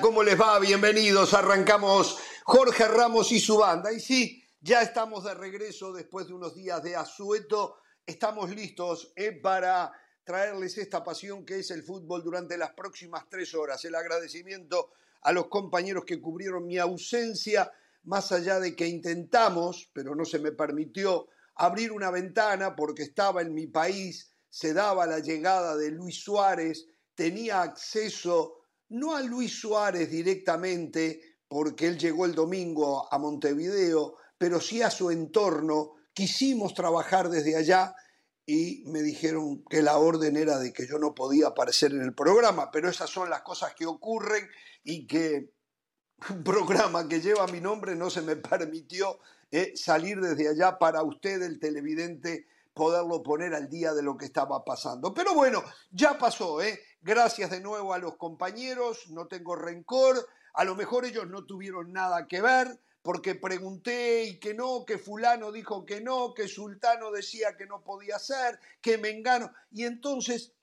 ¿cómo les va? Bienvenidos. Arrancamos Jorge Ramos y su banda. Y sí, ya estamos de regreso después de unos días de asueto. Estamos listos eh, para traerles esta pasión que es el fútbol durante las próximas tres horas. El agradecimiento a los compañeros que cubrieron mi ausencia, más allá de que intentamos, pero no se me permitió, abrir una ventana porque estaba en mi país, se daba la llegada de Luis Suárez, tenía acceso no a Luis Suárez directamente, porque él llegó el domingo a Montevideo, pero sí a su entorno. Quisimos trabajar desde allá y me dijeron que la orden era de que yo no podía aparecer en el programa, pero esas son las cosas que ocurren y que un programa que lleva mi nombre no se me permitió eh, salir desde allá para usted, el televidente, poderlo poner al día de lo que estaba pasando. Pero bueno, ya pasó, ¿eh? Gracias de nuevo a los compañeros, no tengo rencor, a lo mejor ellos no tuvieron nada que ver, porque pregunté y que no, que fulano dijo que no, que sultano decía que no podía ser, que mengano. Y entonces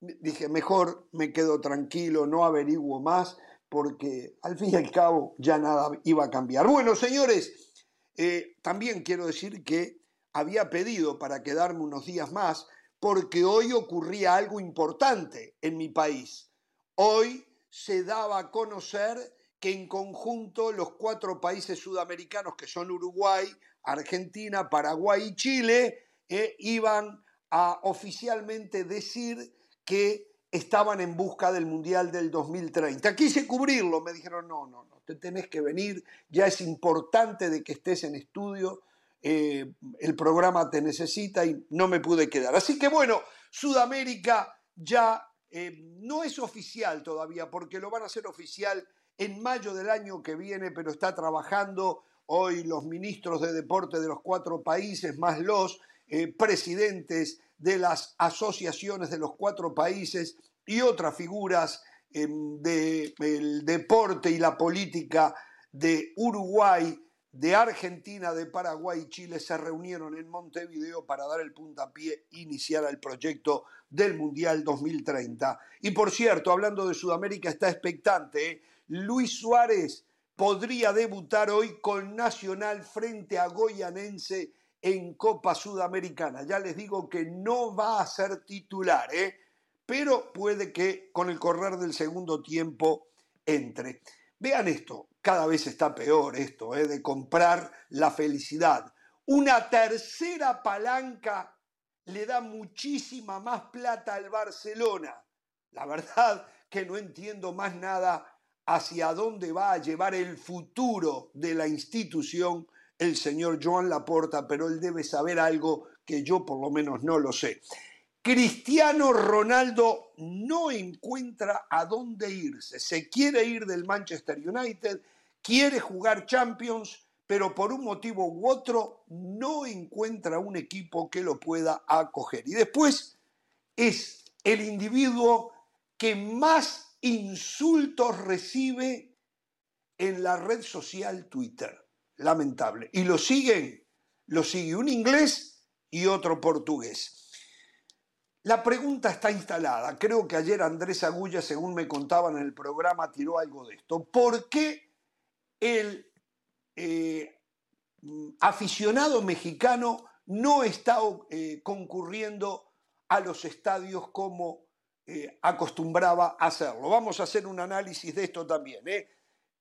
dije, mejor me quedo tranquilo, no averiguo más, porque al fin y al cabo ya nada iba a cambiar. Bueno, señores, eh, también quiero decir que había pedido para quedarme unos días más, porque hoy ocurría algo importante en mi país. Hoy se daba a conocer que en conjunto los cuatro países sudamericanos, que son Uruguay, Argentina, Paraguay y Chile, eh, iban a oficialmente decir que estaban en busca del Mundial del 2030. Quise cubrirlo, me dijeron, no, no, no, te tenés que venir, ya es importante de que estés en estudio, eh, el programa te necesita y no me pude quedar. Así que bueno, Sudamérica ya eh, no es oficial todavía, porque lo van a hacer oficial en mayo del año que viene, pero está trabajando hoy los ministros de deporte de los cuatro países, más los eh, presidentes de las asociaciones de los cuatro países y otras figuras del deporte y la política de Uruguay, de Argentina, de Paraguay y Chile se reunieron en Montevideo para dar el puntapié e iniciar proyecto del Mundial 2030. Y por cierto, hablando de Sudamérica, está expectante. ¿eh? Luis Suárez podría debutar hoy con Nacional frente a Goyanense en Copa Sudamericana. Ya les digo que no va a ser titular, ¿eh? pero puede que con el correr del segundo tiempo entre. Vean esto, cada vez está peor esto, ¿eh? de comprar la felicidad. Una tercera palanca le da muchísima más plata al Barcelona. La verdad que no entiendo más nada hacia dónde va a llevar el futuro de la institución el señor Joan Laporta, pero él debe saber algo que yo por lo menos no lo sé. Cristiano Ronaldo no encuentra a dónde irse. Se quiere ir del Manchester United, quiere jugar Champions, pero por un motivo u otro no encuentra un equipo que lo pueda acoger. Y después es el individuo que más insultos recibe en la red social Twitter. Lamentable. Y lo siguen, lo sigue un inglés y otro portugués. La pregunta está instalada. Creo que ayer Andrés Agulla, según me contaban en el programa, tiró algo de esto. ¿Por qué el eh, aficionado mexicano no está eh, concurriendo a los estadios como eh, acostumbraba a hacerlo? Vamos a hacer un análisis de esto también.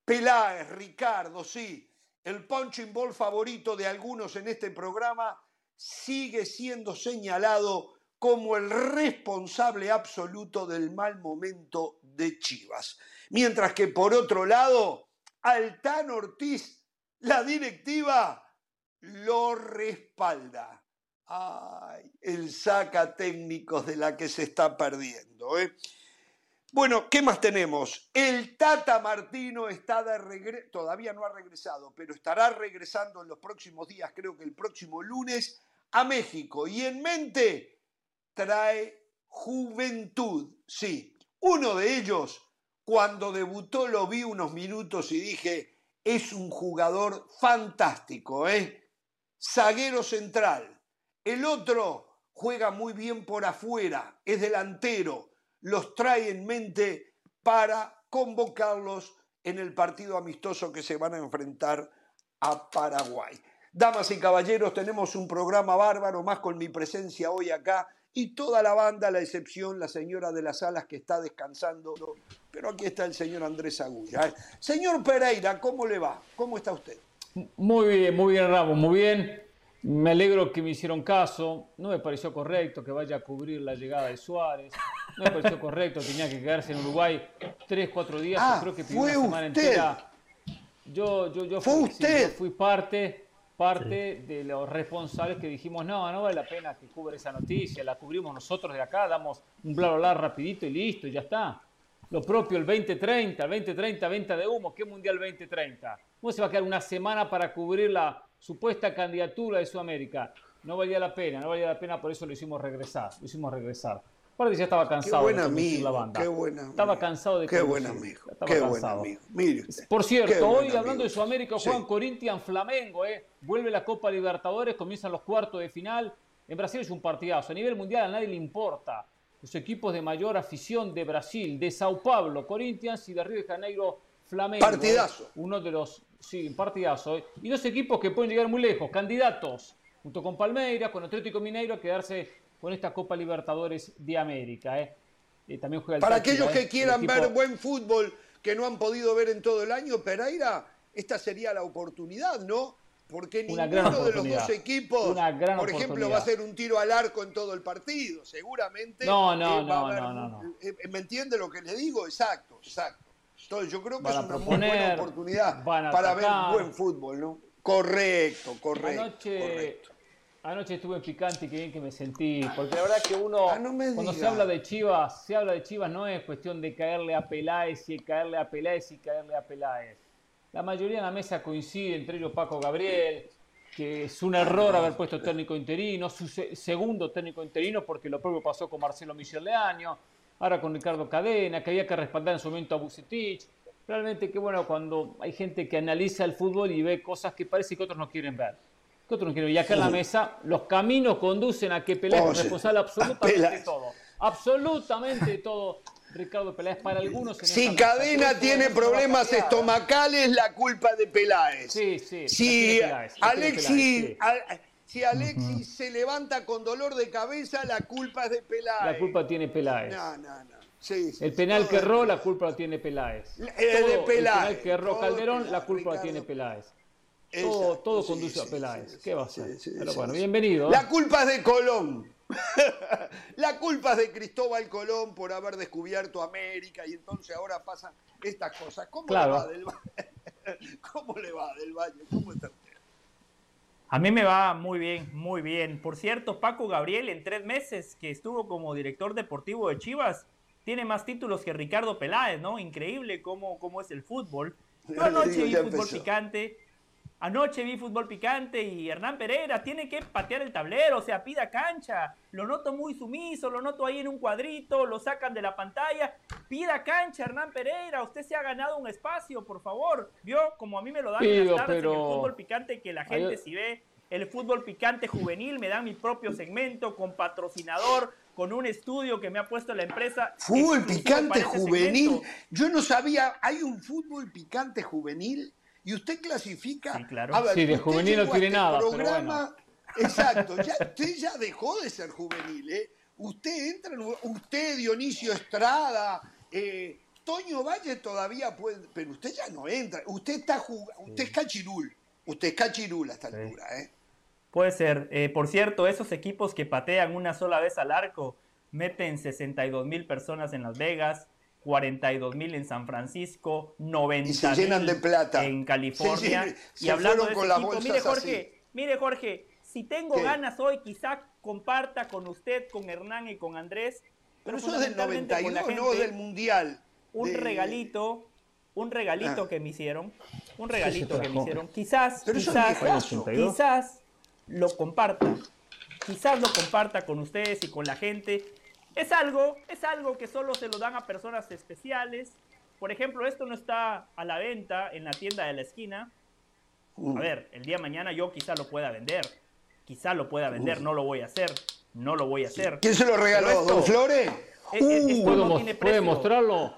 Peláez, Ricardo, sí, el punching ball favorito de algunos en este programa sigue siendo señalado como el responsable absoluto del mal momento de Chivas. Mientras que por otro lado, Altán Ortiz, la directiva, lo respalda. Ay, el saca técnicos de la que se está perdiendo. ¿eh? Bueno, ¿qué más tenemos? El Tata Martino está de regreso, todavía no ha regresado, pero estará regresando en los próximos días, creo que el próximo lunes, a México. Y en mente trae juventud. Sí, uno de ellos, cuando debutó lo vi unos minutos y dije, es un jugador fantástico, ¿eh? Zaguero central. El otro juega muy bien por afuera, es delantero, los trae en mente para convocarlos en el partido amistoso que se van a enfrentar a Paraguay. Damas y caballeros, tenemos un programa bárbaro, más con mi presencia hoy acá y toda la banda, a la excepción la señora de las alas que está descansando. Pero aquí está el señor Andrés Agulla. Señor Pereira, ¿cómo le va? ¿Cómo está usted? Muy bien, muy bien, Ramos, muy bien. Me alegro que me hicieron caso. No me pareció correcto que vaya a cubrir la llegada de Suárez. No me pareció correcto, tenía que quedarse en Uruguay tres, cuatro días. Ah, creo que fue una semana usted. entera. Yo, yo, yo fue fui, usted. fui parte, parte de los responsables que dijimos, no, no vale la pena que cubra esa noticia, la cubrimos nosotros de acá, damos un bla, bla, bla rapidito y listo, y ya está. Lo propio el 2030, el 2030, venta de humo, ¿qué Mundial 2030? ¿Cómo se va a quedar una semana para cubrir la supuesta candidatura de Sudamérica? No valía la pena, no valía la pena, por eso lo hicimos regresar, lo hicimos regresar. Aparte ya estaba cansado qué buen de amigo, la banda. Qué buen amigo. Estaba cansado de Qué buen amigo, estaba qué cansado. buen amigo. Mire usted. Por cierto, hoy amigo. hablando de Sudamérica, juegan Sí. Corinthians Flamengo, ¿eh? vuelve la Copa Libertadores, comienzan los cuartos de final. En Brasil es un partidazo. A nivel mundial a nadie le importa. Los equipos de mayor afición de Brasil, de Sao Paulo, Corinthians y de Río de Janeiro, Flamengo. ¿eh? Partidazo. Uno de los, sí, un partidazo. ¿eh? Y dos equipos que pueden llegar muy lejos, candidatos, junto con Palmeiras, con Atlético Mineiro, a quedarse con esta Copa Libertadores de América. ¿eh? Eh, también juega el Para Táchira, aquellos ¿eh? que El quieran equipo- ver buen fútbol que no han podido ver en todo el año, Pereira, esta sería la oportunidad, ¿no? Porque Una ninguno de los dos equipos, por ejemplo, va a ser un tiro al arco en todo el partido. Seguramente. No, no, eh, no, haber- no, no, no. eh, ¿Me entiende lo que le digo? Exacto, exacto. Entonces, yo creo que Van es una muy buena oportunidad para ver buen fútbol, ¿no? Correcto, correcto. Anoche, correcto. Anoche estuve en picante y qué bien que me sentí. Porque la verdad que uno, Ah, no cuando se habla de Chivas, se habla de Chivas no es cuestión de caerle a Peláez y caerle a Peláez y caerle a Peláez. La mayoría en la mesa coincide, entre ellos Paco Gabriel, que es un error haber puesto técnico interino, su se- segundo técnico interino, porque lo propio pasó con Marcelo Micheleaño, ahora con Ricardo Cadena, que había que respaldar en su momento a Bucetich. Realmente que bueno cuando hay gente que analiza el fútbol y ve cosas que parece que otros no quieren ver. No quieren ver. Y acá en la mesa los caminos conducen a que Peláez Oh, es responsable absolutamente de todo. Absolutamente de todo. Ricardo Peláez para algunos en Si mesa. Cadena tiene problemas estomacales, la culpa es de Peláez. Sí, sí. la Si Peláez, la Alexis, Peláez, sí. a- si Alexis se levanta con dolor de cabeza, la culpa es de Peláez. La culpa tiene Peláez. No, no, no. Sí, sí, El penal que erró, la culpa la tiene Peláez. La- de Peláez, El penal que erró Calderón, Peláez, la culpa la Ricardo. tiene Peláez. Todo, todo sí, conduce a Peláez. sí, ¿Qué va a sí, Pero bueno, bienvenido. ¿eh? La culpa es de Colón. la culpa es de Cristóbal Colón por haber descubierto América y entonces ahora pasan estas cosas. ¿Cómo Claro. le va del Valle? ¿Cómo le va del Valle? ¿Cómo está usted? A mí me va muy bien, muy bien. Por cierto, Paco Gabriel, en tres meses que estuvo como director deportivo de Chivas, tiene más títulos que Ricardo Peláez, ¿no? Increíble cómo, cómo es el fútbol. Yo anoche vi fútbol empezó. picante. Anoche vi fútbol picante y Hernán Pereira tiene que patear el tablero, o sea, pida cancha. Lo noto muy sumiso, lo noto ahí en un cuadrito, lo sacan de la pantalla. Pida cancha, Hernán Pereira. Usted se ha ganado un espacio, por favor. Vio como a mí me lo dan en Pido, las tardes en el fútbol picante que la gente Ay, si ve el fútbol picante juvenil, me dan mi propio segmento con patrocinador, con un estudio que me ha puesto la empresa. Fútbol picante juvenil. segmento. Yo no sabía, ¿hay un fútbol picante juvenil? Y usted clasifica. Sí, claro. A ver, Sí, de juvenil no tiene este nada, pero programa- Exacto, ya, usted ya dejó de ser juvenil, ¿eh? Usted entra, en- usted, Dionisio Estrada, eh, Toño Valle todavía puede, pero usted ya no entra. Usted está jugando, usted es cachirul. Usted es cachirul a esta Sí. altura, ¿eh? Puede ser. Eh, por cierto, esos equipos que patean una sola vez al arco meten 62 mil personas en Las Vegas, 42 mil en San Francisco, 90 Y se llenan de plata. en California. Sí, sí, y se hablando de con ese las equipo, bolsas mire Jorge, así. mire Jorge, si tengo ¿Qué? ganas hoy, quizá comparta con usted, con Hernán y con Andrés. Pero Pero eso es del fundamentalmente con la 92, no gente, del Mundial. un de- regalito, un regalito Ah. que me hicieron, un regalito que me hicieron. Quizás, Pero eso es quizás, quizás lo comparta, quizás lo comparta con ustedes y con la gente. Es algo, es algo que solo se lo dan a personas especiales. Por ejemplo, esto no está a la venta en la tienda de la esquina. A ver, el día de mañana yo quizá lo pueda vender. Quizá lo pueda vender, no lo voy a hacer. No lo voy a hacer. ¿Quién se lo regaló? Esto- ¿Don Flores? Eh, esto Uh, ¿Puedo no tiene ¿Puede mostrarlo?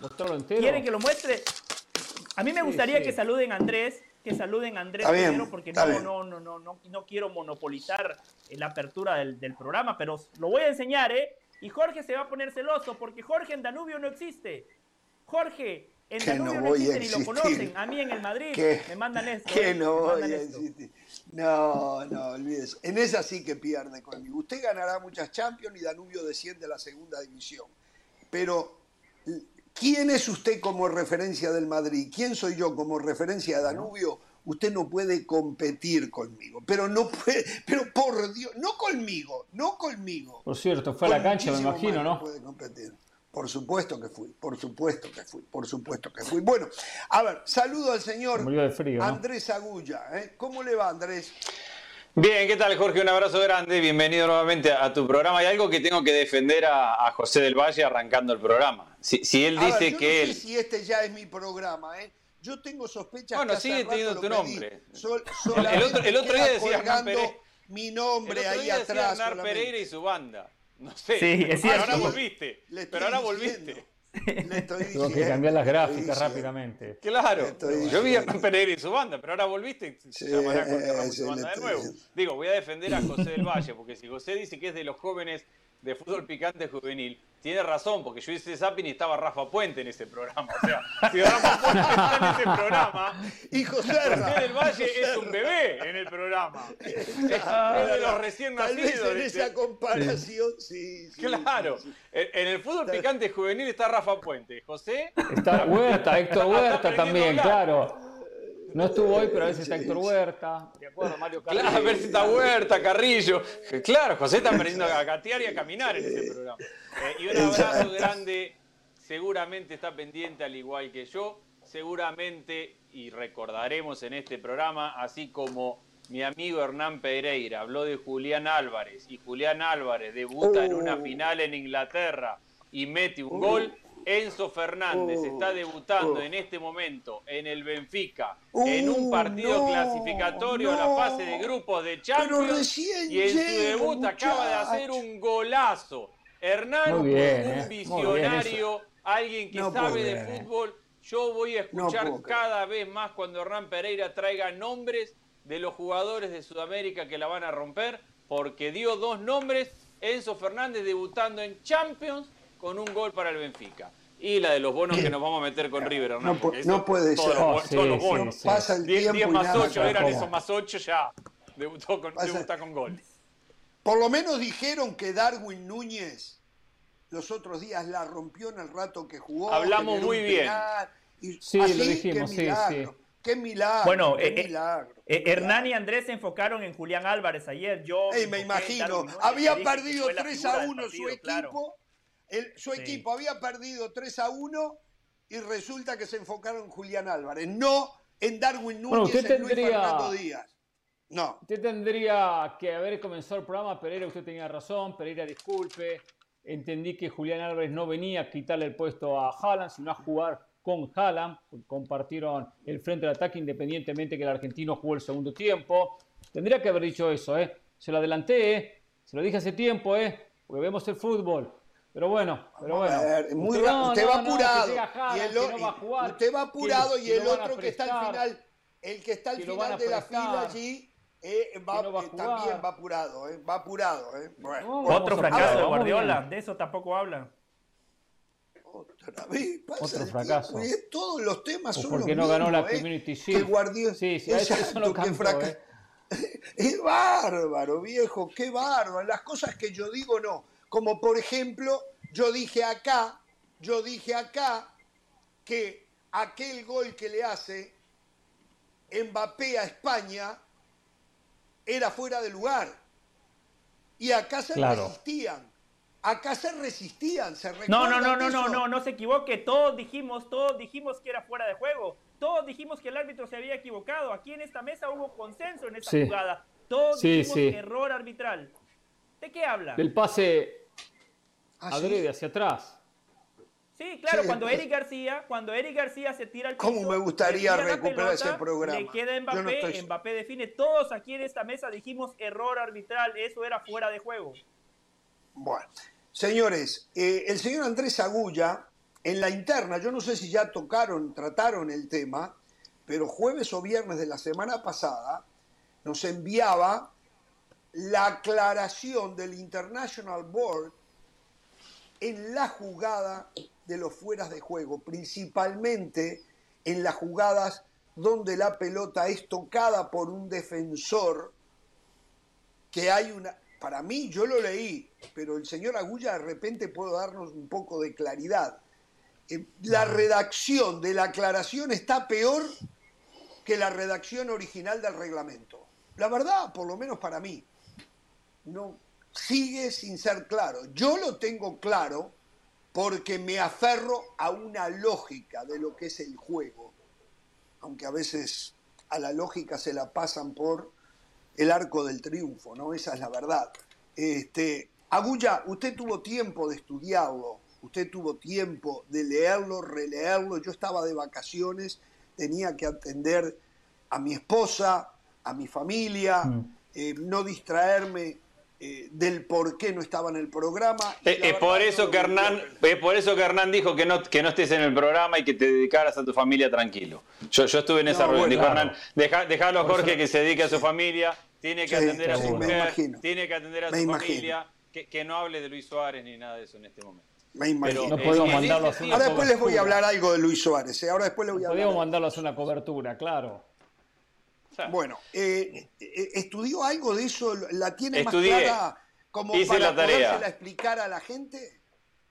Mostrarlo entero. ¿Quieren que lo muestre? A mí me Sí, gustaría sí. que saluden a Andrés, que saluden a Andrés bien, primero, porque no, no, no, no, no, no quiero monopolizar la apertura del, del programa, pero lo voy a enseñar, ¿eh? Y Jorge se va a poner celoso, porque Jorge en Danubio no existe. Jorge en Que Danubio no no, voy a existe ni lo conocen. A mí en el Madrid Que- me mandan esto. Que ¿eh? no voy a esto. No, no, olvídese. En esa sí que pierde conmigo. Usted ganará muchas Champions y Danubio desciende a la segunda división. Pero, ¿quién es usted como referencia del Madrid? ¿Quién soy yo como referencia de Danubio? Usted no puede competir conmigo. Pero no puede, pero por Dios, no conmigo, no conmigo. Por cierto, fue a la cancha, me imagino, ¿no? Puede competir. Por supuesto que fui, por supuesto que fui, por supuesto que fui. Bueno, a ver, saludo al señor Se murió de frío, ¿no? Andrés Agulla. ¿eh? ¿Cómo le va, Andrés? Bien, ¿qué tal Jorge? Un abrazo grande, bienvenido nuevamente a tu programa. Hay algo que tengo que defender a, a José del Valle arrancando el programa. Si, si él A ver, dice yo que no él... sé si este ya es mi programa, ¿eh? Yo tengo sospechas Bueno, que hace sigue teniendo tu nombre. Sol- El- el otro- el otro día decía Hernán Pérez. mi El nombre otro ahí día decía atrás. Hernán solamente. Pereira y su banda. No sé. Sí, es pero cierto. ahora volviste. Le estoy Pero ahora diciendo. volviste. Le estoy Tuvo que diciendo, cambiar las gráficas diciendo. rápidamente. Claro. Yo vi diciendo. a Hernán Pereira y su banda, pero ahora volviste. y Sí, Se llamará sí, su le banda de nuevo. diciendo. Digo, voy a defender a José del Valle, porque si José dice que es de los jóvenes de fútbol picante juvenil, tiene razón, porque yo hice zapping y estaba Rafa Puente en ese programa. O sea, si Rafa Puente está en ese programa, Hijo. José del Valle hijo es un bebé en el programa. Es es de los recién Tal vez nacidos. en de- esa comparación, sí. sí, Claro, sí, sí. en el fútbol picante juvenil está Rafa Puente. José, Está Huerta, Héctor Huerta también, claro. No estuvo hoy, pero a veces está Héctor Huerta. De acuerdo, Mario Carrillo. claro, a ver si está Huerta, Carrillo. Claro, José está aprendiendo a gatear y a caminar en ese programa. Eh, y un abrazo grande, seguramente está pendiente al igual que yo, seguramente, y recordaremos en este programa, así como mi amigo Hernán Pereira habló de Julián Álvarez, y Julián Álvarez debuta en una Oh. final en Inglaterra y mete un gol, Enzo Fernández Oh. está debutando Oh. en este momento en el Benfica, Uh, en un partido no, clasificatorio a la fase de grupos de Champions, y en su debut acaba de hacer un golazo. Hernán, bien, un eh, visionario, alguien que No sabe de creer. fútbol. Yo voy a escuchar cada vez más cuando Hernán Pereira traiga nombres de los jugadores de Sudamérica que la van a romper, porque dio dos nombres, Enzo Fernández debutando en Champions con un gol para el Benfica. Y la de los bonos que nos vamos a meter con River, Hernán. No no puede todos ser. los Oh, sí, todos los sí, bonos. sí. Pasa el 10, tiempo 10 y más nada 8, eran ¿Cómo? esos más 8 ya. Debutó con, Pasa- debuta con gol. Por lo menos dijeron que Darwin Núñez los otros días la rompió en el rato que jugó. Hablamos muy bien. y Sí, así, lo dijimos, qué sí, milagro, sí. Qué milagro. Bueno, qué eh, eh, milagro. Eh, Hernán y Andrés se enfocaron en Julián Álvarez ayer. Yo Ey, me imagino, había perdido fue la 3 figura a del 1 su partido, claro. El- su Sí. equipo había perdido 3 a 1 y resulta que se enfocaron en Julián Álvarez, no en Darwin Núñez, Bueno, usted en Luis tendría- Fernando Díaz. No. Usted tendría que haber comenzado el programa, Pereira, usted tenía razón, Pereira, disculpe. Entendí que Julián Álvarez no venía a quitarle el puesto a Haaland, sino a jugar con Haaland. Compartieron el frente del ataque independientemente que el argentino jugó el segundo tiempo. Tendría que haber dicho eso, ¿eh? Se lo adelanté, ¿eh? Se lo dije hace tiempo, ¿eh? Porque vemos el fútbol. Pero bueno, pero bueno. ver, muy Usted ra- no, usted no, va apurado. y el que o- no va a jugar, usted va apurado que- y el otro que está al final, el que está al que final de la fila allí, eh, va, eh, también va apurado, eh, va apurado. Eh. Bueno, No, bueno, Otro fracaso de Guardiola. De eso tampoco habla. otra vez pasa Otro fracaso. tiempo, y todos los temas O son porque los no ganó la eh, Community Shield. Guardiola, Sí, sí, eso- eso Exacto, que cambio, fraca- eh. Es bárbaro, viejo, qué bárbaro. Las cosas que yo digo no. Como por ejemplo, yo dije acá, yo dije acá que aquel gol que le hace Mbappé a España era fuera de lugar. Y acá se Claro. resistían. Acá se resistían, se No, no, no, no, no, no, no se equivoque. Todos dijimos, todos dijimos que era fuera de juego. Todos dijimos que el árbitro se había equivocado. Aquí en esta mesa hubo consenso en Sí. jugada. Todos Sí, dijimos sí. error arbitral. ¿De qué habla? Del pase. Adrede hacia atrás. Sí, claro, Sí, cuando pues. Eric García, cuando Eric García se tira al ¿Cómo piso, me gustaría recuperar ese programa? Le queda Mbappé, no estoy- Mbappé define. Todos aquí en esta mesa dijimos error arbitral, eso era fuera de juego. Bueno, señores, eh, el señor Andrés Agulla en la interna, yo no sé si ya tocaron, trataron el tema, pero jueves o viernes de la semana pasada nos enviaba la aclaración del International Board en la jugada de los fueras de juego, principalmente en las jugadas donde la pelota es tocada por un defensor, que hay una... Para mí, yo lo leí, pero el señor Agulla de repente puede darnos un poco de claridad. Eh, la redacción de la aclaración está peor que la redacción original del reglamento. La verdad, por lo menos para mí, no sigue sin ser claro. Yo lo tengo claro porque me aferro a una lógica de lo que es el juego, aunque a veces a la lógica se la pasan por el arco del triunfo, ¿no? Esa es la verdad. Este, Agulla, usted tuvo tiempo de estudiarlo, usted tuvo tiempo de leerlo, releerlo, yo estaba de vacaciones, tenía que atender a mi esposa, a mi familia, mm. eh, no distraerme eh, del por qué no estaba en el programa. Es, eh, por eso que Hernán, es por eso que Hernán dijo que no, que no estés en el programa y que te dedicaras a tu familia tranquilo. Yo, yo estuve en esa reunión. dijo Hernán, déjalo a Jorge que se dedique a su familia, tiene que atender a su mujer, tiene que atender a su familia, que, no hable de Luis Suárez ni nada de eso en este momento. Me imagino. no podemos mandarlo a hacer Ahora después les voy a hablar algo de Luis Suárez. Ahora después les voy a hablar. Podemos mandarlo a hacer una cobertura, claro. Bueno, eh, eh, ¿estudió algo de eso? ¿La tiene más clara como Hice para la tarea. explicar a la gente?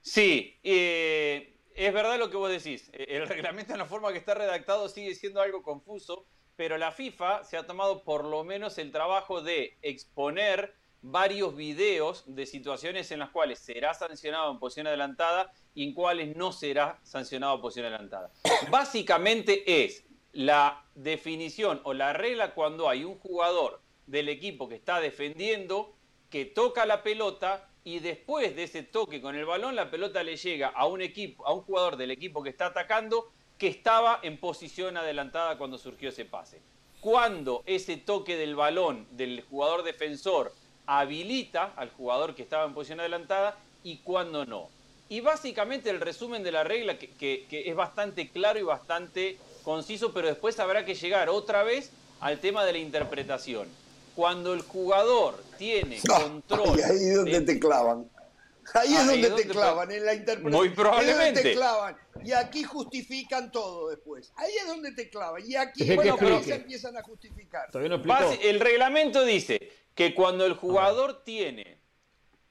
Sí, eh, es verdad lo que vos decís. El reglamento en la forma que está redactado sigue siendo algo confuso, pero la FIFA se ha tomado por lo menos el trabajo de exponer varios videos de situaciones en las cuales será sancionado en posición adelantada y en cuales no será sancionado en posición adelantada. Básicamente es la definición o la regla cuando hay un jugador del equipo que está defendiendo, que toca la pelota y después de ese toque con el balón la pelota le llega a un equipo, a un jugador del equipo que está atacando que estaba en posición adelantada cuando surgió ese pase. Cuando ese toque del balón del jugador defensor habilita al jugador que estaba en posición adelantada y cuando no. Y básicamente el resumen de la regla, que, que es bastante claro y bastante conciso, pero después habrá que llegar otra vez al tema de la interpretación. Cuando el jugador tiene control. Y ahí es donde te clavan. Ahí es donde, te clavan, en la interpretación. Muy probablemente. te clavan. Y aquí justifican todo después. Ahí es donde te clavan. Y aquí bueno, se empiezan a justificar. el reglamento dice que cuando el jugador tiene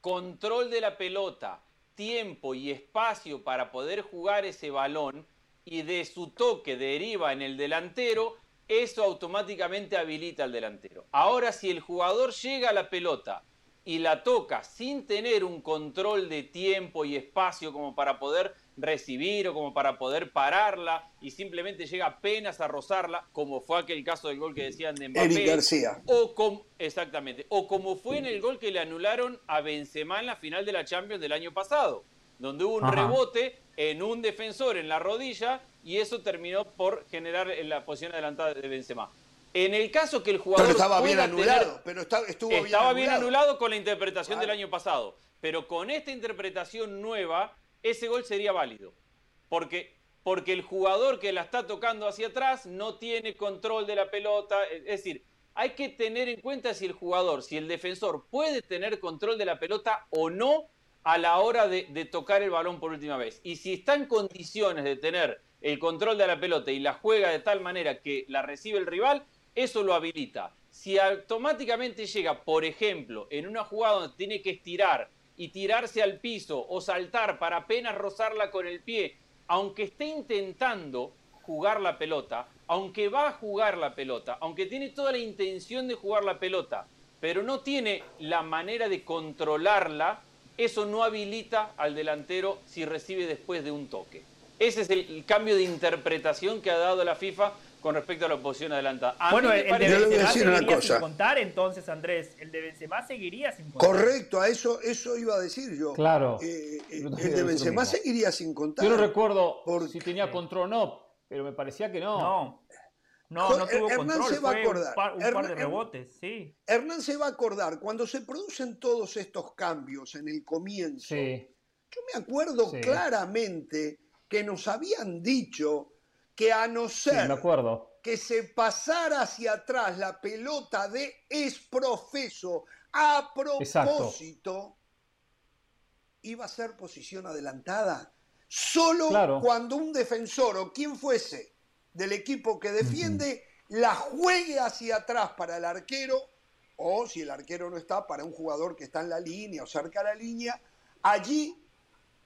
control de la pelota, tiempo y espacio para poder jugar ese balón, y de su toque deriva en el delantero, eso automáticamente habilita al delantero. Ahora, si el jugador llega a la pelota y la toca sin tener un control de tiempo y espacio como para poder recibir o como para poder pararla y simplemente llega apenas a rozarla, como fue aquel caso del gol que decían de Mbappé. García. O como, exactamente. O como fue en el gol que le anularon a Benzema en la final de la Champions del año pasado, donde hubo un rebote en un defensor en la rodilla y eso terminó por generar la posición adelantada de Benzema. En el caso que el jugador pero estaba bien anulado, pero estuvo estaba bien anulado. con la interpretación del año pasado, pero con esta interpretación nueva ese gol sería válido, porque porque el jugador que la está tocando hacia atrás no tiene control de la pelota, es decir, hay que tener en cuenta si el jugador, si el defensor puede tener control de la pelota o no a la hora de, tocar el balón por última vez. Y si está en condiciones de tener el control de la pelota y la juega de tal manera que la recibe el rival, eso lo habilita. Si automáticamente llega, por ejemplo, en una jugada donde tiene que estirar y tirarse al piso o saltar para apenas rozarla con el pie, aunque esté intentando jugar la pelota, aunque va a jugar la pelota, aunque tiene toda la intención de jugar la pelota, pero no tiene la manera de controlarla, eso no habilita al delantero si recibe después de un toque. Ese es el, cambio de interpretación que ha dado la FIFA con respecto a la posición adelantada. bueno, el de Benzema seguiría sin contar entonces, Andrés. El de Benzema seguiría sin contar. Correcto, a eso, eso iba a decir yo. Claro. Eh, eh, el de Benzema seguiría sin contar. Yo no recuerdo si tenía control o no, pero me parecía que no. No. No, no tuvo Hernán control, se va a acordar. Un par, un par de rebotes, sí. Hernán se va a acordar, cuando se producen todos estos cambios en el comienzo, yo me acuerdo claramente que nos habían dicho que a no ser me acuerdo. que se pasara hacia atrás la pelota de Esprofeso a propósito, iba a ser posición adelantada. Solo Claro. cuando un defensor o quien fuese del equipo que defiende la juegue hacia atrás para el arquero o si el arquero no está para un jugador que está en la línea o cerca de la línea, allí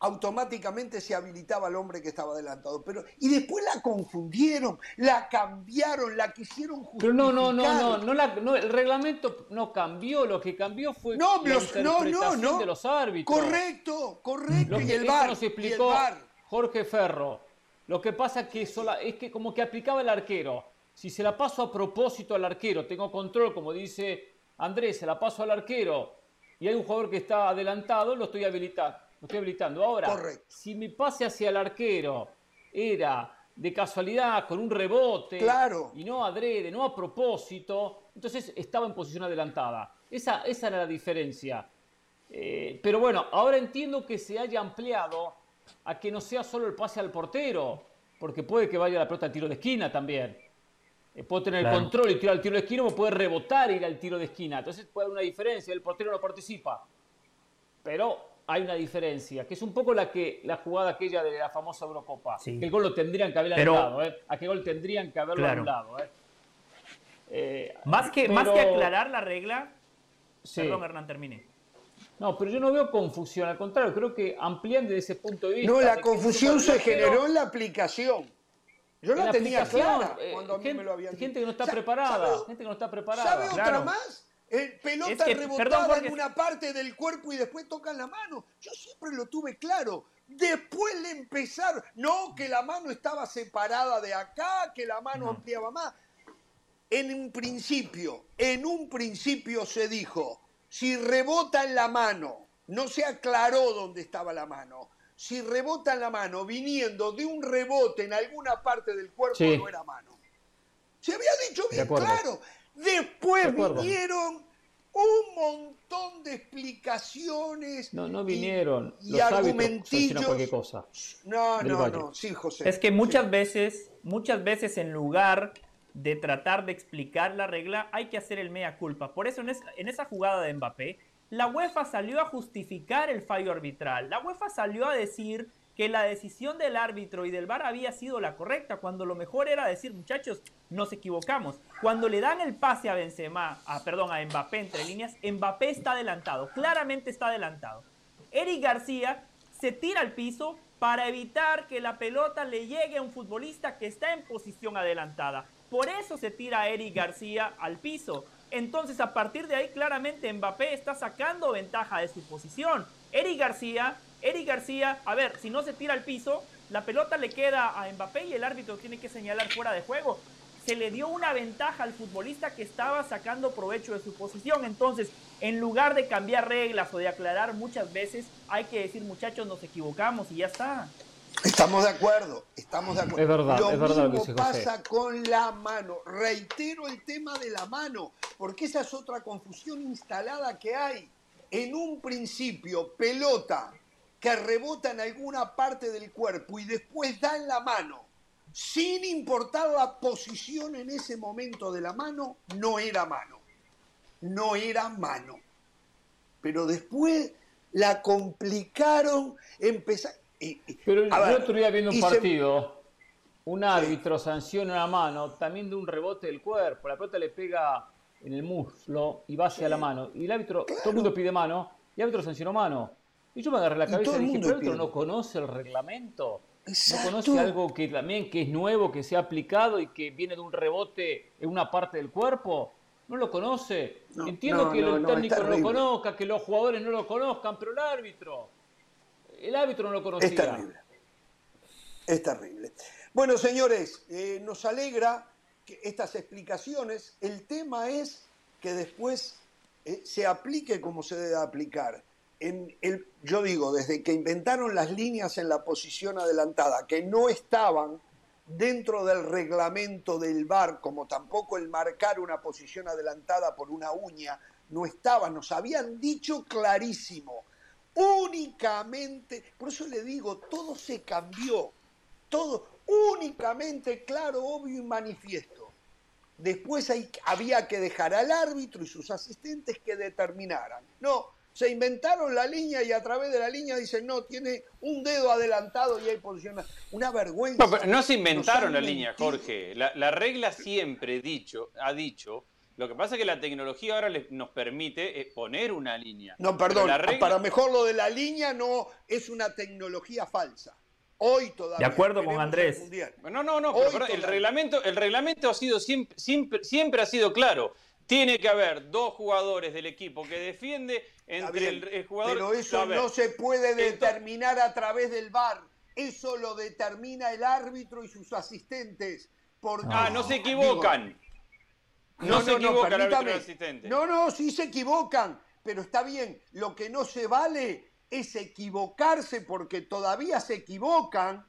automáticamente se habilitaba al hombre que estaba adelantado. Pero, y después la confundieron, la cambiaron, la quisieron justificar. Pero no, no, no, no, no, la- no, el reglamento no cambió, lo que cambió fue No, la los- no, no, interpretación no. de los árbitros. Correcto, correcto. Lo y el VAR, nos y el explicó VAR. Jorge Ferro. Lo que pasa que sola, es que como que aplicaba el arquero. Si se la paso a propósito al arquero, tengo control, como dice Andrés, se la paso al arquero y hay un jugador que está adelantado, lo estoy habilitando. Lo estoy habilitando. Ahora, Correcto. si mi pase hacia el arquero era de casualidad, con un rebote, Claro. y no adrede, no a propósito, entonces estaba en posición adelantada. Esa, esa era la diferencia. Eh, pero bueno, ahora entiendo que se haya ampliado a que no sea solo el pase al portero, porque puede que vaya la pelota al tiro de esquina también. Eh, puedo tener Claro. el control y tirar al tiro de esquina, o puede rebotar e ir al tiro de esquina. Entonces puede haber una diferencia, el portero no participa. Pero hay una diferencia, que es un poco la que la jugada aquella de la famosa Eurocopa. Sí. Que el gol lo tendrían que haber Pero- anulado, ¿eh? ¿A qué gol tendrían que haberlo Claro. anulado? ¿eh? Eh, Más que, más que aclarar la regla, Sí. perdón, Hernán, termine. No, pero yo no veo confusión, al contrario, creo que amplían desde ese punto de vista. No, de la confusión se generó en la aplicación. Yo la la tenía clara eh, cuando a mí gente, me lo habían gente dicho. que no está preparada, ¿sabe- gente que no está preparada. ¿Sabe otra más? El pelota Es que, rebotada perdón, en una parte del cuerpo y después tocan la mano. Yo siempre lo tuve claro. Después le empezaron. No, que la mano estaba separada de acá, que la mano No. ampliaba más. En un principio, en un principio se dijo, si rebota en la mano, no se aclaró dónde estaba la mano. Si rebota en la mano viniendo de un rebote en alguna parte del cuerpo, Sí. no era mano. Se había dicho bien claro. Después De vinieron un montón de explicaciones. No, no y- vinieron. Y, Los árbitros argumentillos. cualquier cosa. No, no, no. Sí, José. Es que muchas veces, muchas veces en lugar de tratar de explicar la regla, hay que hacer el mea culpa. Por eso en, es- en esa jugada de Mbappé, la UEFA salió a justificar el fallo arbitral. La UEFA salió a decir que la decisión del árbitro y del VAR había sido la correcta, cuando lo mejor era decir, muchachos, nos equivocamos. Cuando le dan el pase a Benzema, a, perdón, a Mbappé entre líneas, Mbappé está adelantado, claramente está adelantado. Eric García se tira al piso para evitar que la pelota le llegue a un futbolista que está en posición adelantada. Por eso se tira a Eric García al piso. Entonces, a partir de ahí, claramente Mbappé está sacando ventaja de su posición. Eric García, Eric García, a ver, si no se tira al piso, la pelota le queda a Mbappé y el árbitro tiene que señalar fuera de juego. Se le dio una ventaja al futbolista que estaba sacando provecho de su posición. Entonces, en lugar de cambiar reglas o de aclarar muchas veces, hay que decir, muchachos, nos equivocamos y ya está. Estamos de acuerdo, estamos de acuerdo. Es verdad, lo es verdad mismo dice José. pasa con la mano. Reitero el tema de la mano, porque esa es otra confusión instalada que hay. En un principio, pelota que rebota en alguna parte del cuerpo y después da en la mano, sin importar la posición en ese momento de la mano, no era mano. No era mano. Pero después la complicaron, empezaron... Pero el, ver, otro día viendo un y se- partido, un árbitro sanciona una mano también de un rebote del cuerpo. La pelota le pega en el muslo y va hacia la mano. Y el árbitro, todo el mundo pide mano, y el árbitro sancionó mano. Y yo me agarré la Y cabeza todo y el dije, mundo pero el árbitro no conoce el reglamento. No conoce algo que también que es nuevo, que se ha aplicado y que viene de un rebote en una parte del cuerpo. No lo conoce. No, Entiendo no, que no, el no, técnico no lo conozca, que los jugadores no lo conozcan, pero el árbitro, el árbitro no lo conocía. Es terrible. Es terrible. Bueno, señores, eh, nos alegra que estas explicaciones. El tema es que después eh, se aplique como se debe aplicar. Yo digo, desde que inventaron las líneas en la posición adelantada, que no estaban dentro del reglamento del VAR, como tampoco el marcar una posición adelantada por una uña, no estaba, nos habían dicho clarísimo, únicamente, por eso le digo, todo se cambió, todo únicamente claro, obvio y manifiesto. Después hay, había que dejar al árbitro y sus asistentes que determinaran. No, se inventaron la línea y a través de la línea dicen, no, tiene un dedo adelantado y hay posición. Una vergüenza. No, no se inventaron la línea, Jorge. La, la, regla siempre dicho, ha dicho. Lo que pasa es que la tecnología ahora les, nos permite eh, poner una línea. No, perdón, regla... para mejor lo de la línea no es una tecnología falsa. Hoy todavía. De acuerdo con Andrés. No, no, no, pero, pero el, reglamento, el reglamento ha sido siempre, siempre, siempre ha sido claro. Tiene que haber dos jugadores del equipo que defiende entre el, el, jugador. Pero eso no se puede determinar a través del VAR. Eso lo determina el árbitro y sus asistentes. Porque, ah, no se equivocan. Digo, no, no, se equivocan no, el árbitro asistente. No, no, sí se equivocan. Pero está bien. Lo que no se vale es equivocarse porque todavía se equivocan.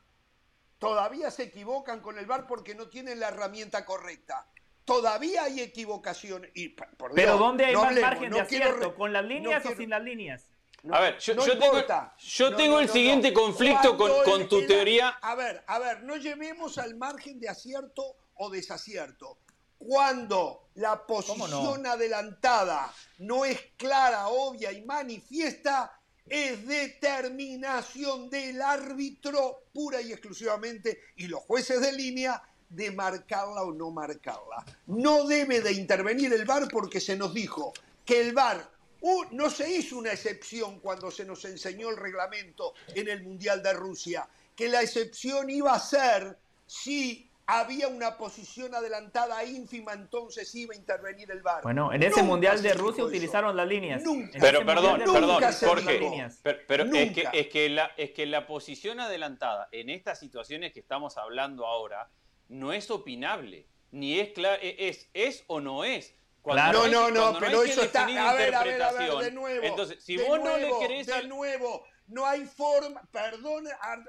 Todavía se equivocan con el VAR porque no tienen la herramienta correcta todavía hay equivocación. Y, por Dios, Pero ¿dónde hay no más hablemos, margen de acierto? ¿Con las líneas quiero, o sin las líneas? a ver, yo, yo tengo, yo tengo el siguiente conflicto con, con, tu el, teoría. A ver, a ver, no llevemos al margen de acierto o desacierto. Cuando la posición no? adelantada no es clara, obvia y manifiesta, es determinación del árbitro pura y exclusivamente y los jueces de línea de marcarla o no marcarla. No debe de intervenir el VAR porque se nos dijo que el VAR uh, no se hizo una excepción cuando se nos enseñó el reglamento en el Mundial de Rusia, que la excepción iba a ser si había una posición adelantada ínfima, entonces iba a intervenir el VAR. Bueno, en ese Nunca Mundial de Rusia utilizaron eso. las líneas. Nunca. Pero perdón, perdón, Jorge. las líneas. Pero, pero es, que, es, que la, es que la posición adelantada en estas situaciones que estamos hablando ahora no es opinable, ni es claro, es, es o no es. Claro. hay- No, no, no, cuando pero eso está. A ver, a ver, a ver, de nuevo. Entonces, si vos no nuevo, le querés De al- nuevo, no hay forma. Perdón,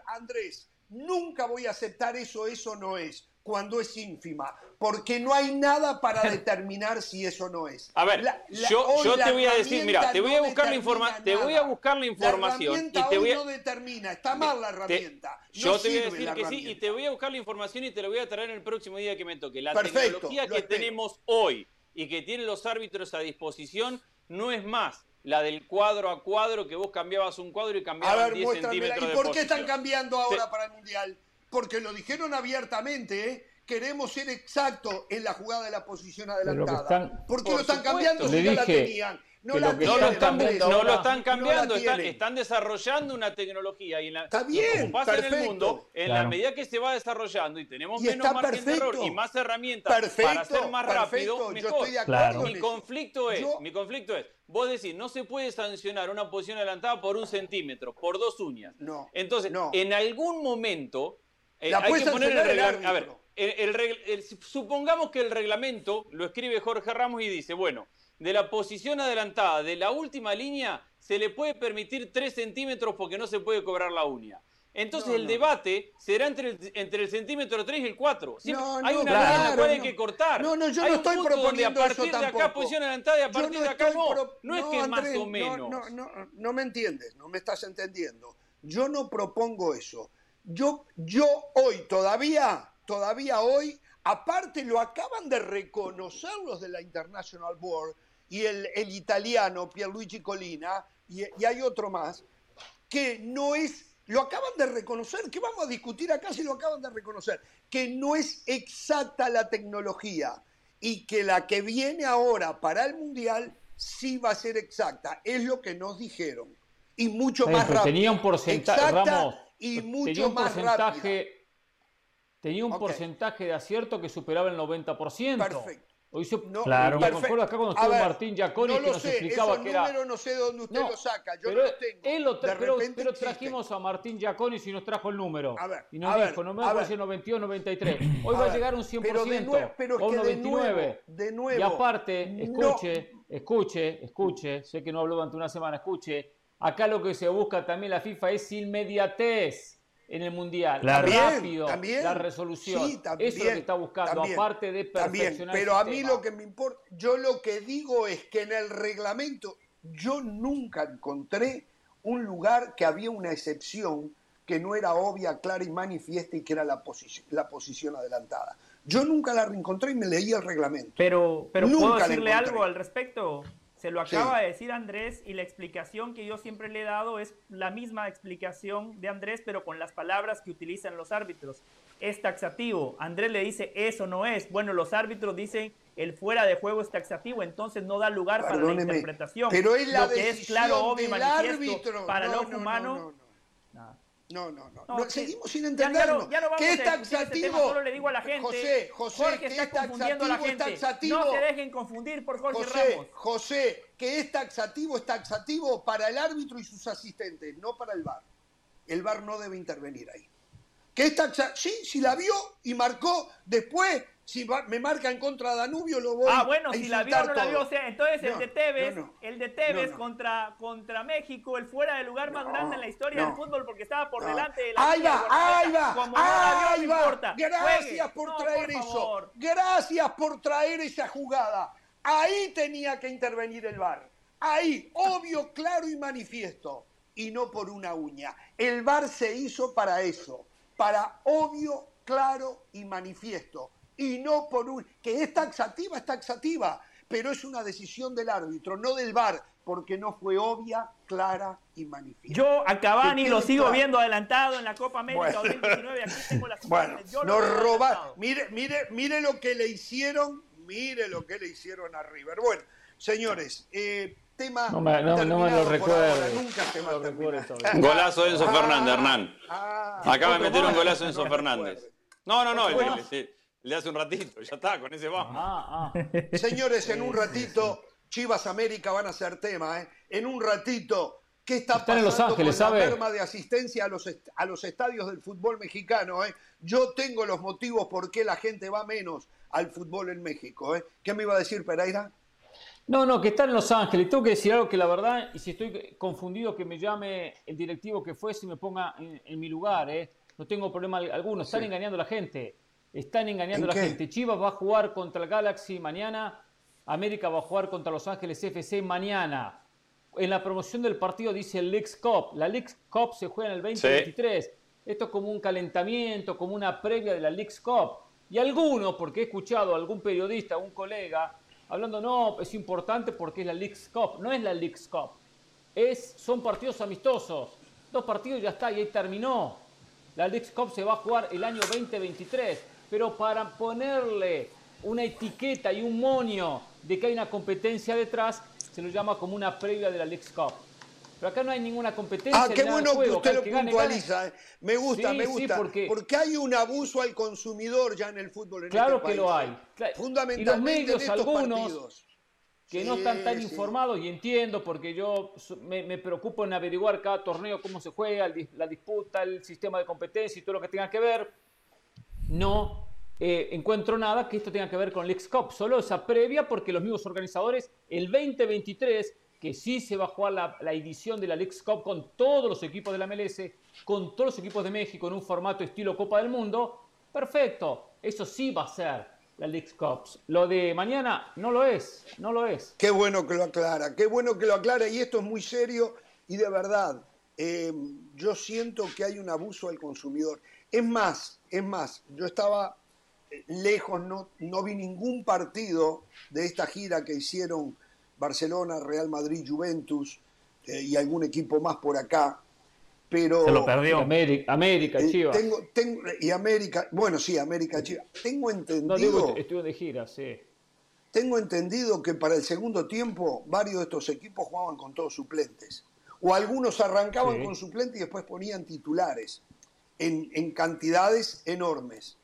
Andrés, nunca voy a aceptar eso, eso no es, cuando es ínfima, porque no hay nada para determinar si eso no es. A ver, La- la- yo, te voy a decir, mira, te voy a no buscar la información, te voy a buscar la información La y herramienta te voy a no determina, está mal la te- herramienta. yo te voy a decir que sí y te voy a buscar la información y te la voy a traer el próximo día que me toque. La Perfecto, tecnología lo que tenemos hoy y que tienen los árbitros a disposición no es más la del cuadro a cuadro que vos cambiabas un cuadro y cambiabas ver, 10 muéstramela. centímetros ¿Y de por qué están cambiando ahora Sí. para el Mundial? Porque lo dijeron abiertamente, ¿eh? Queremos ser exactos en la jugada de la posición que adelantada. están- ¿Por qué Por lo están supuesto. cambiando si no la tenían? No la lo que No lo, tienen, están, no lo están cambiando, no están, tienen. están desarrollando una tecnología y, en la- Está y bien, como pasa en el mundo, en la medida que se va desarrollando y tenemos Y menos margen de error y más herramientas Perfecto, para hacer más rápido, mejor. estoy de acuerdo Claro. Mi conflicto es, Yo- mi conflicto es, vos decís, no se puede sancionar una posición adelantada por un centímetro, por dos uñas. No, Entonces, no. en algún momento eh, La hay que poner el reglamento. A ver, árbitro. el- el reg- el- supongamos que el reglamento lo escribe Jorge Ramos y dice, bueno, de la posición adelantada de la última línea se le puede permitir 3 centímetros porque no se puede cobrar la uña. Entonces No, el no. debate será entre el, entre el centímetro 3 y el 4. Siempre No, hay una línea en la claro, cual hay no. que cortar. No, no, yo Hay no estoy proponiendo a eso partir de acá tampoco. posición adelantada y a partir no de acá no. No es que más o menos. No, no, no, no me entiendes, no me estás entendiendo. Yo no propongo eso. Yo, yo hoy, todavía, todavía hoy, aparte lo acaban de reconocer los de la International Board y el, el italiano Pierluigi Colina, y, y hay otro más, que no es, lo acaban de reconocer, que vamos a discutir acá si lo acaban de reconocer, que no es exacta la tecnología y que la que viene ahora para el Mundial sí va a ser exacta, es lo que nos dijeron. Y mucho más rápido. tenía un porcentaje, Ramos, y tenía mucho un más porcentaje, tenía un Ok. porcentaje de acierto que superaba el 90%. Perfecto. Hoy se, No, Claro. me acuerdo acá cuando estuvo ver, Martín Giaconi no que lo nos sé, explicaba esos que era no sé dónde usted No, los saca, yo pero no los tengo. Él lo tra- pero, pero trajimos a Martín Giaconi si nos trajo el número. A ver, y nos a ver, dijo, no me acuerdo ver. si 92, 93. Hoy A va a ver, llegar a un 100%. pero de nuevo- pero es o un que de 99. nuevo, de nuevo, y aparte, no- escuche, escuche, escuche, sé que no habló durante una semana, escuche. Acá lo que se busca también la FIFA es inmediatez en el Mundial. Claro. Rápido, también. la resolución. Sí, también, Eso es lo que está buscando, también, aparte de También, perfeccionar pero el a mí lo que me importa, yo lo que digo es que en el reglamento yo nunca encontré un lugar que había una excepción que no era obvia, clara y manifiesta y que era la, posición, la posición adelantada. Yo nunca la reencontré y me leí el reglamento. Pero, pero ¿puedo decirle algo al respecto? Se lo acaba de decir Andrés y la explicación que yo siempre le he dado es la misma explicación de Andrés, pero con las palabras que utilizan los árbitros. Es taxativo. Andrés le dice, eso no es. Bueno, los árbitros dicen, el fuera de juego es taxativo, entonces no da lugar para la interpretación. Pero es la Lo que es claro, obvio y manifiesto árbitro. para no, el ojo no, humano. No, no, no. No, no que- seguimos sin Ya, entenderlo. ya no, ya no ¿Qué es taxativo? tema, solo le digo a la gente. José, José, Jorge ¿qué está es confundiendo a la taxativo? gente. Es taxativo. No se dejen confundir por Jorge José, Ramos. José, que es taxativo, es taxativo para el árbitro y sus asistentes, no para el VAR. El VAR no debe intervenir ahí. Que es taxa, sí, si la vio y marcó, después, si va- me marca en contra Danubio, lo voy Ah, bueno, a si la vio o no la vio, o sea, entonces el de Tevez, no, no. el de Tevez. Contra, contra México, el fuera de lugar más grande en la historia del fútbol porque estaba por delante de la Ahí va, ahí va, Como vio, ahí va. importa. Gracias Juegue. por traer por eso. favor. Gracias por traer esa jugada. Ahí tenía que intervenir el VAR. Ahí, obvio, claro y manifiesto. Y no por una uña. El VAR se hizo para eso. Para obvio, claro y manifiesto. Y no por un... Que es taxativa, es taxativa. Pero es una decisión del árbitro, no del VAR. Porque no fue obvia, clara y manifiesta. Yo a Cavani lo sigo claro. viendo adelantado en la Copa América Bueno. 2019. Aquí tengo las Bueno. Yo lo nos robaron. Mire, mire, mire lo que le hicieron, mire lo que le hicieron a River. Bueno, señores, eh, tema. No me- no- no me lo recuerde. Nunca se No va a lo recuerde terminar. todavía. Golazo de Enzo Ah, Fernández, Hernán. ah, Acaba de meter un golazo Enzo No Fernández. No, no, no, el, el- el- el de hace un ratito, ya está, con ese vamos. Ah, ah. Señores, en un ratito, Chivas América van a ser tema, ¿eh? En un ratito, ¿qué está Están en pasando Los Ángeles, con la merma de asistencia a los, a los estadios del fútbol mexicano, ¿eh? Yo tengo los motivos por qué la gente va menos al fútbol en México, ¿eh? ¿Qué me iba a decir Pereira? No, no, que está en Los Ángeles. Tengo que decir algo que la verdad, y si estoy confundido, que me llame el directivo que fuese y me ponga en, en mi lugar, ¿eh? No tengo problema al- alguno. Están Sí. engañando a la gente. Están engañando a ¿En la qué? gente. Chivas va a jugar contra el Galaxy mañana. América va a jugar contra Los Ángeles FC mañana. En la promoción del partido dice Leagues Cup. La Leagues Cup se juega en el 2023. Esto es como un calentamiento, como una previa de la Leagues Cup. Y alguno, porque he escuchado a algún periodista, a un colega, hablando, no, es importante porque es la Leagues Cup. No es la Leagues Cup. Es, son partidos amistosos. Dos partidos y ya está, y ahí terminó. La Leagues Cup se va a jugar el año 2023. Pero para ponerle una etiqueta y un monio de que hay una competencia detrás, se lo llama como una previa de la Leagues Cup. Pero acá no hay ninguna competencia. Ah, qué bueno que usted lo que gane, puntualiza. ¿eh? Me gusta, Sí, me sí, gusta. porque- porque hay un abuso al consumidor ya en el fútbol en Claro este que país, lo hay. Fundamentalmente y los medios, en estos algunos, partidos. que no Sí, están tan sí. informados y entiendo porque yo me, me preocupo en averiguar cada torneo cómo se juega, la disputa, el sistema de competencia y todo lo que tenga que ver. No eh, encuentro nada que esto tenga que ver con Leagues Cup, solo esa previa porque los mismos organizadores el 2023 que sí se va a jugar la, la edición de la Leagues Cup con todos los equipos de la MLS, con todos los equipos de México en un formato estilo Copa del Mundo, perfecto, eso sí va a ser la Leagues Cup. Lo de mañana no lo es, no lo es. Qué bueno que lo aclara, qué bueno que lo aclara y esto es muy serio y de verdad, eh, yo siento que hay un abuso al consumidor. Es más, es más, yo estaba eh, lejos, no, no vi ningún partido de esta gira que hicieron Barcelona, Real Madrid, Juventus eh, y algún equipo más por acá, pero... Se lo perdió. América, América eh, Chivas. tengo, tengo- y América, bueno, sí, América, Chivas. Tengo No entendido... digo, estuve de gira, sí. Tengo entendido que para el segundo tiempo varios de estos equipos jugaban con todos suplentes. O algunos arrancaban Sí. con suplentes y después ponían titulares en, cantidades enormes.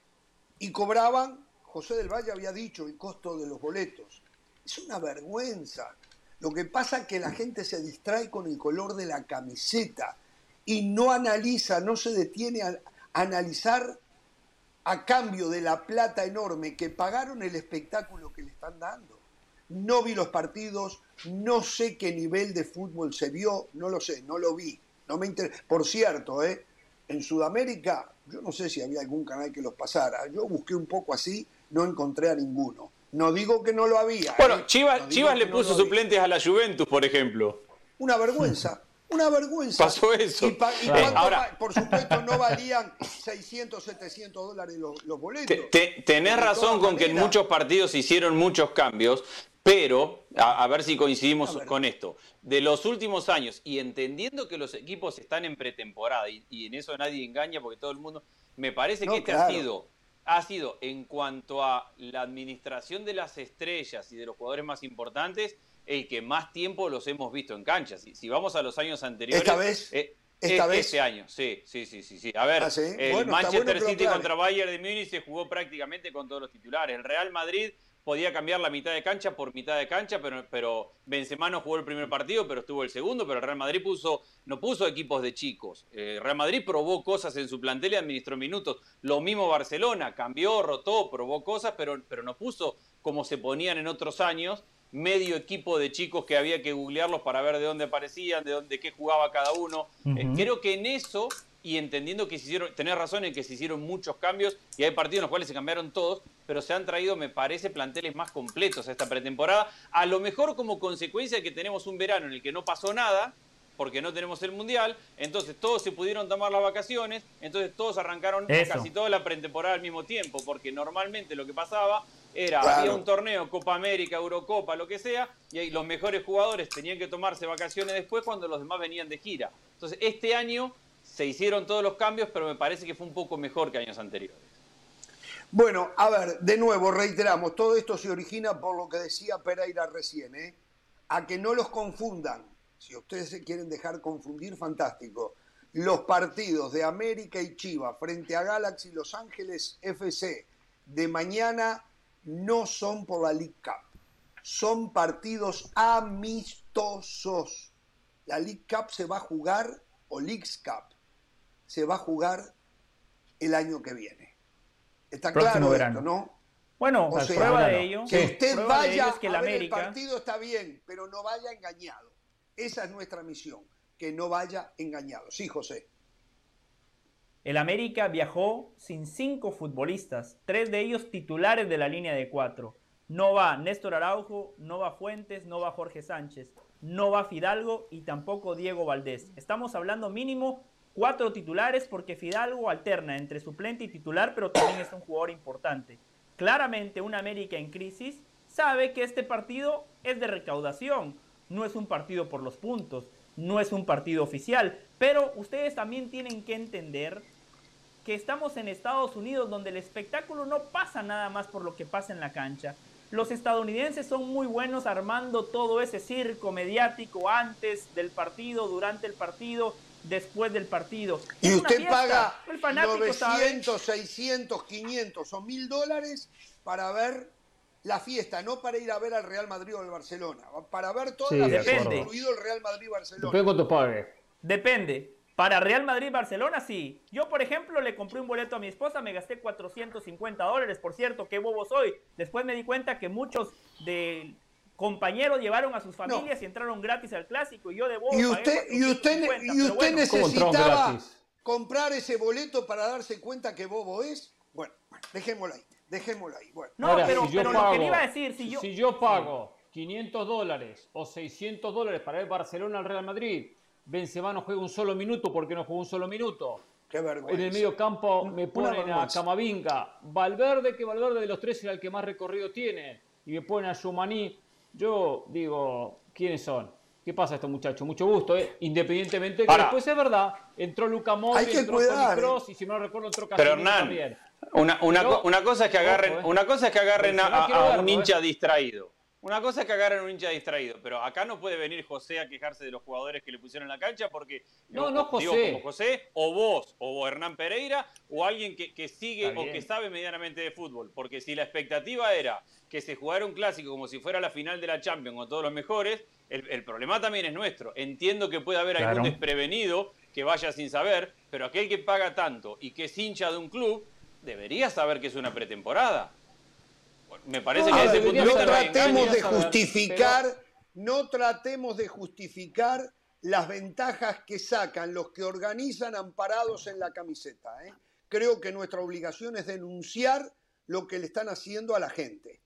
Y cobraban, José del Valle había dicho, el costo de los boletos. Es una vergüenza. Lo que pasa es que la gente se distrae con el color de la camiseta y no analiza, no se detiene a a analizar a cambio de la plata enorme que pagaron el espectáculo que le están dando. No vi los partidos, no sé qué nivel de fútbol se vio, no lo sé, no lo vi. No me inter- Por cierto, ¿eh? En Sudamérica, yo no sé si había algún canal que los pasara. Yo busqué un poco así, no encontré a ninguno. No digo que no lo había. Bueno, ¿eh? Chivas, No le no puso había. suplentes a la Juventus, por ejemplo. Una vergüenza. Una vergüenza. Pasó eso. Y, pa- y Claro. cuánto Ahora- por supuesto, no valían 600, 700 dólares los, los boletos. Te- te- tenés razón con que en muchos partidos se hicieron muchos cambios, pero a, a ver si coincidimos con esto. De los últimos años, y entendiendo que los equipos están en pretemporada, y, y en eso nadie engaña porque todo el mundo. Me parece No, que este claro. ha sido. Ha sido en cuanto a la administración de las estrellas y de los jugadores más importantes, el que más tiempo los hemos visto en cancha. Si, si vamos a los años anteriores. ¿Esta vez? eh, ¿Esta eh, vez? Este año, sí, sí, sí, sí. sí. A ver, Ah, ¿sí? el Bueno, Manchester bueno City contra Bayern de Múnich se jugó prácticamente con todos los titulares. El Real Madrid podía cambiar la mitad de cancha por mitad de cancha, pero, pero Benzema no jugó el primer partido, pero estuvo el segundo, pero el Real Madrid puso, no puso equipos de chicos. El Real Madrid probó cosas en su plantel y administró minutos. Lo mismo Barcelona, cambió, rotó, probó cosas, pero, pero no puso como se ponían en otros años, medio equipo de chicos que había que googlearlos para ver de dónde aparecían, de dónde qué jugaba cada uno. Eh, creo que en eso y entendiendo que se hicieron, tenés razón en que se hicieron muchos cambios y hay partidos en los cuales se cambiaron todos, pero se han traído, me parece, planteles más completos a esta pretemporada. A lo mejor como consecuencia de que tenemos un verano en el que no pasó nada, porque no tenemos el mundial, entonces todos se pudieron tomar las vacaciones, entonces todos arrancaron Eso. casi toda la pretemporada al mismo tiempo, porque normalmente lo que pasaba era, Claro. había un torneo, Copa América, Eurocopa, lo que sea, y ahí los mejores jugadores tenían que tomarse vacaciones después cuando los demás venían de gira. Entonces, este año se hicieron todos los cambios, pero me parece que fue un poco mejor que años anteriores. Bueno, a ver, de nuevo, reiteramos, todo esto se origina por lo que decía Pereira recién, ¿eh? A que no los confundan, si ustedes se quieren dejar confundir, fantástico. Los partidos de América y Chivas frente a Galaxy Los Ángeles FC de mañana no son por la League Cup, son partidos amistosos. La League Cup se va a jugar, o Leagues Cup, se va a jugar el año que viene. Está Próximo claro verano. esto, ¿no? Bueno, O sea, prueba de ello. Que usted prueba vaya es que el a ver el América. partido está bien, pero no vaya engañado. Esa es nuestra misión, que no vaya engañado. Sí, José. El América viajó sin cinco futbolistas, tres de ellos titulares de la línea de cuatro. No va Néstor Araujo, no va Fuentes, no va Jorge Sánchez, no va Fidalgo y tampoco Diego Valdés. Estamos hablando mínimo cuatro titulares porque Fidalgo alterna entre suplente y titular, pero también es un jugador importante. Claramente un América en crisis sabe que este partido es de recaudación, no es un partido por los puntos, no es un partido oficial, pero ustedes también tienen que entender que estamos en Estados Unidos donde el espectáculo no pasa nada más por lo que pasa en la cancha. Los estadounidenses son muy buenos armando todo ese circo mediático antes del partido, durante el partido, después del partido. Y Es usted paga El fanático sabe. 900, 600, 500 o 1000 dólares para ver la fiesta, no para ir a ver al Real Madrid o al Barcelona, para ver toda Sí, la de fiesta, acuerdo. incluido el Real Madrid-Barcelona. Depende de cuánto pague. Depende. Para Real Madrid-Barcelona, sí. Yo, por ejemplo, le compré un boleto a mi esposa, me gasté 450 dólares. Por cierto, qué bobo soy. Después me di cuenta que muchos de compañeros llevaron a sus familias y entraron gratis al clásico. Y yo de bobo Y usted, y usted, 450, y usted bueno. ¿Cómo entraron necesitaba comprar ese boleto para darse cuenta que bobo es. Bueno, dejémoslo ahí, dejémoslo ahí. Bueno, No, Ahora, pero, si yo pero lo que pago- le iba a decir, si yo... pago 500 dólares o 600 dólares para ver Barcelona al Real Madrid, Benzema no juega un solo minuto porque no jugó un solo minuto. qué vergüenza. En el medio campo me ponen a. Camavinga, Valverde, que Valverde de los tres era el que más recorrido tiene, y me ponen a Shumaní. Yo digo, ¿quiénes son? ¿Qué pasa estos muchachos? Mucho gusto, ¿eh? Independientemente de que Ahora- después es verdad, entró Luca que entró cuidar, Toni Kroos, ¿eh? y si no recuerdo entró Pero Casemiro Hernán, también. Una, una, Yo- co- una cosa es que agarren, Ojo, eh. una cosa es que agarren a, a un eh. hincha distraído. Una cosa es que agarren un hincha distraído, pero acá no puede venir José a quejarse de los jugadores que le pusieron en la cancha porque No, no, digo, José. como José o vos o Hernán Pereira o alguien que, que sigue o que sabe medianamente de fútbol, porque si la expectativa era que se jugara un clásico como si fuera la final de la Champions con todos los mejores, el, el problema también es nuestro. Entiendo que puede haber algún desprevenido que vaya sin saber, pero aquel que paga tanto y que es hincha de un club debería saber que es una pretemporada. Me parece No, que a desde ver, ese punto no de vista no hay tratemos de justificar, no tratemos de justificar las ventajas que sacan los que organizan amparados en la camiseta. ¿eh? Creo que nuestra obligación es denunciar lo que le están haciendo a la gente.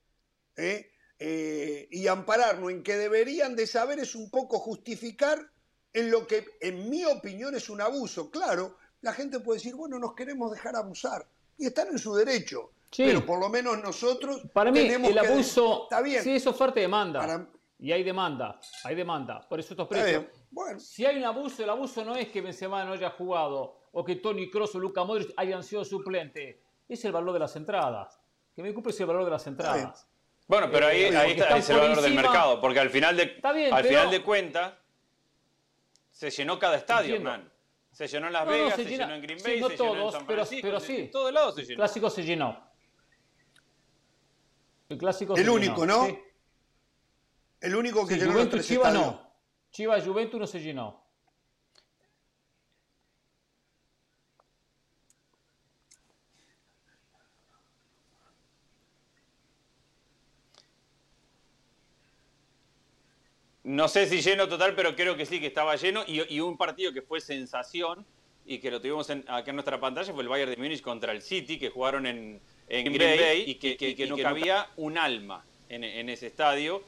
¿eh? Eh, y ampararnos en que deberían de saber es un poco justificar en lo que en mi opinión es un abuso. Claro, la gente puede decir, bueno, nos queremos dejar abusar. Y están en su derecho. Sí. Pero por lo menos nosotros Para mí, tenemos el que- abuso, Está bien. sí es oferta y demanda. Para- Y hay demanda, hay demanda. Por eso estos precios. Bueno, Si hay un abuso, el abuso no es que Benzema no haya jugado o que Tony Kroos o Luka Modric hayan sido suplente. Es el valor de las entradas. Que me ocupe es el valor de las entradas. Bueno, pero ahí, Eh, ahí está, es el valor del mercado, porque al final de, Está bien, al pero- final de cuentas se llenó cada estadio, Entiendo. man. Se llenó en Las No, no, Vegas, se llenó en Green sí, Bay, no se llenó en San Francisco, pero se- sí. en todos lados se llenó. clásico se llenó. El clásico El único, llenó, ¿no? sí. el único que Sí, llenó los Juventus tres Chivas estadios. no. Chivas Juventus no se llenó. No sé si lleno total, pero creo que sí, que estaba lleno. Y, y un partido que fue sensación y que lo tuvimos en- acá en nuestra pantalla fue el Bayern de Múnich contra el City, que jugaron en, en Green Bay y que, y que no cabía un alma en, en ese estadio.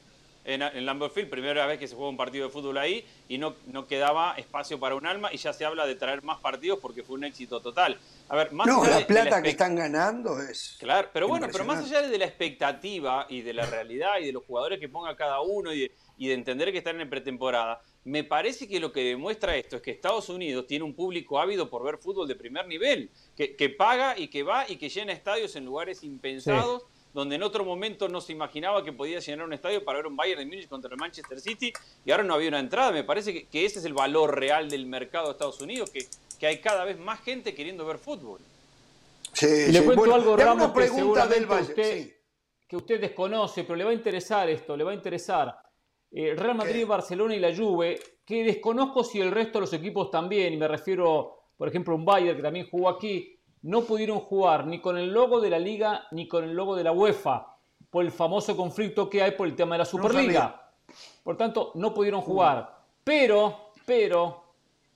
En, en Lambeau Field, primera vez que se juega un partido de fútbol ahí y no, no quedaba espacio para un alma y ya se habla de traer más partidos porque fue un éxito total. A ver, más No, allá la de- de plata que están ganando es. Claro, pero bueno, pero más allá de la expectativa y de la realidad y de los jugadores que ponga cada uno y de, y de entender que están en pretemporada, me parece que lo que demuestra esto es que Estados Unidos tiene un público ávido por ver fútbol de primer nivel, que, que paga y que va y que llena estadios en lugares impensados. Donde en otro momento no se imaginaba que podía llenar un estadio para ver un Bayern de Múnich contra el Manchester City y ahora no había una entrada. Me parece que, que ese es el valor real del mercado de Estados Unidos, que, que hay cada vez más gente queriendo ver fútbol. Sí, le sí. cuento Bueno, algo, Ramos, una que pregunta del Valle. usted, sí. que usted desconoce, pero le va a interesar esto, le va a interesar. Eh, Real Madrid, ¿Qué? Barcelona y la Juve, que desconozco si el resto de los equipos también, y me refiero, por ejemplo, a un Bayern que también jugó aquí, no pudieron jugar ni con el logo de la Liga ni con el logo de la UEFA, por el famoso conflicto que hay por el tema de la Superliga. Por tanto, no pudieron jugar. Pero, pero,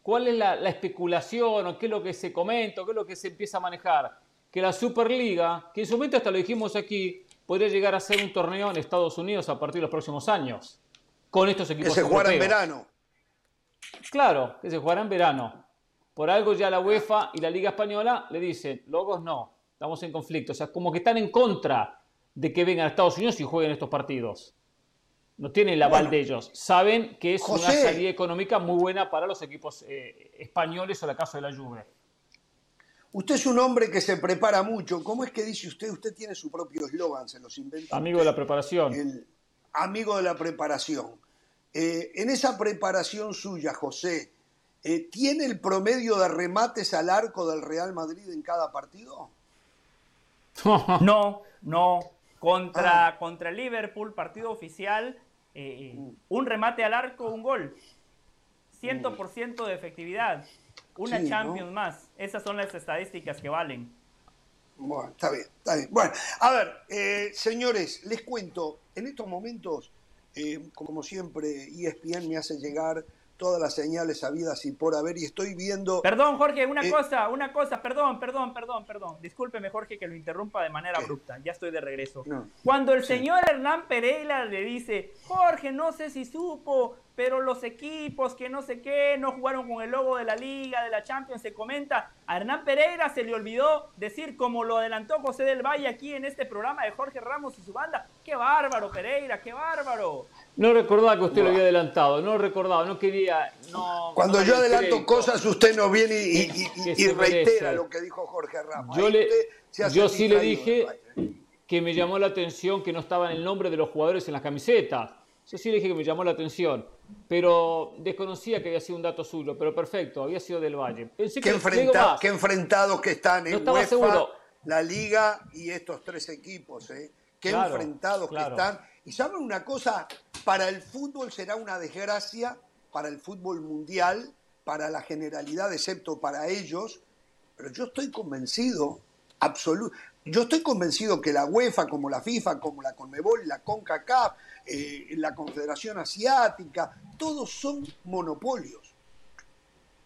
¿cuál es la, la especulación o qué es lo que se comenta o qué es lo que se empieza a manejar? Que la Superliga, que en su momento hasta lo dijimos aquí, podría llegar a ser un torneo en Estados Unidos a partir de los próximos años. Con estos Que equipos se jugará en verano. Claro, que se jugará en verano. Por algo ya la UEFA y la Liga Española le dicen, logos no, estamos en conflicto. O sea, como que están en contra de que vengan a Estados Unidos y jueguen estos partidos. No tienen el aval Bueno. de ellos. Saben que es una salida económica muy buena para los equipos eh, españoles o el caso de la Juve. Usted es un hombre que se prepara mucho. ¿Cómo es que dice usted? Usted tiene su propio eslogan, se los inventa. Amigo de la preparación. El amigo de la preparación. Eh, en esa preparación suya, José, eh, ¿tiene el promedio de remates al arco del Real Madrid en cada partido? No, no. Contra, Ah. contra el Liverpool, partido oficial, eh, un remate al arco, un gol. 100% de efectividad. Una Sí, ¿no? Champions más. Esas son las estadísticas que valen. Bueno, está bien, está bien. Bueno, a ver, eh, señores, les cuento, en estos momentos, eh, como siempre, ESPN me hace llegar todas las señales habidas y por haber, y estoy viendo... Perdón, Jorge, una Eh, cosa, una cosa, perdón, perdón, perdón, perdón. Discúlpeme, Jorge, que lo interrumpa de manera abrupta. Ya estoy de regreso. No. Cuando el señor Hernán Pereira le dice, Jorge, no sé si supo, pero los equipos que no sé qué, no jugaron con el logo de la Liga, de la Champions, se comenta, a Hernán Pereira se le olvidó decir, como lo adelantó José del Valle aquí en este programa de Jorge Ramos y su banda, qué bárbaro, Pereira, qué bárbaro. No recordaba que usted lo había adelantado, no recordaba, no quería. No, Cuando no yo adelanto crédito. cosas, usted no viene y, y- y- Que y se reitera lo que dijo Jorge Ramos. Yo, le, yo sí le dije que me llamó la atención que no estaba en el nombre de los jugadores en las camisetas. Yo sí le dije que me llamó la atención, pero desconocía que había sido un dato suyo, pero perfecto, había sido del Valle. Pensé Qué, que enfrenta- enfrentados que están en estaba UEFA, seguro. la Liga y estos tres equipos. ¿eh? Qué Claro, enfrentados claro. que están. Y saben una cosa, para el fútbol será una desgracia, para el fútbol mundial, para la generalidad, excepto para ellos, pero yo estoy convencido, absoluto, yo estoy convencido que la UEFA, como la FIFA, como la CONMEBOL, la CONCACAF, eh, la Confederación Asiática, todos son monopolios.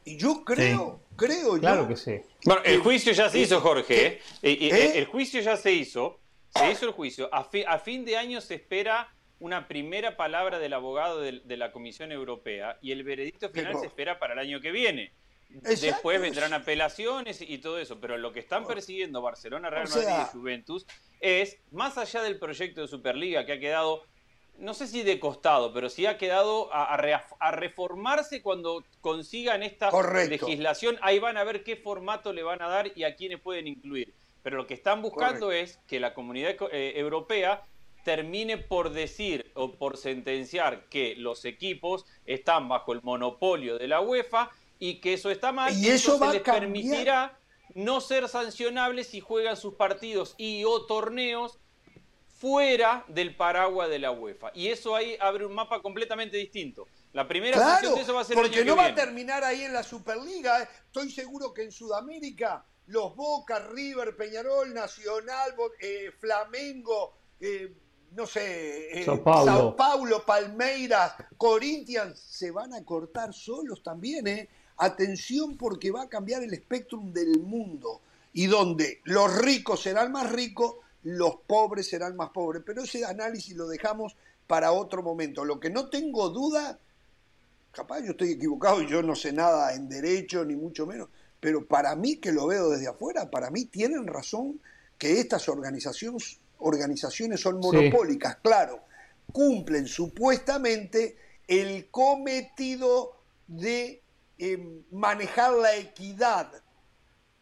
Y yo creo, creo Claro yo, que sí. Bueno, el juicio ya se eh, hizo, Jorge. eh, ¿eh? Eh. El juicio ya se hizo. Se hizo el juicio. A, fi- a fin de año se espera una primera palabra del abogado de, de la Comisión Europea y el veredicto final se espera para el año que viene. Exacto. Después vendrán apelaciones y todo eso, pero lo que están persiguiendo Barcelona, Real O sea- Madrid y Juventus es, más allá del proyecto de Superliga que ha quedado, no sé si de costado, pero sí ha quedado a, a reaf- a reformarse cuando consigan esta Correcto. legislación, ahí van a ver qué formato le van a dar y a quiénes pueden incluir. Pero lo que están buscando es que la comunidad eh, europea termine por decir o por sentenciar que los equipos están bajo el monopolio de la UEFA y que eso está mal Y eso va se les cambiar. permitirá no ser sancionables si juegan sus partidos y o torneos fuera del paraguas de la UEFA. Y eso ahí abre un mapa completamente distinto. La primera Claro, sanción de eso va a ser el porque año no que va a terminar ahí en la Superliga. ¿eh? Estoy seguro que en Sudamérica los Boca, River, Peñarol, Nacional, eh, Flamengo, eh, no sé, eh, Sao Paulo. Sao Paulo, Palmeiras, Corinthians, se van a cortar solos también. ¿eh? Atención porque va a cambiar el espectrum del mundo y donde los ricos serán más ricos, los pobres serán más pobres. Pero ese análisis lo dejamos para otro momento. Lo que no tengo duda capaz yo estoy equivocado y yo no sé nada en derecho, ni mucho menos, pero para mí que lo veo desde afuera, para mí tienen razón que estas organizaciones, organizaciones son Sí. monopólicas, claro, cumplen supuestamente el cometido de eh, manejar la equidad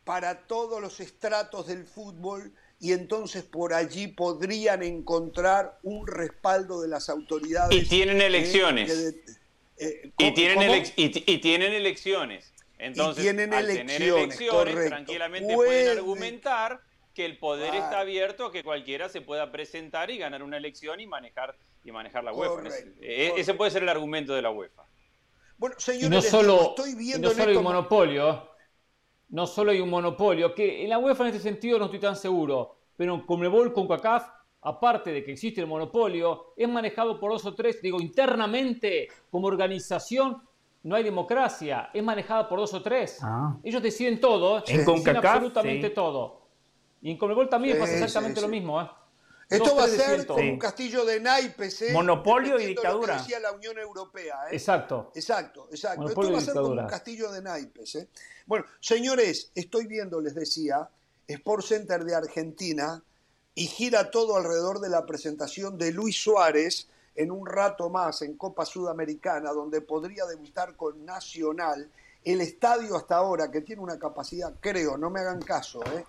para todos los estratos del fútbol y entonces por allí podrían encontrar un respaldo de las autoridades. Y tienen elecciones. de- eh, Y ¿cómo- tienen, y, ti- y tienen elecciones. Entonces, tienen al tener elecciones, correcto. tranquilamente Puede- pueden argumentar que el poder está abierto a que cualquiera se pueda presentar y ganar una elección y manejar y manejar la UEFA. Correcto, Eh, Ese puede ser el argumento de la UEFA. Bueno, Y señores, no solo, digo, estoy y viendo no en solo hay un monopolio, no solo hay un monopolio, que en la UEFA en este sentido no estoy tan seguro, pero en Conmebol con CACAF, aparte de que existe el monopolio, es manejado por dos o tres, digo, internamente, como organización, no hay democracia, es manejada por dos o tres. Ah. Ellos deciden todo, En deciden CONCACAF, absolutamente sí. todo. Y en Conmebol también Sí, pasa exactamente sí, lo mismo. ¿eh? Esto va a ser como un castillo de naipes, ¿eh? Monopolio y lo que dictadura. decía la Unión Europea, ¿eh? Exacto. Exacto, exacto. Monopolio Esto va y a ser como un dictadura. castillo de naipes. ¿eh? Bueno, señores, estoy viendo, les decía, Sport Center de Argentina y gira todo alrededor de la presentación de Luis Suárez en un rato más en Copa Sudamericana, donde podría debutar con Nacional. El estadio hasta ahora, que tiene una capacidad, creo, no me hagan caso, ¿eh?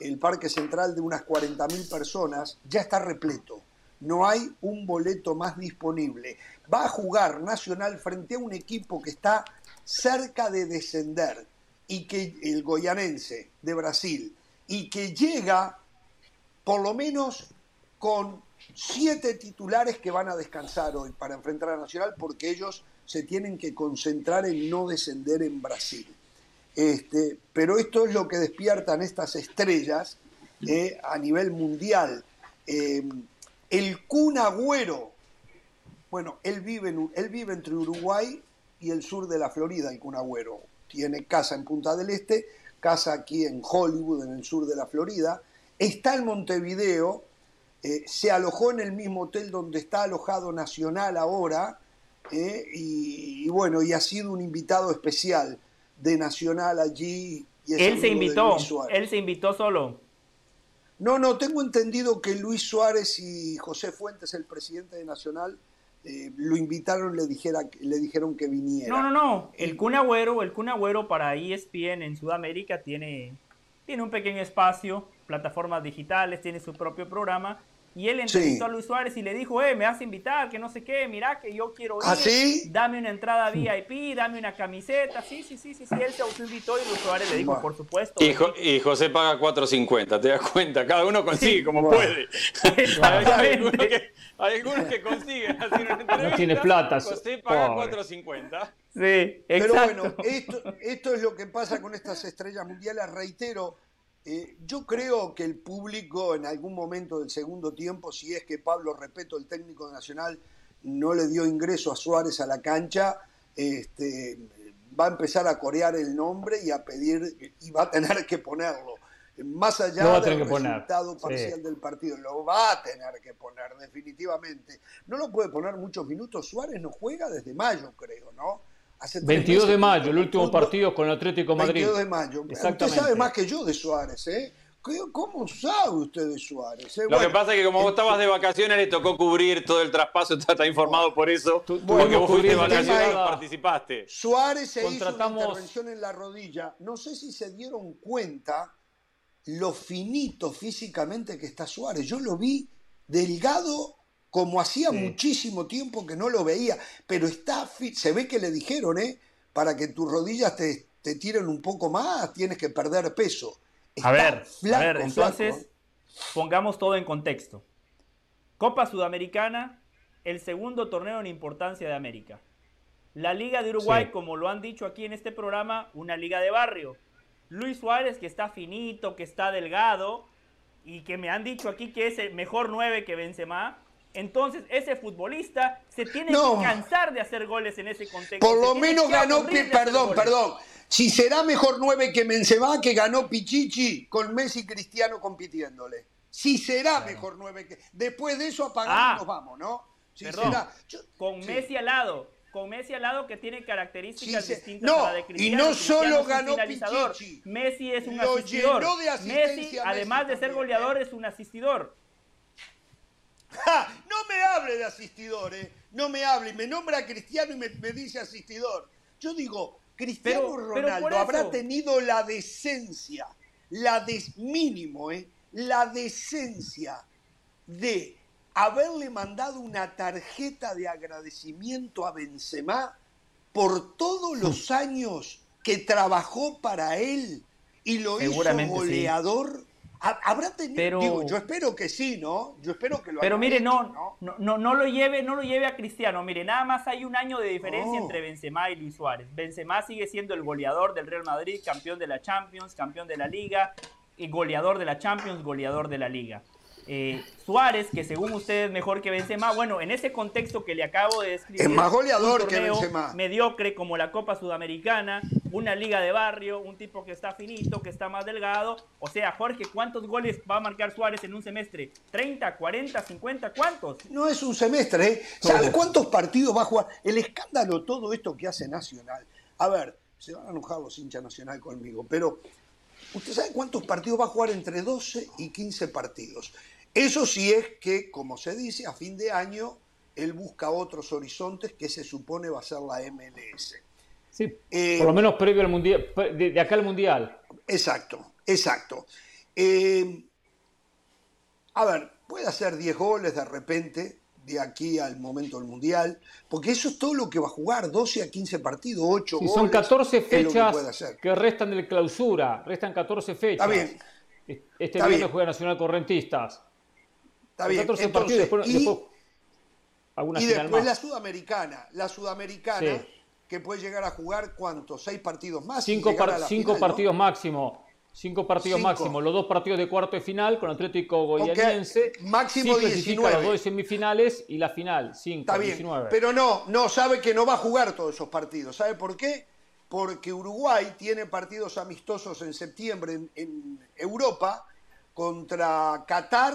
El Parque Central de unas 40.000 personas, ya está repleto. No hay un boleto más disponible. Va a jugar Nacional frente a un equipo que está cerca de descender y que el goyanense de Brasil y que llega por lo menos con siete titulares que van a descansar hoy para enfrentar a Nacional porque ellos se tienen que concentrar en no descender en Brasil. Este, pero esto es lo que despiertan estas estrellas eh, a nivel mundial. Eh, el Kun Agüero, bueno, él vive, en, entre Uruguay y el sur de la Florida, el Kun Agüero. Tiene casa en Punta del Este, casa aquí en Hollywood, en el sur de la Florida. Está en Montevideo, eh, se alojó en el mismo hotel donde está alojado Nacional ahora, y, y bueno, y ha sido un invitado especial de Nacional allí. Y Él se invitó, él se invitó solo. No, no, tengo entendido que Luis Suárez y José Fuentes, el presidente de Nacional, eh, lo invitaron, le, dijera, le dijeron que viniera. No, no, no. El Kun Agüero, el Kun Agüero para ESPN en Sudamérica tiene, tiene un pequeño espacio, plataformas digitales, tiene su propio programa. Y él entrevistó Sí. a Luis Suárez y le dijo, eh, me vas a invitar, que no sé qué, mira que yo quiero ir. ¿Ah, sí? Dame una entrada VIP, dame una camiseta. Sí, sí, sí, sí, sí. Él se autoinvitó y Luis Suárez le dijo, Bueno. por supuesto. Y, Jo- y José paga 4.50, te das cuenta, cada uno consigue como Bueno. puede. hay, algunos que, hay algunos que consiguen hacer una entrevista. tiene plata, José paga pobre. 4.50. Sí, Pero exacto. bueno, esto, esto es lo que pasa con estas estrellas mundiales. Reitero, eh, yo creo que el público en algún momento del segundo tiempo, si es que Pablo Repeto, el técnico de Nacional, no le dio ingreso a Suárez a la cancha, este, va a empezar a corear el nombre y a pedir, y va a tener que ponerlo. más allá del poner, resultado sí. parcial del partido. Lo va a tener que poner, definitivamente. No lo puede poner muchos minutos. Suárez no juega desde mayo, creo, ¿no? Hace tres 22 de mayo, el último fútbol. partido con el Atlético Madrid. 22 de mayo. Usted sabe más que yo de Suárez, ¿eh? ¿Qué- ¿Cómo sabe usted de Suárez? eh? Lo Bueno, que pasa es que como vos estabas de vacaciones, le tocó cubrir todo el traspaso, está, está informado por eso. Porque vos fuiste de vacaciones y participaste. Suárez se hizo una intervención en la rodilla. No sé si se dieron cuenta lo finito físicamente que está Suárez. Yo lo vi delgado como hacía Sí. muchísimo tiempo que no lo veía, pero está se ve que le dijeron, ¿eh? Para que tus rodillas te, te tiren un poco más, tienes que perder peso. A ver, a flaco, ver, entonces pongamos todo en contexto. Copa Sudamericana, el segundo torneo en importancia de América. La Liga de Uruguay, Sí. como lo han dicho aquí en este programa, una liga de barrio. Luis Suárez, que está finito, que está delgado, y que me han dicho aquí que es el mejor 9 que Benzema. Entonces, ese futbolista se tiene No. que cansar de hacer goles en ese contexto. Por lo menos ganó, perdón, perdón. Si será mejor 9 que Benzema, que ganó Pichichi con Messi y Cristiano compitiéndole. Si será mejor 9 que... Después de eso apagamos Ah. y nos vamos, ¿no? Si Perdón. será... Yo- Con sí. Messi al lado, con Messi al lado que tiene características distintas No, a la de y Cristiano. no Cristiano solo ganó. Pichichi, Messi es un lo asistidor. llenó de Messi, Messi además de ser goleador, ¿eh? es un asistidor. ¡Ja! No me hable de asistidor, ¿eh? No me hable. Me nombra Cristiano y me, me dice asistidor. Yo digo, Cristiano Pero- Ronaldo habrá tenido la decencia, la des mínimo, ¿eh? La decencia de haberle mandado una tarjeta de agradecimiento a Benzema por todos los años que trabajó para él y lo hizo sí. Habrá tenido, Pero- digo, yo espero que sí, ¿no? Yo espero que lo Pero haya mire, hecho, no, no, no, no lo lleve, no lo lleve a Cristiano. Mire, nada más hay un año de diferencia No. entre Benzema y Luis Suárez. Benzema sigue siendo el goleador del Real Madrid, campeón de la Champions, campeón de la Liga, y goleador de la Champions, goleador de la Liga. Eh, Suárez, que según usted es mejor que Benzema, bueno, en ese contexto que le acabo de describir, Es más goleador un que Benzema. mediocre como la Copa Sudamericana, una liga de barrio, un tipo que está finito, que está más delgado. O sea, Jorge, ¿cuántos goles va a marcar Suárez en un semestre? ¿30, 40, 50? ¿Cuántos? No es un semestre, ¿eh? ¿Sabe cuántos partidos va a jugar? El escándalo, todo esto que hace Nacional. A ver, se van a enojar los hinchas Nacional conmigo, pero ¿usted sabe cuántos partidos va a jugar entre 12 y 15 partidos? Eso sí es que, como se dice, a fin de año él busca otros horizontes que se supone va a ser la MLS. Sí, Eh, por lo menos previo al mundial, de, de acá al mundial. Exacto, exacto. Eh, a ver, puede hacer 10 goles de repente de aquí al momento del Mundial, porque eso es todo lo que va a jugar, 12 a 15 partidos, 8 Sí, goles. son 14 es lo que fechas hacer. que, restan de clausura, restan 14 fechas. Está bien, Este Está viernes bien. juega Nacional Correntistas. Está Son bien. 14 Entonces, partidos, después, y, después alguna y final después la. Sudamericana, la Sudamericana Sí. que puede llegar a jugar cuántos, seis partidos más. Cinco, llegar par- a la cinco final, ¿no? partidos máximo. Cinco partidos Cinco. máximo. Los dos partidos de cuarto de final con Atlético Goianiense. máximo Sí clasifica 19. los dos semifinales y la final. 5, Está bien, 19. pero no, no sabe que no va a jugar todos esos partidos. ¿Sabe por qué? Porque Uruguay tiene partidos amistosos en septiembre en, en Europa contra Qatar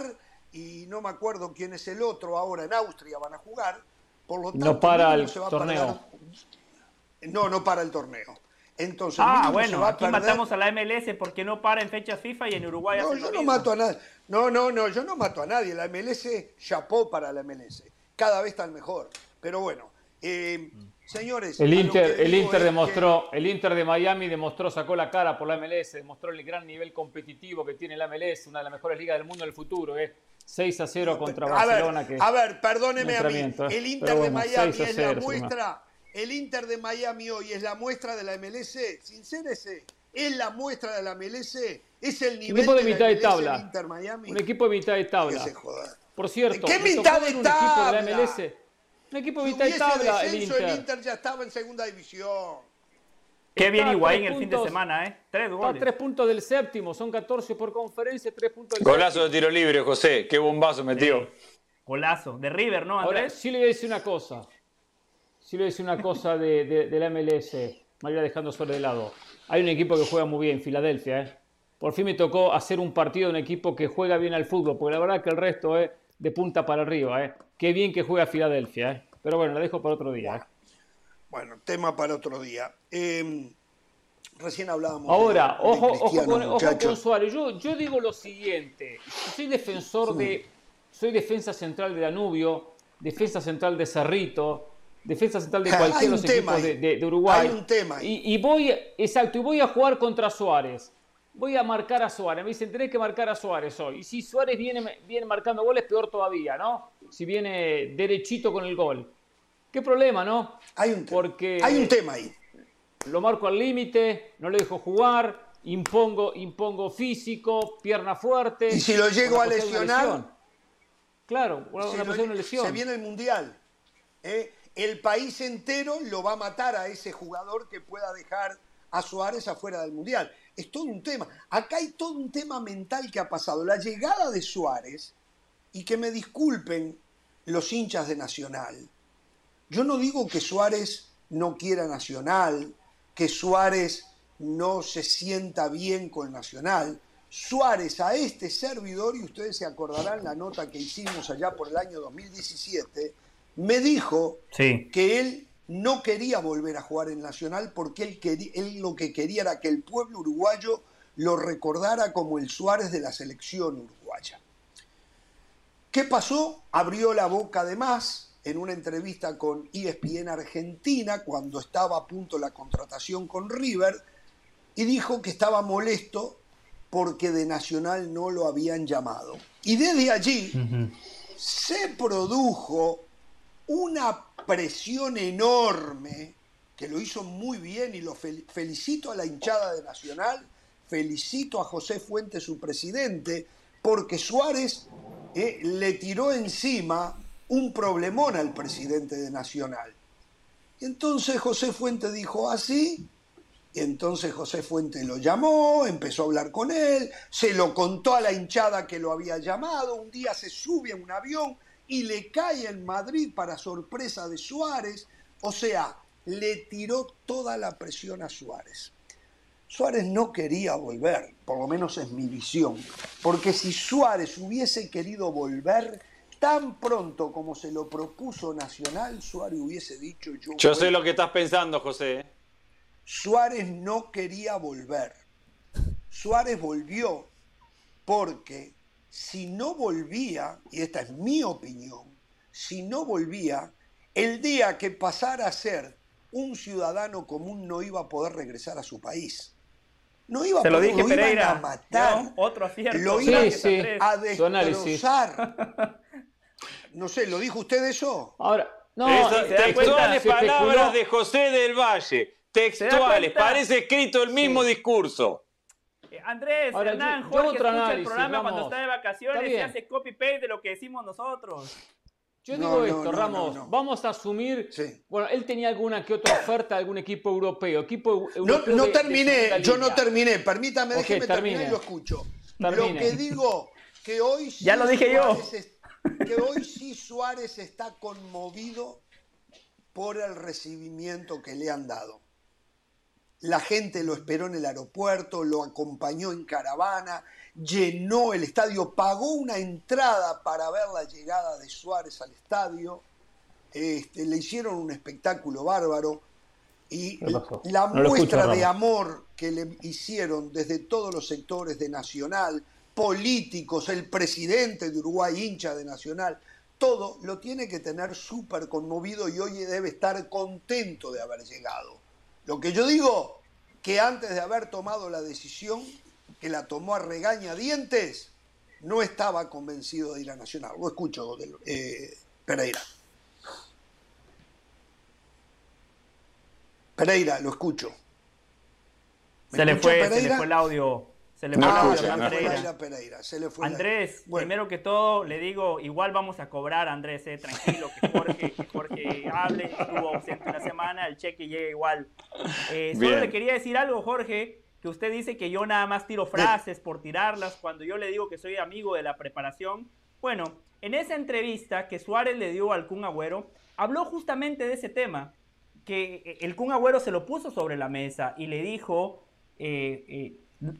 y no me acuerdo quién es el otro, ahora en Austria van a jugar. Por lo tanto, No para el se va a torneo. perder- No, no para el torneo. Entonces, Ah, bueno, aquí perder- matamos a la MLS porque no para en fechas FIFA y en Uruguay No, yo no mato a nadie. No, no, no, yo no mato a nadie. La MLS, chapó para la MLS. Cada vez están mejor. Pero bueno, eh, señores. El Inter, el Inter demostró, el Inter de Miami demostró, sacó la cara por la MLS, demostró el gran nivel competitivo que tiene la MLS, una de las mejores ligas del mundo del futuro, ¿eh? 6 a 0 contra Barcelona. A ver, que, a ver, perdóneme a mí. ¿eh? El Inter de Miami 6 a es la 0, muestra. El Inter de Miami hoy es la muestra de la MLS. Sincérese. Es la muestra de la MLS. Es el nivel equipo de mitad de tabla. el Inter Miami. un equipo de mitad de tabla. Por cierto, ¿Qué mitad de un equipo de la tabla? MLS. Un equipo de Si de hubiese tabla, el Inter. el Inter ya estaba en segunda división. Qué bien Está a Higuaín tres el fin de semana, ¿eh? Tres Está a goles. tres puntos del séptimo, son 14 por conferencia, 3 puntos del Golazo de séptimo. tiro libre, José. Qué bombazo metió. Golazo. De River, ¿no, Ahora, Andrés? sí le voy a decir una cosa. Sí le voy a decir una cosa de, de- de la MLS. Me voy dejando sobre de lado. Hay un equipo que juega muy bien, Filadelfia, ¿eh? por fin me tocó hacer un partido de un equipo que juega bien al fútbol, porque la verdad que el resto es de punta para arriba. ¿eh? Qué bien que juega Filadelfia. ¿eh? Pero bueno, la dejo para otro día. ¿eh? Bueno, tema para otro día. Em, recién hablábamos. Ahora, ojo, ojo, con, ojo, con, Suárez. Yo, yo digo lo siguiente: soy defensor de. Soy defensa central de Danubio, defensa central de Cerrito, defensa central de cualquier de los equipos de, de, Uruguay. Hay un tema Y, y, voy, exacto, y voy a jugar contra Suárez voy a marcar a Suárez. Me dicen, tenés que marcar a Suárez hoy. Y si Suárez viene, viene marcando goles, peor todavía, ¿no? Si viene derechito con el gol. ¿Qué problema, no? Hay un, Porque hay un tema ahí. Lo marco al límite, no le dejo jugar, impongo, impongo físico, pierna fuerte. Y si lo llego a lesionar. Claro, una, una lesión. Se viene el mundial. ¿eh? El país entero lo va a matar a ese jugador que pueda dejar a Suárez afuera del mundial es todo un tema. Acá hay todo un tema mental que ha pasado. La llegada de Suárez, y que me disculpen los hinchas de Nacional, yo no digo que Suárez no quiera Nacional, que Suárez no se sienta bien con Nacional. Suárez a este servidor, y ustedes se acordarán la nota que hicimos allá por el año 2017, me dijo que él no quería volver a jugar en Nacional porque él, él lo que quería era que el pueblo uruguayo lo recordara como el Suárez de la selección uruguaya. ¿Qué pasó? Abrió la boca de más en una entrevista con ESPN Argentina cuando estaba a punto la contratación con River y dijo que estaba molesto porque de Nacional no lo habían llamado. Y desde allí se produjo una presión enorme, que lo hizo muy bien y lo felicito a la hinchada de Nacional, felicito a José Fuentes, su presidente, porque Suárez eh, le tiró encima un problemón al presidente de Nacional. Y entonces José Fuentes dijo así, y entonces José Fuentes lo llamó, empezó a hablar con él, se lo contó a la hinchada que lo había llamado, un día se sube a un avión y le cae en Madrid para sorpresa de Suárez. O sea, le tiró toda la presión a Suárez. Suárez no quería volver, por lo menos es mi visión, porque si Suárez hubiese querido volver tan pronto como se lo propuso Nacional, Suárez hubiese dicho yo... Yo sé lo que estás pensando, José. Suárez no quería volver. Suárez volvió porque si no volvía, y esta es mi opinión, si no volvía, el día que pasara a ser un ciudadano común no iba a poder regresar a su país. No iba a poder, lo, dije, lo iban a matar. ¿no? Otro acierto. Lo iban a destrozar. No sé, ¿lo dijo usted eso? Ahora, no, Eso, textuales palabras de José del Valle. Textuales, parece escrito el mismo discurso. Andrés, Ahora, Hernán, yo- yo Jorge otro escucha el análisis, programa Ramos. cuando está de vacaciones Está y hace copy-paste de lo que decimos nosotros. Yo No, digo no, esto, no, Ramos, no, no. vamos a asumir, Sí. bueno, él tenía alguna que otra oferta de algún equipo europeo, equipo No, europeo no de- de terminé, yo no terminé. Permítame, Ok, déjeme terminar termine. y lo escucho. Termine. Lo que digo, que hoy sí Ya lo dije yo. Es- que hoy sí Suárez está conmovido por el recibimiento que le han dado. La gente lo esperó en el aeropuerto, lo acompañó en caravana, llenó el estadio, pagó una entrada para ver la llegada de Suárez al estadio. Este, le hicieron un espectáculo bárbaro y la No muestra escucho, de amor que le hicieron desde todos los sectores de Nacional, políticos, el presidente de Uruguay, hincha de Nacional, todo lo tiene que tener súper conmovido y hoy debe estar contento de haber llegado. Lo que yo digo, que antes de haber tomado la decisión, que la tomó a regañadientes, no estaba convencido de ir a Nacional. Lo escucho, del- eh, Pereira. Pereira, lo escucho. ¿Me Se le, fue, se le fue el audio. Se le fue el audio Hernán fue Pereira. Pereira, se le fue Andrés. Bueno, primero que todo, le digo, igual vamos a cobrar, Andrés, eh, tranquilo, que Jorge, que Jorge hable, estuvo ausente una semana, el cheque llega igual. Eh, solo le quería decir algo, Jorge, que usted dice que yo nada más tiro frases por tirarlas, cuando yo le digo que soy amigo de la preparación. Bueno, en esa entrevista que Suárez le dio al Kun Agüero, habló justamente de ese tema, que eh, el Kun Agüero se lo puso sobre la mesa y le dijo eh, eh,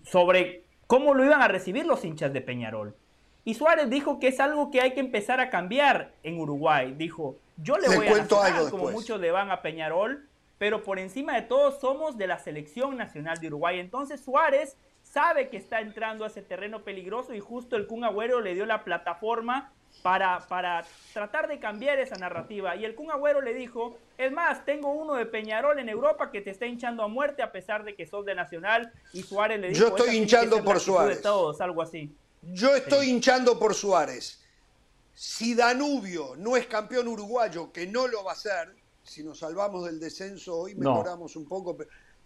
sobre cómo lo iban a recibir los hinchas de Peñarol. Y Suárez dijo que es algo que hay que empezar a cambiar en Uruguay. Dijo, yo le, voy a Nacional, como muchos le van a Peñarol, pero por encima de todo somos de la selección nacional de Uruguay. Entonces Suárez sabe que está entrando a ese terreno peligroso y justo el Kun Agüero le dio la plataforma para, para tratar de cambiar esa narrativa. Y el Kun Agüero le dijo, es más, tengo uno de Peñarol en Europa que te está hinchando a muerte a pesar de que sos de Nacional. Y Suárez le dijo, yo estoy hinchando por Suárez. todos, algo así. Yo estoy hinchando por Suárez. Si Danubio no es campeón uruguayo, que no lo va a ser, si nos salvamos del descenso hoy mejoramos un poco.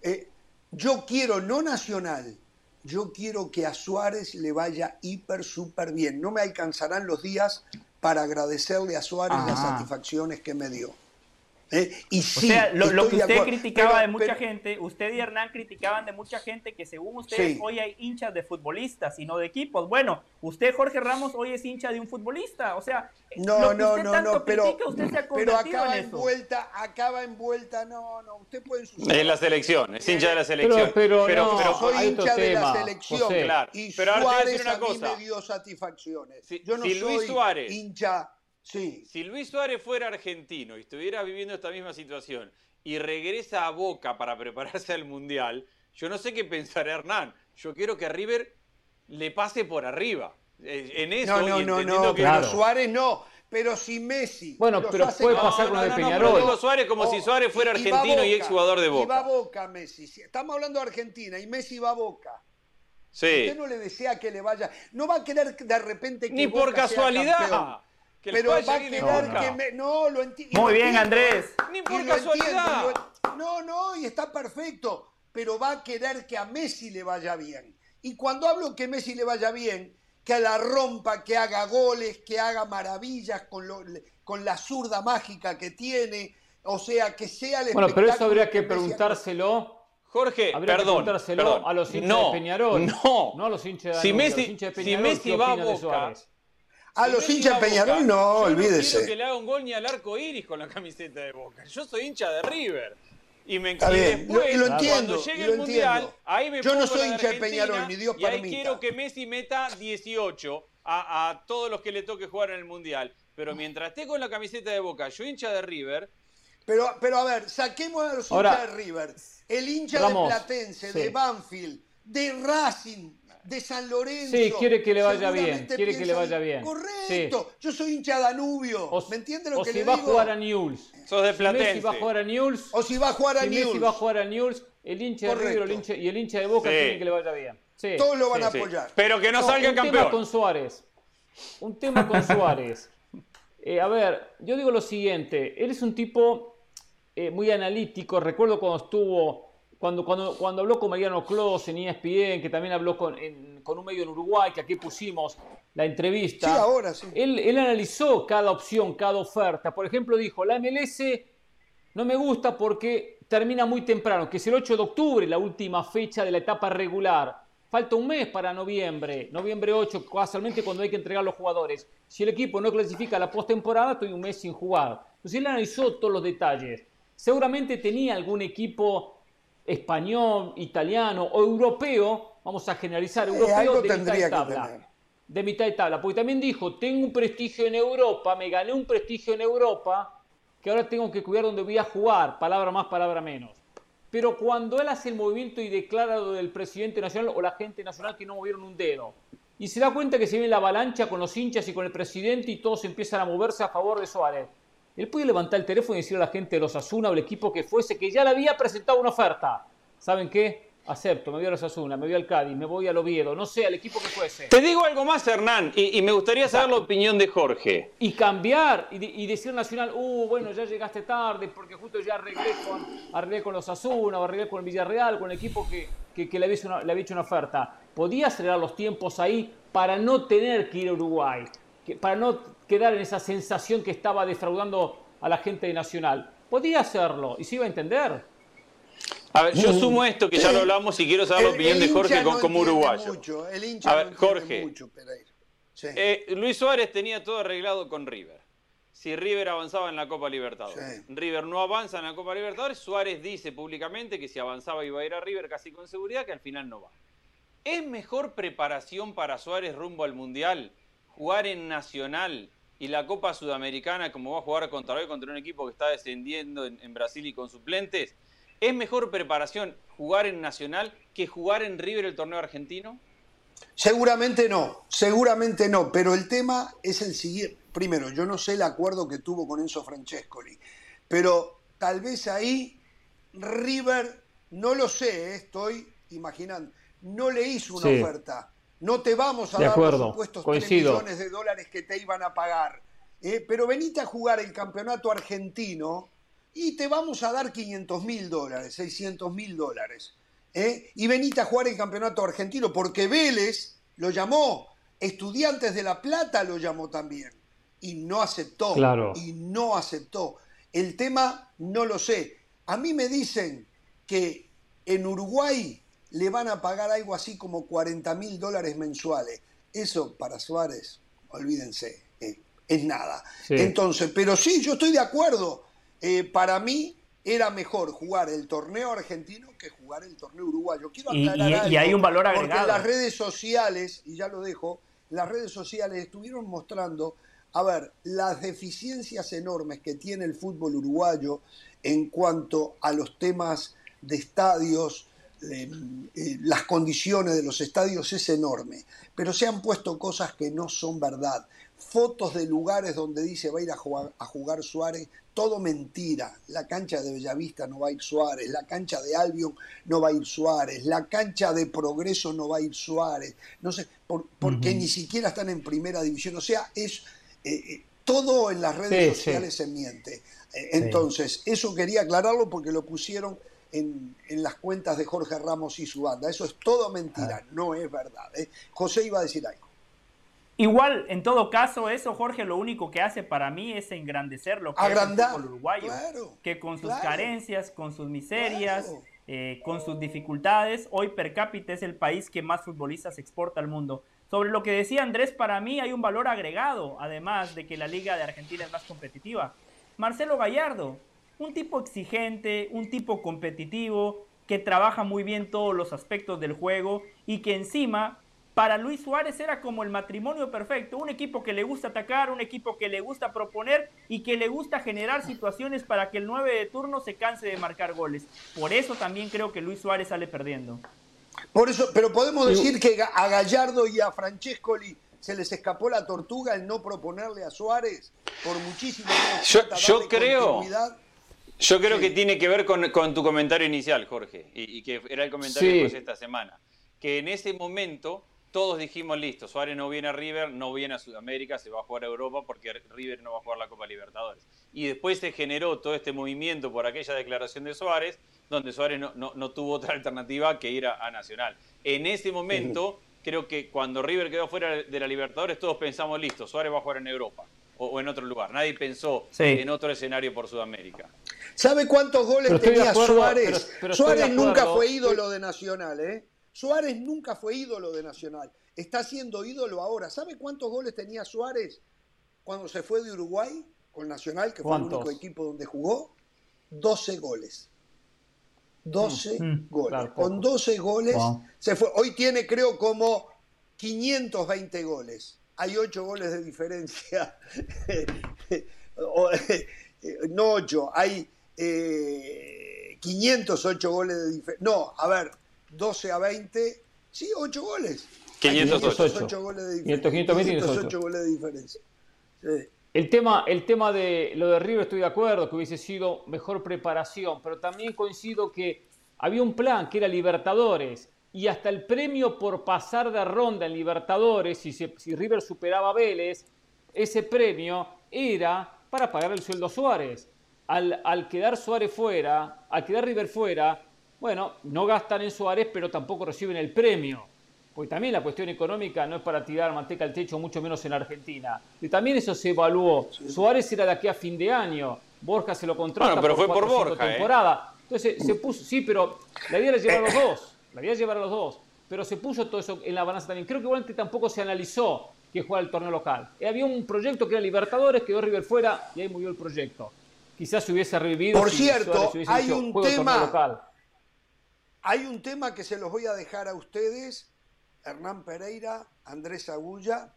Eh, yo quiero no nacional, yo quiero que a Suárez le vaya hiper, súper bien. No me alcanzarán los días para agradecerle a Suárez las satisfacciones que me dio. ¿Eh? Y sí, lo, que usted criticaba de mucha gente, usted y Hernán criticaban de mucha gente que según ustedes hoy hay hinchas de futbolistas y no de equipos. Bueno, usted, Jorge Ramos, hoy es hincha de un futbolista. O sea, no, no, no, no, pero, pero acaba en envuelta, acaba envuelta, no, no, usted puede Es la selección, es hincha de la selección. Pero, pero, pero, soy hincha de la selección. Claro. Y pero Suárez a, mí me dio satisfacciones. Yo no soy Luis Suárez, hincha si Luis Suárez fuera argentino y estuviera viviendo esta misma situación y regresa a Boca para prepararse al Mundial, yo no sé qué pensará Hernán. Yo quiero que River le pase por arriba. Eh, en eso, no, no, no, no, pero Suárez no. Pero si Messi. Bueno, pero puede pasar con el Peñarol. No, Suárez como si Suárez fuera argentino y, exjugador de Boca. Y va a Boca Messi. Estamos hablando de Argentina y Messi va a Boca. Sí. Usted no le desea que le vaya. No va a querer de repente que. Ni por casualidad pero va a quedar que me, no lo entiendo. Muy bien, Andrés. Ni por casualidad. no, no, y está perfecto. Pero va a querer que a Messi le vaya bien. Y cuando hablo que Messi le vaya bien, que la rompa, que haga goles, que haga maravillas con, con la zurda mágica que tiene. O sea, que sea el Bueno, pero eso habría que preguntárselo. Jorge, habría perdón, que preguntárselo a los hinchas de Peñarol. No, no a los hinchas de, si Messi, los hinchas de Peñarol. Si Messi va a Boca, a los hinchas de Peñarol no, olvídese. No quiero que le haga un gol ni al arco iris con la camiseta de Boca. Yo soy hincha de River. Y me Está bien, después, lo, entiendo, cuando llegue el Mundial, ahí me Yo no soy hincha de Peñarol, ni Dios y ahí quiero que Messi meta 18 a, a, todos los que le toque jugar en el Mundial. Pero mientras esté con la camiseta de Boca, yo hincha de River... Pero, pero a ver, saquemos a los hinchas de River. El hincha de Platense, de Banfield, de Racing, de San Lorenzo. Sí, quiere que le vaya bien. Quiere que le vaya bien. Correcto. Yo soy hincha de Danubio. ¿Me entiende lo que le digo? O si va a jugar a Newell's. Sos de Platense. Si va a jugar a Newell's. O si va a jugar a si Newell's. Messi va a jugar a Newell's, el hincha de River el hincha, y el hincha de Boca quiere que le vaya bien. Sí. Todos lo van a apoyar. Pero que no, salga un campeón. Tema con Suárez. Un tema con Suárez. Eh, a ver, yo digo lo siguiente. Él es un tipo eh, muy analítico. Recuerdo cuando estuvo cuando, cuando, cuando habló con Mariano Clos en ESPN, que también habló con, con un medio en Uruguay, que aquí pusimos la entrevista. Sí, ahora sí. Él, él analizó cada opción, cada oferta. Por ejemplo, dijo, la MLS no me gusta porque termina muy temprano, que es el 8 de octubre, la última fecha de la etapa regular. Falta un mes para noviembre, noviembre 8, casualmente cuando hay que entregar los jugadores. Si el equipo no clasifica a la postemporada, estoy un mes sin jugar. Entonces él analizó todos los detalles. Seguramente tenía algún equipo español, italiano o europeo, vamos a generalizar, eh, europeo de mitad de tabla. De mitad de tabla, porque también dijo, tengo un prestigio en Europa, me gané un prestigio en Europa, que ahora tengo que cuidar donde voy a jugar, palabra más, palabra menos. Pero cuando él hace el movimiento y declara lo del presidente nacional o la gente nacional que no movieron un dedo, y se da cuenta que se viene la avalancha con los hinchas y con el presidente y todos empiezan a moverse a favor de Suárez. Él puede levantar el teléfono y decirle a la gente de los Asuna o el equipo que fuese que ya le había presentado una oferta. ¿Saben qué? Acepto, me voy a los Asuna, me voy al Cádiz, me voy al Oviedo, no sé, al equipo que fuese. Te digo algo más, Hernán, y, me gustaría saber la opinión de Jorge. Y cambiar y, y, decir Nacional, uh, bueno, ya llegaste tarde porque justo ya arreglé con, arreglé con los Asuna o arreglé con el Villarreal, con el equipo que, que, le, había una, le había hecho una oferta. Podía acelerar los tiempos ahí para no tener que ir a Uruguay, para no quedar en esa sensación que estaba defraudando a la gente de Nacional. Podía hacerlo y se iba a entender. A ver, yo sumo esto que ya lo hablamos y quiero saber la opinión de Jorge como uruguayo. a ver, Jorge. Eh, Luis Suárez tenía todo arreglado con River. Si River avanzaba en la Copa Libertadores. River no avanza en la Copa Libertadores. Suárez dice públicamente que si avanzaba iba a ir a River casi con seguridad, que al final no va. ¿Es mejor preparación para Suárez rumbo al Mundial jugar en Nacional y la Copa Sudamericana como va a jugar contra hoy contra un equipo que está descendiendo en, en Brasil y con suplentes? ¿Es mejor preparación jugar en Nacional que jugar en River el torneo argentino? Seguramente no, seguramente no, pero el tema es el siguiente. Primero, yo no sé el acuerdo que tuvo con Enzo Francescoli, pero tal vez ahí River, no lo sé, eh, estoy imaginando, no le hizo una Sí. oferta. No te vamos a De dar acuerdo, los supuestos 3 coincido. millones de dólares que te iban a pagar. eh, pero venite a jugar el campeonato argentino y te vamos a dar 500 mil dólares, 600 mil dólares. ¿eh? Y venite a jugar el campeonato argentino, porque Vélez lo llamó, Estudiantes de La Plata lo llamó también, y no aceptó. Claro. Y no aceptó. El tema no lo sé. A mí me dicen que en Uruguay le van a pagar algo así como 40 mil dólares mensuales. Eso para Suárez, olvídense, eh, es nada. Sí. Entonces, pero sí, yo estoy de acuerdo. Eh, para mí era mejor jugar el torneo argentino que jugar el torneo uruguayo. Quiero Y- aclarar y- y algo, hay un valor Porque agregado. en las redes sociales, y ya lo dejo, las redes sociales estuvieron mostrando, a ver, las deficiencias enormes que tiene el fútbol uruguayo en cuanto a los temas de estadios, eh, eh, las condiciones de los estadios es enorme, pero se han puesto cosas que no son verdad. Fotos de lugares donde dice va a ir a jugar, a jugar Suárez, todo mentira. La cancha de Bellavista no va a ir Suárez, la cancha de Albion no va a ir Suárez, la cancha de Progreso no va a ir Suárez, no sé, por- porque ni siquiera están en primera división. O sea, es eh, todo en las redes Sí, sí. sociales se miente. Entonces, eso quería aclararlo porque lo pusieron en, en las cuentas de Jorge Ramos y su banda. Eso es todo mentira, no es verdad. ¿eh? José iba a decir algo. Igual, en todo caso, eso, Jorge, lo único que hace para mí es engrandecer lo que Agrandar, es el fútbol uruguayo. claro, que con sus claro. carencias, con sus miserias, Claro. eh, con sus dificultades, hoy per cápita es el país que más futbolistas exporta al mundo. Sobre lo que decía Andrés, para mí hay un valor agregado, además de que la Liga de Argentina es más competitiva. Marcelo Gallardo, un tipo exigente, un tipo competitivo, que trabaja muy bien todos los aspectos del juego y que encima para Luis Suárez era como el matrimonio perfecto, un equipo que le gusta atacar, un equipo que le gusta proponer y que le gusta generar situaciones para que el 9 de turno se canse de marcar goles. Por eso también creo que Luis Suárez sale perdiendo. Por eso, pero podemos decir que a Gallardo y a Francescoli se les escapó la tortuga el no proponerle a Suárez por muchísimo Yo- creo- continuidad. Yo creo Sí. que tiene que ver con, con tu comentario inicial, Jorge, y, y que era el comentario Sí. que esta semana. Que en ese momento todos dijimos, listo, Suárez no viene a River, no viene a Sudamérica, se va a jugar a Europa porque River no va a jugar la Copa Libertadores. Y después se generó todo este movimiento por aquella declaración de Suárez, donde Suárez no, no- no tuvo otra alternativa que ir a, a Nacional. En ese momento, creo que cuando River quedó fuera de la Libertadores, todos pensamos, listo, Suárez va a jugar en Europa o, o en otro lugar. Nadie pensó en otro escenario por Sudamérica. ¿Sabe cuántos goles Pero tenía acuerdo, Suárez? pero- pero estoy Suárez nunca fue ídolo de Nacional, ¿eh? Suárez nunca fue ídolo de Nacional. Está siendo ídolo ahora. ¿Sabe cuántos goles tenía Suárez cuando se fue de Uruguay con Nacional, que fue el único equipo donde jugó? 12 goles. 12 Mm, goles. claro, poco. con 12 goles Wow. se fue. Hoy tiene creo como 520 goles. Hay 8 goles de diferencia. Eh, no 8, hay eh, 508 goles de diferencia. No, a ver, 12 a 20, sí, 8 goles. Hay 508. 508 goles de diferencia. 520 y 508 goles de diferencia. Sí. El tema, el tema de lo de River estoy de acuerdo, que hubiese sido mejor preparación, pero también coincido que había un plan que era Libertadores y hasta el premio por pasar de ronda en Libertadores, si, se- si River superaba a Vélez, ese premio era para pagar el sueldo a Suárez. Al, al quedar Suárez fuera, al quedar River fuera, bueno, no gastan en Suárez, pero tampoco reciben el premio. Porque también la cuestión económica no es para tirar manteca al techo, mucho menos en Argentina. Y también eso se evaluó. Suárez era de aquí a fin de año. Borja se lo contrata Bueno, pero fue por o cinco Borja, ¿eh? temporadas. Entonces se puso, sí, pero la idea era llevar a los dos. La idea era llevar a los dos. Pero se puso todo eso en la balanza también. Creo que igualmente tampoco se analizó que juega el torneo local. Eh, había un proyecto que era Libertadores, quedó River fuera y ahí murió el proyecto. Quizás se hubiese revivido. Por si cierto, hubiese hay un "Juego el torneo tema- local". Hay un tema que se los voy a dejar a ustedes Hernán Pereira, Andrés Agulla,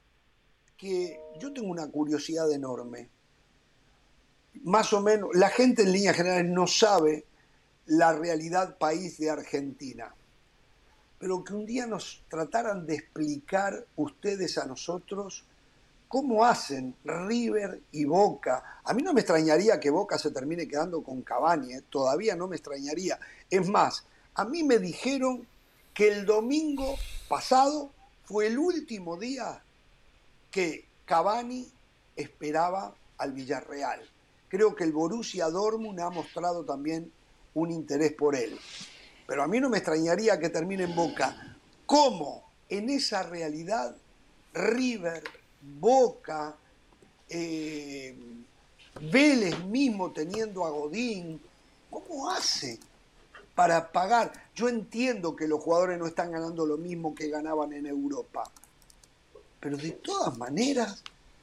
que yo tengo una curiosidad enorme. Más o menos, la gente en líneas generales no sabe la realidad país de Argentina, pero que un día nos trataran de explicar ustedes a nosotros cómo hacen River y Boca. A mí no me extrañaría que Boca se termine quedando con Cavani, ¿eh? todavía no me extrañaría. Es más, a mí me dijeron que el domingo pasado fue el último día que Cavani esperaba al Villarreal. Creo que el Borussia Dortmund ha mostrado también un interés por él. Pero a mí no me extrañaría que termine en Boca. ¿Cómo en esa realidad River, Boca, eh, Vélez mismo teniendo a Godín, ¿cómo hace para pagar? Yo entiendo que los jugadores no están ganando lo mismo que ganaban en Europa, pero de todas maneras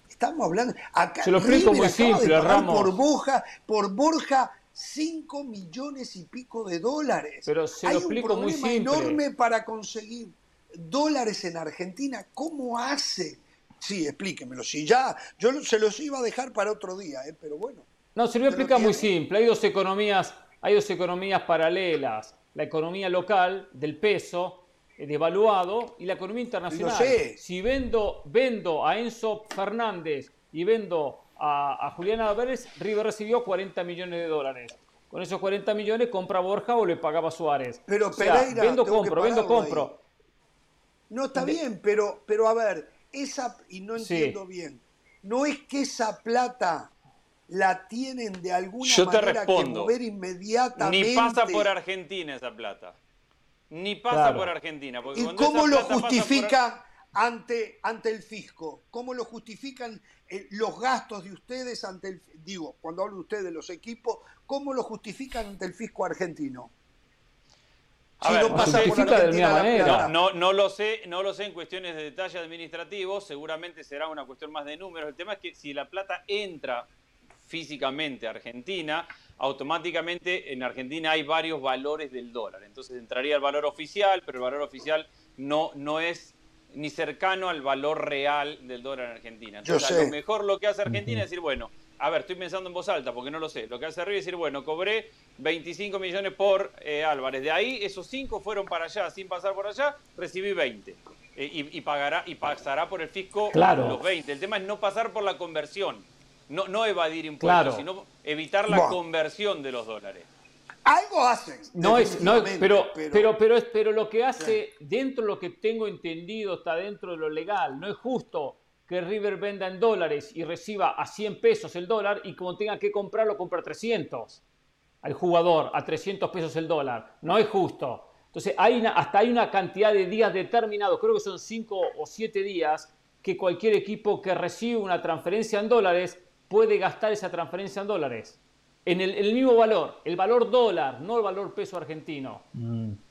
estamos hablando. Acá Se lo explico muy simple, Ramos. Por Borja, por Borja 5 millones y pico de dólares. Pero se Hay lo explico un problema muy enorme para conseguir dólares en Argentina. ¿Cómo hace? Sí, explíquemelo. Si ya, yo se los iba a dejar para otro día, ¿eh? pero bueno. No, se lo explica muy simple. Hay dos economías, hay dos economías paralelas. La economía local del peso eh, devaluado y la economía internacional. sé. Si vendo, vendo a Enzo Fernández y vendo a, a Julián Álvarez, River recibió 40 millones de dólares. Con esos 40 millones compra Borja o le pagaba Suárez. Pero O sea, Pereira, vendo, compro, vendo, compro. ahí. No está De- bien, pero, pero a ver, esa, y no Sí. entiendo bien, no es que esa plata la tienen de alguna Yo te manera que mover inmediatamente. Ni pasa por Argentina esa plata. Ni pasa Claro. por Argentina. porque ¿Y cómo lo por- justifican ante, ante el fisco? ¿Cómo lo justifican eh, los gastos de ustedes ante el digo, cuando hablo de ustedes de los equipos, cómo lo justifican ante el fisco argentino? A Si ver, no no pasa sé- por justifica de la manera. No, no lo sé, no lo sé en cuestiones de detalle administrativos, seguramente será una cuestión más de números. El tema es que si la plata entra físicamente a Argentina, automáticamente en Argentina hay varios valores del dólar. Entonces entraría el valor oficial, pero el valor oficial no, no es ni cercano al valor real del dólar en Argentina. Yo Entonces, sé. a lo mejor lo que hace Argentina es decir, bueno, a ver, estoy pensando en voz alta porque no lo sé. Lo que hace River es decir, bueno, cobré 25 millones por eh, Álvarez. De ahí, esos 5 fueron para allá sin pasar por allá, recibí 20. Eh, y, y pagará, y pasará por el fisco Claro. los 20. El tema es no pasar por la conversión. No, no evadir impuestos, Claro. sino evitar la conversión de los dólares. Algo hacen. No es, no es- definitivamente, pero, pero, pero, es, pero lo que hace, dentro de lo que tengo entendido, está dentro de lo legal. No es justo que River venda en dólares y reciba a 100 pesos el dólar y como tenga que comprarlo, compra 300 al jugador, a 300 pesos el dólar. No es justo. Entonces, hay una- hasta hay una cantidad de días determinados, creo que son 5 o 7 días, que cualquier equipo que recibe una transferencia en dólares puede gastar esa transferencia en dólares. En el, el mismo valor, el valor dólar, no el valor peso argentino.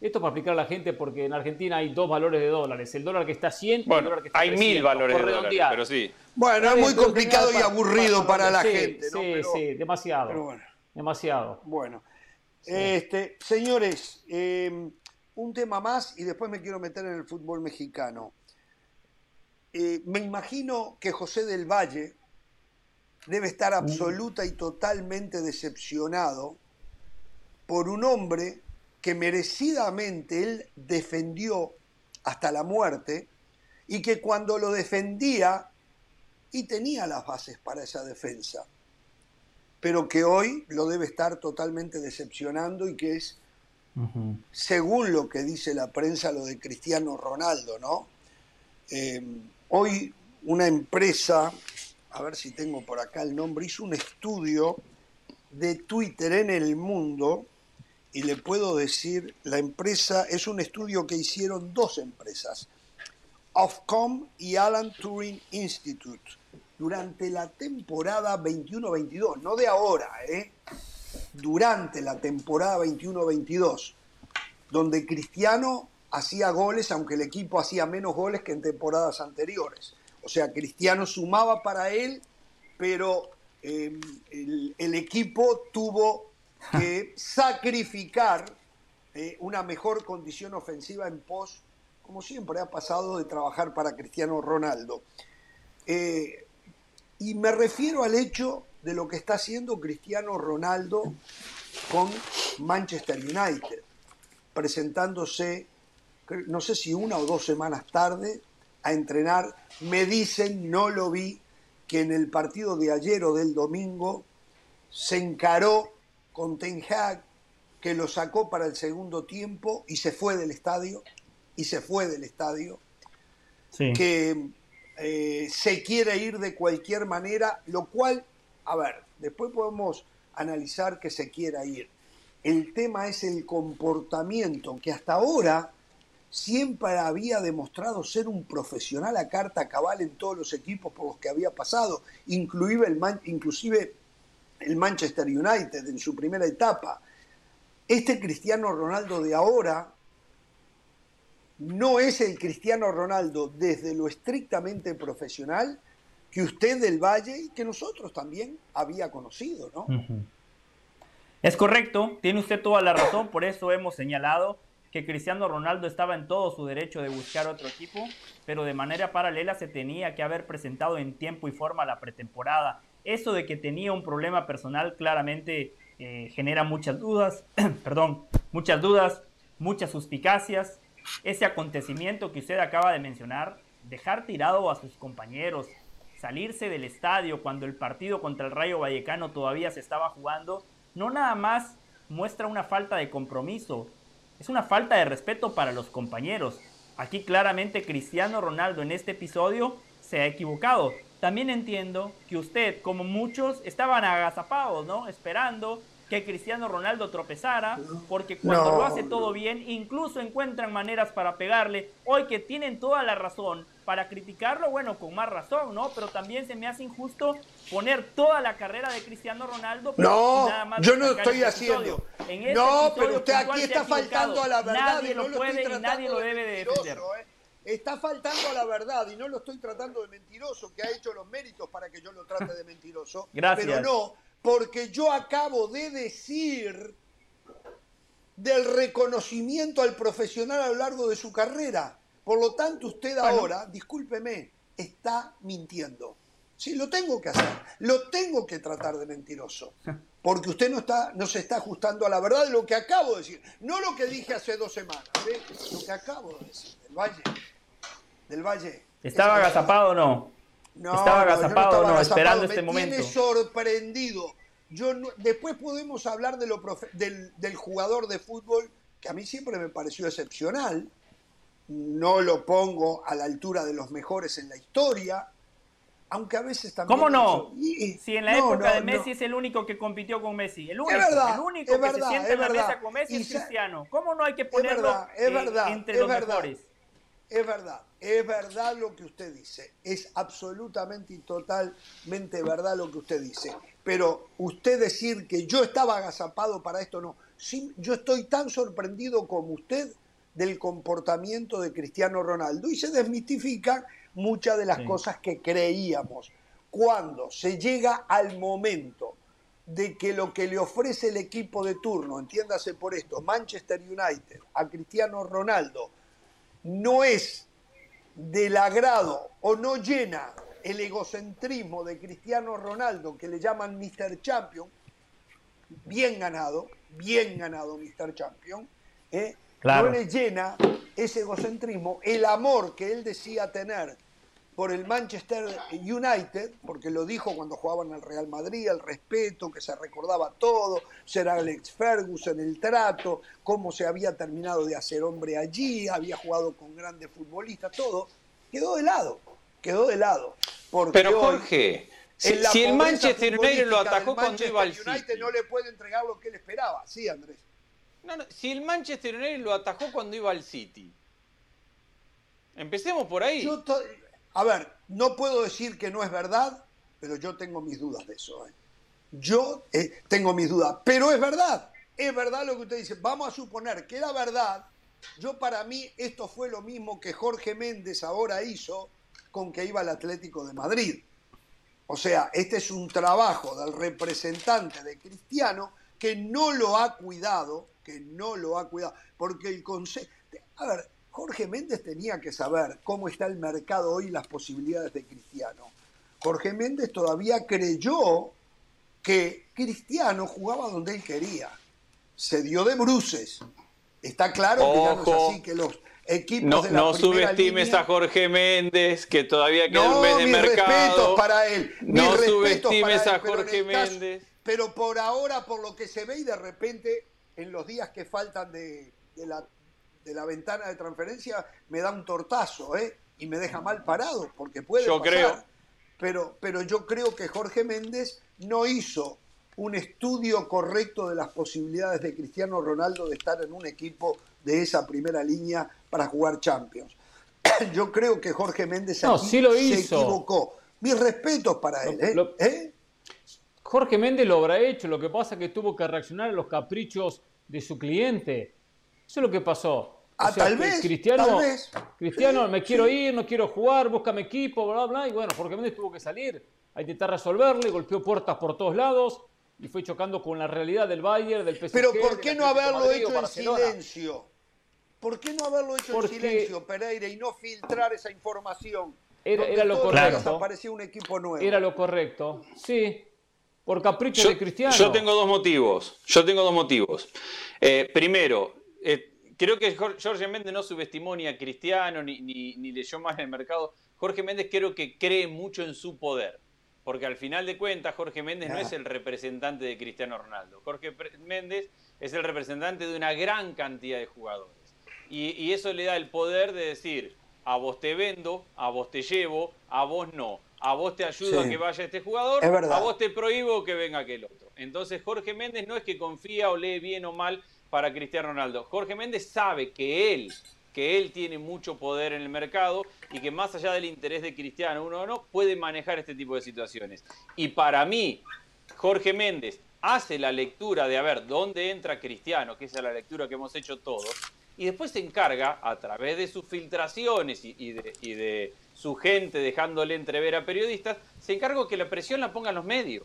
Esto para explicar a la gente porque en Argentina hay dos valores de dólares, el dólar que está a 100 y el dólar que está hay 300, mil valores por de dólares, pero sí. Bueno, es muy complicado y para- aburrido para la sí, gente, ¿no? Sí, Pero- sí, demasiado. pero bueno. Demasiado. Bueno, este, señores, eh, un tema más y después me quiero meter en el fútbol mexicano. Eh, me imagino que José del Valle debe estar absoluta y totalmente decepcionado por un hombre que merecidamente él defendió hasta la muerte y que cuando lo defendía y tenía las bases para esa defensa pero que hoy lo debe estar totalmente decepcionando y que es, según lo que dice la prensa, lo de Cristiano Ronaldo, ¿no? Eh, hoy una empresa, a ver si tengo por acá el nombre, hizo un estudio de Twitter en el mundo y le puedo decir, la empresa es un estudio que hicieron dos empresas, Ofcom y Alan Turing Institute, durante la temporada 21-22, no de ahora, ¿eh? durante la temporada 21-22, donde Cristiano hacía goles, aunque el equipo hacía menos goles que en temporadas anteriores. O sea, Cristiano sumaba para él, pero eh, el, el equipo tuvo que sacrificar eh, una mejor condición ofensiva en pos como siempre ha pasado, de trabajar para Cristiano Ronaldo. Eh, y me refiero al hecho de lo que está haciendo Cristiano Ronaldo con Manchester United, presentándose, no sé si una o dos semanas tarde, a entrenar. Me dicen, no lo vi, que en el partido de ayer o del domingo se encaró con Ten Hag, que lo sacó para el segundo tiempo y se fue del estadio, y se fue del estadio, que eh, se quiere ir de cualquier manera, lo cual, a ver, después podemos analizar que se quiera ir. El tema es el comportamiento que hasta ahora siempre había demostrado ser un profesional a carta cabal en todos los equipos por los que había pasado, inclusive el, inclusive el Manchester United en su primera etapa. Este Cristiano Ronaldo de ahora no es el Cristiano Ronaldo desde lo estrictamente profesional que usted del Valle y que nosotros también había conocido, ¿no? Es correcto, tiene usted toda la razón, por eso hemos señalado que Cristiano Ronaldo estaba en todo su derecho de buscar otro equipo, pero de manera paralela se tenía que haber presentado en tiempo y forma la pretemporada. Eso de que tenía un problema personal claramente eh, genera muchas dudas, perdón, muchas dudas, muchas suspicacias. Ese acontecimiento que usted acaba de mencionar, dejar tirado a sus compañeros, salirse del estadio cuando el partido contra el Rayo Vallecano todavía se estaba jugando, no nada más muestra una falta de compromiso, es una falta de respeto para los compañeros. Aquí claramente Cristiano Ronaldo en este episodio se ha equivocado. También entiendo que usted, como muchos, estaban agazapados, ¿no? Esperando que Cristiano Ronaldo tropezara, porque cuando lo hace todo bien, incluso encuentran maneras para pegarle. Hoy que tienen toda la razón para criticarlo, bueno, con más razón, ¿no? Pero también se me hace injusto poner toda la carrera de Cristiano Ronaldo. no, yo no estoy este haciendo. Este no, pero usted aquí está faltando a la verdad. Nadie lo puede y nadie lo debe de defender. ¿eh? Está faltando a la verdad y no lo estoy tratando de mentiroso, que ha hecho los méritos para que yo lo trate de mentiroso. Gracias. Pero no, porque yo acabo de decir del reconocimiento al profesional a lo largo de su carrera. Por lo tanto, usted ahora, discúlpeme, está mintiendo. Sí, lo tengo que hacer. Lo tengo que tratar de mentiroso. Porque usted no, está, no se está ajustando a la verdad de lo que acabo de decir. No lo que dije hace dos semanas, ¿eh? lo que acabo de decir. Del Valle. Del Valle. ¿Estaba agazapado o no? No, estaba agazapado no, no, esperando este Me momento. Tiene sorprendido. Yo después podemos hablar de lo del, del, jugador de fútbol que a mí siempre me pareció excepcional. No lo pongo a la altura de los mejores en la historia, aunque a veces también. ¿Cómo no? Y, si en la no, época no, de Messi es el único que compitió con Messi. El único, es verdad, el único es que verdad, se sienta es en la verdad. mesa con Messi Y es Cristiano. ¿Cómo no hay que ponerlo verdad, es eh, verdad, entre es los verdad. mejores? Es verdad, es verdad lo que usted dice, es absolutamente y totalmente verdad lo que usted dice. Pero usted decir que yo estaba agazapado para esto, no. Sí, yo estoy tan sorprendido como usted del comportamiento de Cristiano Ronaldo y se desmitifican muchas de las Sí. cosas que creíamos. Cuando se llega al momento de que lo que le ofrece el equipo de turno, entiéndase por esto, Manchester United, a Cristiano Ronaldo, no es del agrado o no llena el egocentrismo de Cristiano Ronaldo, que le llaman Mr. Champion, bien ganado, bien ganado Mr. Champion, ¿eh? Claro. no le llena ese egocentrismo, el amor que él decía tener por el Manchester United, porque lo dijo cuando jugaban al Real Madrid, el respeto, que se recordaba todo, ser Alex Ferguson, el trato, cómo se había terminado de hacer hombre allí, había jugado con grandes futbolistas, todo, quedó de lado, quedó de lado. Porque Pero Jorge, si, el Manchester United lo atajó cuando iba al Manchester United City. no le puede entregar lo que él esperaba. Sí, Andrés. No, no, si el Manchester United lo atajó cuando iba al City. Empecemos por ahí. Yo a ver, no puedo decir que no es verdad, pero yo tengo mis dudas de eso. ¿eh? Yo eh, tengo mis dudas, pero es verdad. Es verdad lo que usted dice. Vamos a suponer que era verdad. Yo para mí esto fue lo mismo que Jorge Méndez ahora hizo con que iba al Atlético de Madrid. O sea, este es un trabajo del representante de Cristiano que no lo ha cuidado, que no lo ha cuidado, porque el consejo... A ver, Jorge Méndez tenía que saber cómo está el mercado hoy y las posibilidades de Cristiano. Jorge Méndez todavía creyó que Cristiano jugaba donde él quería. Se dio de bruces. Está claro que ya no es así, que los equipos no, de la No subestimes línea- a Jorge Méndez, que todavía queda no, un mes de mis mercado. respetos para él. mis No subestimes para a él, Jorge caso- Méndez. Pero por ahora, por lo que se ve y de repente, en los días que faltan de, de la, de la ventana de transferencia, me da un tortazo, ¿eh? Y me deja mal parado, porque puede Yo pasar. creo. Pero, pero yo creo que Jorge Méndez no hizo un estudio correcto de las posibilidades de Cristiano Ronaldo de estar en un equipo de esa primera línea para jugar Champions. Yo creo que Jorge Méndez No, aquí sí lo se hizo. equivocó. Mis respetos para Lo- él, ¿eh? lo- ¿Eh? Jorge Méndez lo habrá hecho, lo que pasa es que tuvo que reaccionar a los caprichos de su cliente. Eso es lo que pasó. Ah, tal que vez, Cristiano, tal vez. Cristiano, Sí, me quiero sí. ir, no quiero jugar, búscame equipo, bla, bla. Y bueno, Jorge Méndez tuvo que salir a intentar resolverle, golpeó puertas por todos lados y fue chocando con la realidad del Bayern, del PSG. Pero ¿por qué no haberlo Madrid hecho en Barcelona. silencio? ¿Por qué no haberlo hecho Porque- en silencio, Pereira, y no filtrar esa información? Era- lo correcto. un equipo nuevo. Era lo correcto. Sí, por capricho Yo, de Cristiano. yo tengo dos motivos. Yo tengo dos motivos. Eh, primero, eh, creo que Jor- Jorge Méndez no subestimó ni a Cristiano ni, ni, ni leyó más en el mercado. Jorge Méndez creo que cree mucho en su poder. Porque al final de cuentas, Jorge Méndez no es el representante de Cristiano Ronaldo. Jorge Méndez es el representante de una gran cantidad de jugadores. Y, y eso le da el poder de decir, a vos te vendo, a vos te llevo, a vos no. A vos te ayudo Sí. a que vaya este jugador, a vos te prohíbo que venga aquel otro. Entonces Jorge Méndez no es que confía o lee bien o mal para Cristiano Ronaldo. Jorge Méndez sabe que él, que él tiene mucho poder en el mercado y que más allá del interés de Cristiano, uno o no, puede manejar este tipo de situaciones. Y para mí, Jorge Méndez hace la lectura de a ver dónde entra Cristiano, que es la lectura que hemos hecho todos, y después se encarga, a través de sus filtraciones y de, y de su gente dejándole entrever a periodistas, se encarga que la presión la pongan los medios.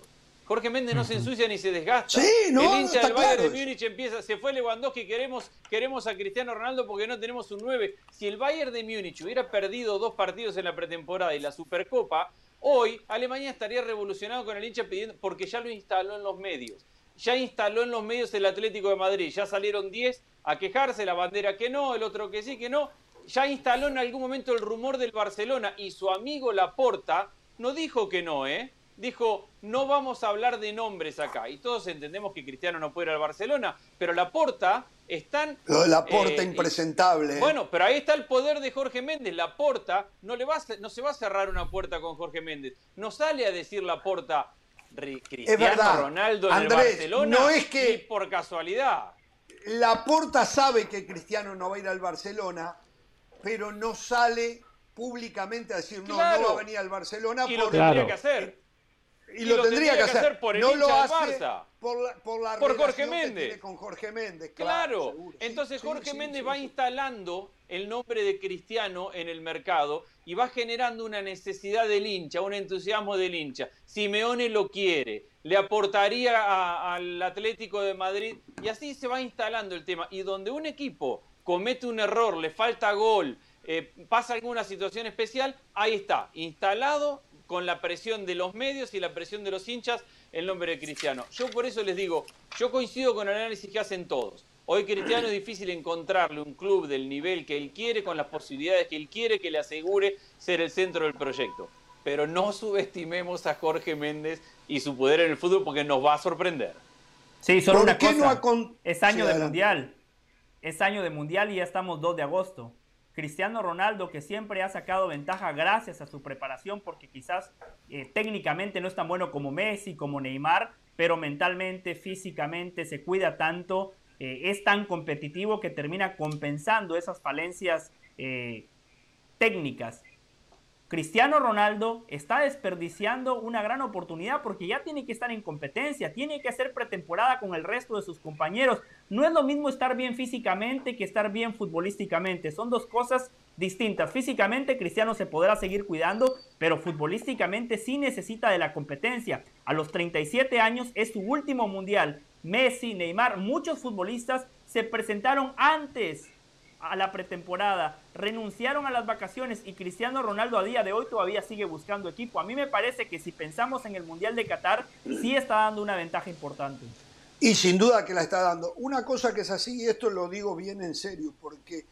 Jorge Méndez no se ensucia ni se desgasta. Sí, no, el hincha del Bayern claro de. Múnich empieza, se fue Lewandowski, queremos, queremos a Cristiano Ronaldo porque no tenemos un 9. Si el Bayern de Múnich hubiera perdido dos partidos en la pretemporada y la Supercopa, hoy Alemania estaría revolucionado con el hincha pidiendo, porque ya lo instaló en los medios. Ya instaló en los medios el Atlético de Madrid. Ya salieron 10 a quejarse, la bandera que no, el otro que sí, que no. Ya instaló en algún momento el rumor del Barcelona y su amigo Laporta no dijo que no, ¿eh? Dijo, no vamos a hablar de nombres acá. Y todos entendemos que Cristiano no puede ir al Barcelona, pero Laporta están... Lo de la porta eh, impresentable. ¿eh? bueno, pero ahí está el poder de Jorge Méndez. La porta no, le va a, no se va a cerrar una puerta con Jorge Méndez. No sale a decir la porta Cristiano verdad. Ronaldo en Andrés, el Barcelona no es que- ni por casualidad. La Porta sabe que Cristiano no va a ir al Barcelona, pero no sale públicamente a decir no, Claro. no va a venir al Barcelona Y lo porque- tendría que hacer. Y lo tendría que hacer por el no lo hace Barça. por la, por la Por Jorge Méndez. con Jorge Méndez. Claro, seguro. Entonces sí, Jorge sí, Méndez sí, va sí. instalando el nombre de Cristiano en el mercado y va generando una necesidad del hincha, un entusiasmo del hincha. Simeone lo quiere, le aportaría a- al Atlético de Madrid y así se va instalando el tema. Y donde un equipo comete un error, le falta gol, eh, pasa alguna situación especial, ahí está, instalado con la presión de los medios y la presión de los hinchas el nombre de Cristiano. Yo por eso les digo, yo coincido con el análisis que hacen todos. Hoy Cristiano es difícil encontrarle un club del nivel que él quiere, con las posibilidades que él quiere, que le asegure ser el centro del proyecto. Pero no subestimemos a Jorge Méndez y su poder en el fútbol porque nos va a sorprender. Sí, solo ¿Por una qué cosa. no ha con- Es año Sí, de adelante. mundial. Es año de mundial y ya estamos 2 de agosto. Cristiano Ronaldo, que siempre ha sacado ventaja gracias a su preparación, porque quizás eh, técnicamente no es tan bueno como Messi, como Neymar, pero mentalmente, físicamente se cuida tanto, eh, es tan competitivo que termina compensando esas falencias eh, técnicas. Cristiano Ronaldo está desperdiciando una gran oportunidad porque ya tiene que estar en competencia, tiene que hacer pretemporada con el resto de sus compañeros. No es lo mismo estar bien físicamente que estar bien futbolísticamente, son dos cosas distintas. Físicamente Cristiano se podrá seguir cuidando, pero futbolísticamente sí necesita de la competencia. A los 37 años es su último mundial. Messi, Neymar, muchos futbolistas se presentaron antes a la pretemporada, renunciaron a las vacaciones y Cristiano Ronaldo a día de hoy todavía sigue buscando equipo. A mí me parece que si pensamos en el Mundial de Qatar, sí está dando una ventaja importante. Y sin duda que la está dando. Una cosa que es así, y esto lo digo bien en serio, porque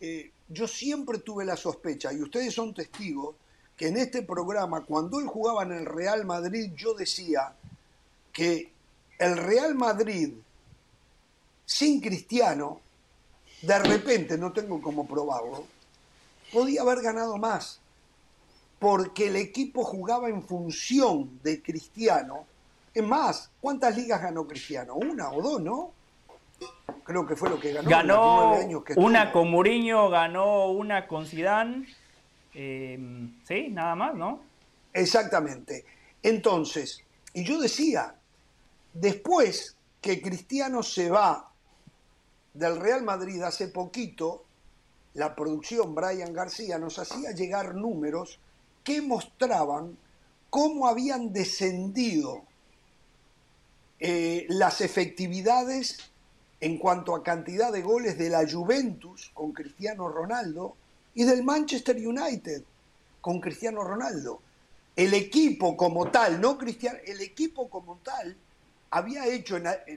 eh, yo siempre tuve la sospecha, y ustedes son testigos, que en este programa, cuando él jugaba en el Real Madrid, yo decía que el Real Madrid sin Cristiano, de repente, no tengo cómo probarlo, podía haber ganado más, porque el equipo jugaba en función de Cristiano. Es más, ¿cuántas ligas ganó Cristiano? ¿Una o dos, no? Creo que fue lo que ganó. Ganó una con Mourinho, ganó una con Zidane. Em, sí, nada más, ¿no? Exactamente. Entonces, y yo decía, después que Cristiano se va del Real Madrid hace poquito, la producción Brian García nos hacía llegar números que mostraban cómo habían descendido eh, las efectividades en cuanto a cantidad de goles de la Juventus con Cristiano Ronaldo y del Manchester United con Cristiano Ronaldo. El equipo como tal, no Cristiano, el equipo como tal había hecho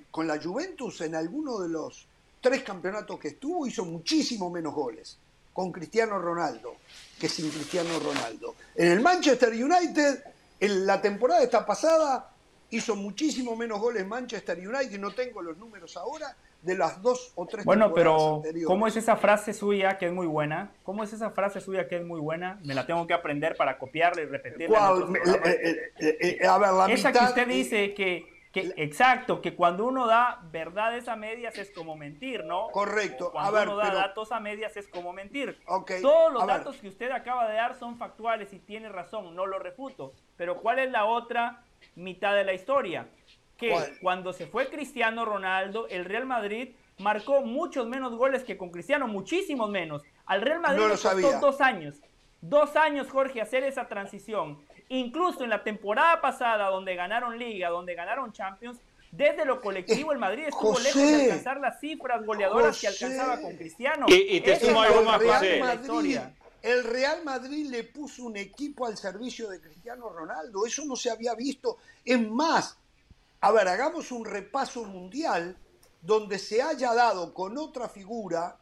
con la Juventus en alguno de los tres campeonatos que estuvo, hizo muchísimo menos goles con Cristiano Ronaldo que sin Cristiano Ronaldo. En el Manchester United, en la temporada esta pasada, hizo muchísimo menos goles Manchester United, no tengo los números ahora, de las dos o tres Bueno, pero ¿cómo es esa frase suya que es muy buena? ¿Cómo es esa frase suya que es muy buena? Me la tengo que aprender para copiarla y repetirla. Eh, eh, eh, a ver, la esa que usted dice que exacto, que cuando uno da verdades a medias es como mentir, ¿no? Correcto. Cuando a ver, uno da datos a medias es como mentir. Okay. Todos los datos que usted acaba de dar son factuales y tiene razón, no lo refuto. Pero ¿cuál es la otra mitad de la historia? Que cuando se fue Cristiano Ronaldo, el Real Madrid marcó muchos menos goles que con Cristiano, muchísimos menos. Al Real Madrid le costó dos años. Dos años, Jorge, hacer esa transición. Incluso en la temporada pasada, donde ganaron Liga, donde ganaron Champions, desde lo colectivo el Madrid estuvo lejos de alcanzar las cifras goleadoras que alcanzaba con Cristiano. Y, te sumo algo más, José. el Real Madrid le puso un equipo al servicio de Cristiano Ronaldo. Eso no se había visto. Es más, a ver, hagamos un repaso mundial donde se haya dado con otra figura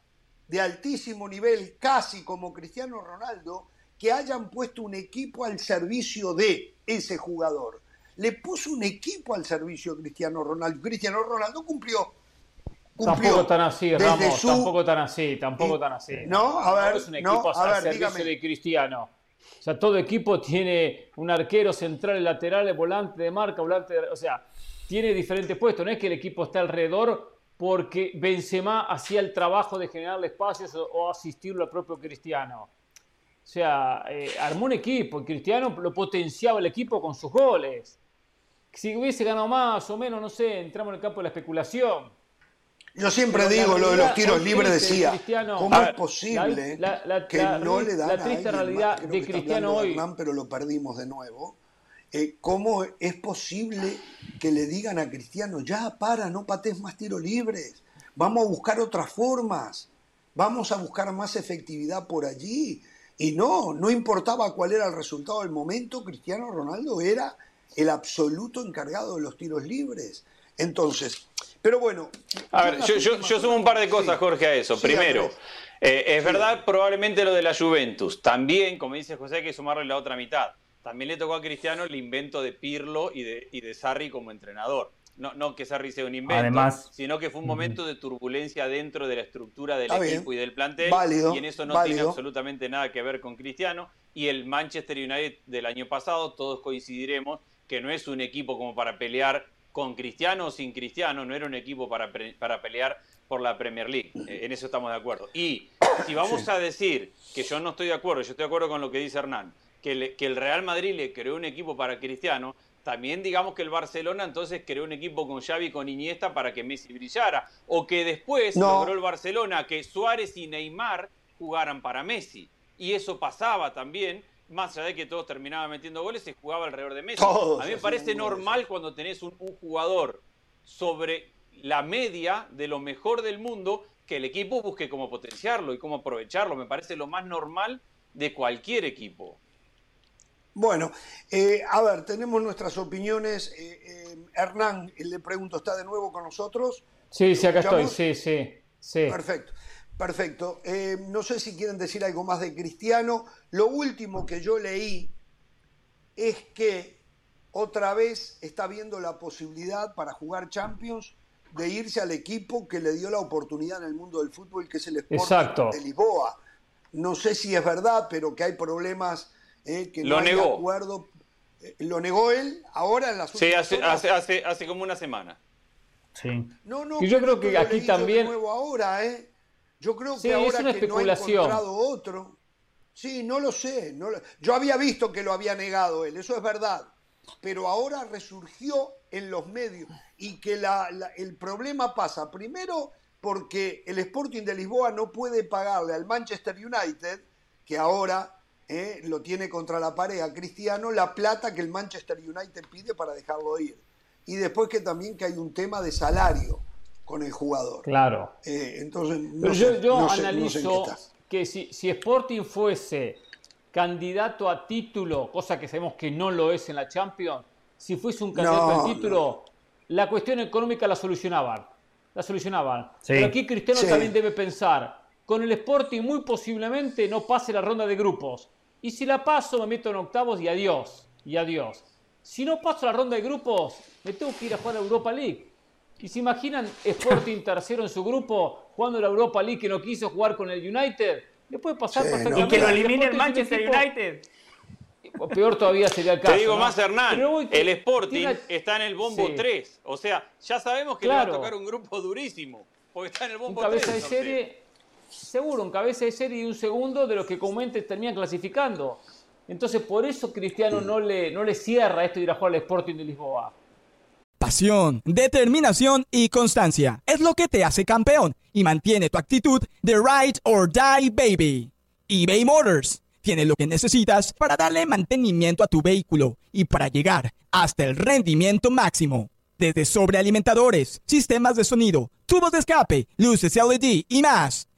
de altísimo nivel, casi como Cristiano Ronaldo, que hayan puesto un equipo al servicio de ese jugador. Le puso un equipo al servicio de Cristiano Ronaldo. Cristiano Ronaldo cumplió. tampoco tan así, Ramos, tampoco tan así, tampoco tan así. No, a ver, no es un equipo al servicio de Cristiano. O sea, todo equipo tiene un arquero central, lateral, volante de marca, volante de, o sea, tiene diferentes puestos. No es que el equipo esté alrededor porque Benzema hacía el trabajo de generarle espacios o asistirlo al propio Cristiano. O sea, eh, armó un equipo y Cristiano lo potenciaba el equipo con sus goles. Si hubiese ganado más o menos, no sé, entramos en el campo de la especulación. Yo siempre digo lo de los tiros libres, decía, ¿cómo es posible que no le dan la triste realidad de Cristiano hoy? pero lo perdimos de nuevo. Eh, ¿Cómo es posible que le digan a Cristiano, ya para, no pates más tiros libres, vamos a buscar otras formas, vamos a buscar más efectividad por allí? Y no, no importaba cuál era el resultado del momento, Cristiano Ronaldo era el absoluto encargado de los tiros libres. Entonces, pero bueno. A ver, yo, sumo un par de cosas, Jorge, a eso. Primero, eh, es verdad probablemente lo de la Juventus. También, como dice José, hay que sumarle la otra mitad. También le tocó a Cristiano el invento de Pirlo y de, y de Sarri como entrenador no, no que Sarri sea un invento, sino que fue un momento de turbulencia dentro de la estructura del equipo y del plantel, y en eso no tiene absolutamente nada que ver con Cristiano. Y el Manchester United del año pasado, todos coincidiremos que no es un equipo como para pelear con Cristiano o sin Cristiano, no era un equipo para, para pelear por la Premier League. Eh, en eso estamos de acuerdo. Y si vamos a decir que yo no estoy de acuerdo, yo estoy de acuerdo con lo que dice Hernán, que, que el Real Madrid le creó un equipo para Cristiano, también digamos que el Barcelona entonces creó un equipo con Xavi y con Iniesta para que Messi brillara. O que después logró el Barcelona que Suárez y Neymar jugaran para Messi. Y eso pasaba también, más allá de que todos terminaban metiendo goles, se jugaba alrededor de Messi. A mí me parece normal cuando tenés un, jugador sobre la media de lo mejor del mundo que el equipo busque cómo potenciarlo y cómo aprovecharlo. Me parece lo más normal de cualquier equipo. Bueno, eh, a ver, tenemos nuestras opiniones. Eh, eh, Hernán, le pregunto, ¿está de nuevo con nosotros? Sí, sí, acá estoy, sí, sí, sí. Perfecto, perfecto. no sé si quieren decir algo más de Cristiano. Lo último que yo leí es que otra vez está viendo la posibilidad para jugar Champions de irse al equipo que le dio la oportunidad en el mundo del fútbol, que es el Sporting de Lisboa. No sé si es verdad, pero que hay problemas eh, que lo no negó. hay acuerdo. Eh, ¿Lo negó él ahora en las Sí, hace, hace, hace, hace, como una semana. Sí. No, no, y yo creo que aquí también. De nuevo ahora, ¿eh? Yo creo que sí, ahora es una que especulación. no ha encontrado otro. Sí, no lo sé. No lo... Yo había visto que lo había negado él, eso es verdad. Pero ahora resurgió en los medios y que la, la, el problema pasa primero porque el Sporting de Lisboa no puede pagarle al Manchester United, que ahora eh, lo tiene contra la pared a Cristiano, la plata que el Manchester United pide para dejarlo ir. Y después que también que hay un tema de salario con el jugador. Claro. Eh, entonces, no Pero sé, yo, yo no sé, analizo no sé que si, si Sporting fuese candidato a título, cosa que sabemos que no lo es en la Champions, si fuese un candidato No, al título, la cuestión económica la solucionaban. La solucionaban. Sí. Pero aquí Cristiano Sí. también debe pensar, con el Sporting muy posiblemente no pase la ronda de grupos. Y si la paso, me meto en octavos y adiós. Y adiós. Si no paso la ronda de grupos, me tengo que ir a jugar a Europa League. Y se imaginan Sporting tercero en su grupo, jugando la Europa League que no quiso jugar con el United. Le puede pasar Sí, no. Y que lo El elimine el Manchester equipo- United. o Peor todavía sería el caso. Te digo ¿no? más, Hernán, el Sporting tiene- está en el bombo Sí. 3. O sea, ya sabemos que le va a tocar un grupo durísimo. Porque está en el un bombo cabeza 3. de serie, seguro, un cabeza de serie y un segundo de los que comúnmente terminan clasificando. Entonces, por eso Cristiano no le, no le cierra esto de ir a jugar al Sporting de Lisboa. Pasión, determinación y constancia es lo que te hace campeón y mantiene tu actitud de ride or die baby. eBay Motors tiene lo que necesitas para darle mantenimiento a tu vehículo y para llegar hasta el rendimiento máximo. Desde sobrealimentadores, sistemas de sonido, tubos de escape, luces LED y más.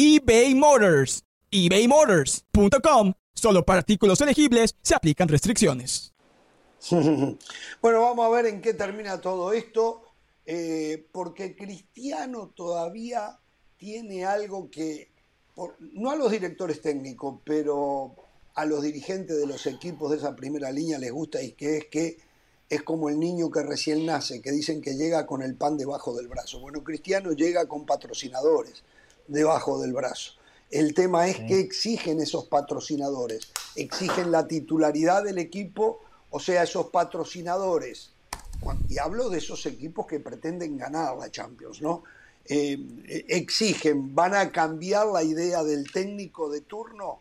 eBay Motors. ebaymotors.com. Solo para artículos elegibles se aplican restricciones. Bueno, vamos a ver en qué termina todo esto, eh, porque Cristiano todavía tiene algo que, no a los directores técnicos, pero a los dirigentes de los equipos de esa primera línea les gusta y que es que es como el niño que recién nace, que dicen que llega con el pan debajo del brazo. Bueno, Cristiano llega con patrocinadores debajo del brazo. El tema es que exigen esos patrocinadores, exigen la titularidad del equipo, o sea, esos patrocinadores. Y hablo de esos equipos que pretenden ganar la Champions, ¿no? Eh, eh, exigen, van a cambiar la idea del técnico de turno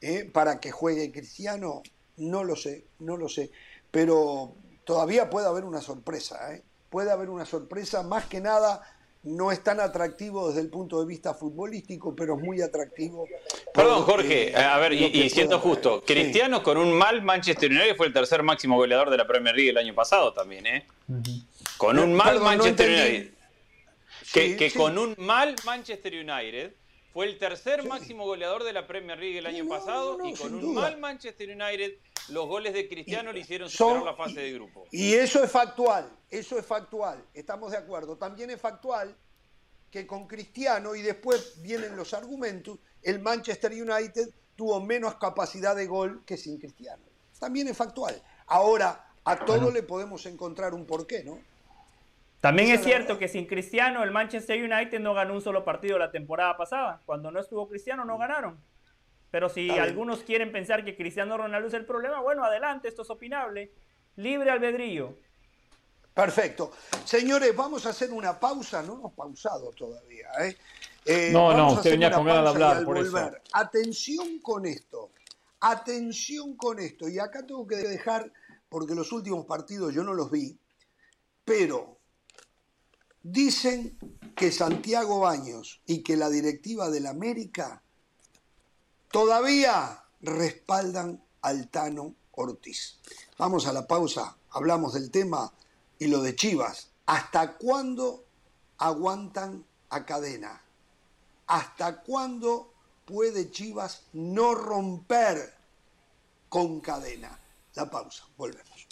eh, para que juegue Cristiano. No lo sé, no lo sé. Pero todavía puede haber una sorpresa, ¿eh? Puede haber una sorpresa, más que nada no es tan atractivo desde el punto de vista futbolístico, pero es muy atractivo. Perdón, Jorge, a ver, y, y siendo justo. Sí. Cristiano con un mal Manchester United fue el tercer máximo goleador de la Premier League el año pasado también, ¿eh? Con un mal Perdón, Manchester. United. Que, Sí, que sí. con un mal Manchester United fue el tercer máximo goleador de la Premier League el año no, pasado no, y con un duda. mal Manchester United los goles de Cristiano le hicieron Son- superar la fase de grupo. Y eso es factual, eso es factual, estamos de acuerdo. También es factual que con Cristiano, y después vienen los argumentos, el Manchester United tuvo menos capacidad de gol que sin Cristiano. También es factual. Ahora, a todo le podemos encontrar un porqué, ¿no? También es cierto que sin Cristiano el Manchester United no ganó un solo partido la temporada pasada. Cuando no estuvo Cristiano no ganaron. Pero si algunos quieren pensar que Cristiano Ronaldo es el problema, bueno, adelante, esto es opinable. Libre albedrío. Perfecto. Señores, vamos a hacer una pausa, no hemos pausado todavía. ¿eh? Eh, no, vamos no, usted venía con ganas de hablar, por eso. Atención con esto, atención con esto. Y acá tengo que dejar, porque los últimos partidos yo no los vi, pero dicen que Santiago Baños y que la directiva del América todavía respaldan al Tano Ortiz. Vamos a la pausa, hablamos del tema y lo de Chivas. ¿Hasta cuándo aguantan a cadena? ¿Hasta cuándo puede Chivas no romper con cadena? La pausa, volvemos.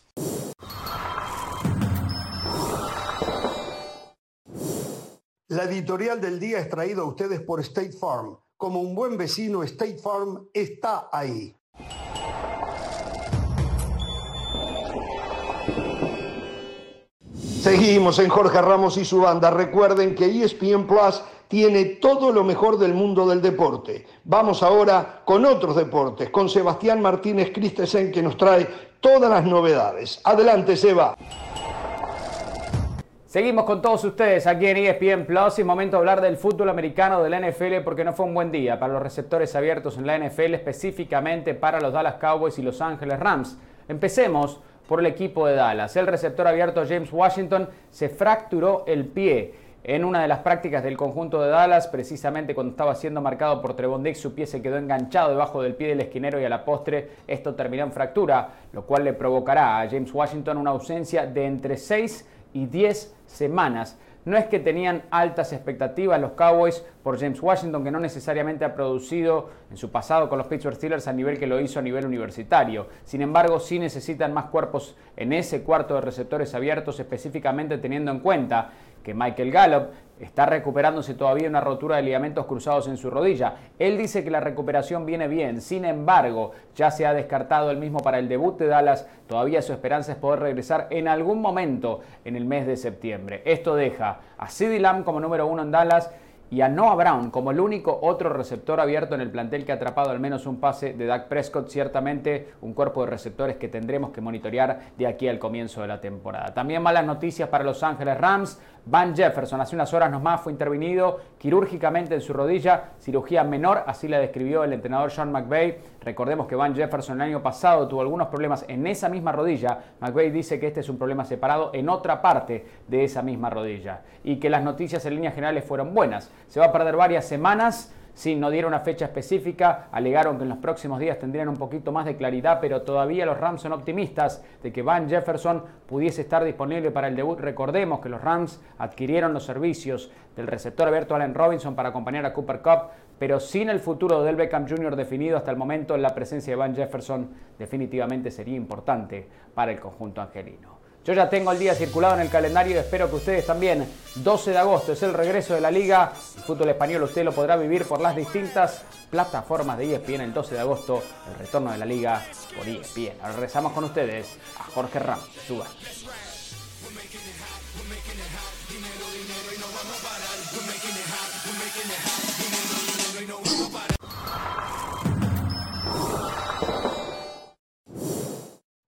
La editorial del día es traída a ustedes por State Farm. Como un buen vecino, State Farm está ahí. Seguimos en Jorge Ramos y su banda. Recuerden que ESPN Plus tiene todo lo mejor del mundo del deporte. Vamos ahora con otros deportes, con Sebastián Martínez Christensen que nos trae todas las novedades. Adelante, Seba. Seguimos con todos ustedes aquí en ESPN Plus y momento de hablar del fútbol americano de la NFL porque no fue un buen día para los receptores abiertos en la NFL, específicamente para los Dallas Cowboys y Los Ángeles Rams. Empecemos por el equipo de Dallas. El receptor abierto James Washington se fracturó el pie en una de las prácticas del conjunto de Dallas, precisamente cuando estaba siendo marcado por Trevon Dix, su pie se quedó enganchado debajo del pie del esquinero y a la postre esto terminó en fractura, lo cual le provocará a James Washington una ausencia de entre 6 y 10 semanas. No es que tenían altas expectativas los Cowboys por James Washington, que no necesariamente ha producido en su pasado con los Pittsburgh Steelers a nivel que lo hizo a nivel universitario. Sin embargo, sí necesitan más cuerpos en ese cuarto de receptores abiertos, específicamente teniendo en cuenta que Michael Gallup está recuperándose todavía una rotura de ligamentos cruzados en su rodilla. Él dice que la recuperación viene bien, sin embargo, ya se ha descartado el mismo para el debut de Dallas. Todavía su esperanza es poder regresar en algún momento en el mes de septiembre. Esto deja a CeeDee Lamb como número uno en Dallas y a Noah Brown como el único otro receptor abierto en el plantel que ha atrapado al menos un pase de Dak Prescott, ciertamente un cuerpo de receptores que tendremos que monitorear de aquí al comienzo de la temporada. También malas noticias para Los Ángeles Rams. Van Jefferson hace unas horas nomás fue intervenido quirúrgicamente en su rodilla, cirugía menor, así la describió el entrenador Sean McVay. Recordemos que Van Jefferson el año pasado tuvo algunos problemas en esa misma rodilla. McVay dice que este es un problema separado en otra parte de esa misma rodilla y que las noticias en líneas generales fueron buenas. Se va a perder varias semanas. Sí, no dieron una fecha específica, alegaron que en los próximos días tendrían un poquito más de claridad, pero todavía los Rams son optimistas de que Van Jefferson pudiese estar disponible para el debut. Recordemos que los Rams adquirieron los servicios del receptor abierto Allen Robinson para acompañar a Cooper Cup, pero sin el futuro del Beckham Jr. definido hasta el momento, la presencia de Van Jefferson definitivamente sería importante para el conjunto angelino. Yo ya tengo el día circulado en el calendario y espero que ustedes también. 12 de agosto es el regreso de la liga. El fútbol español usted lo podrá vivir por las distintas plataformas de ESPN el 12 de agosto. El retorno de la liga por ESPN. Ahora regresamos con ustedes a Jorge Ramos. Suba.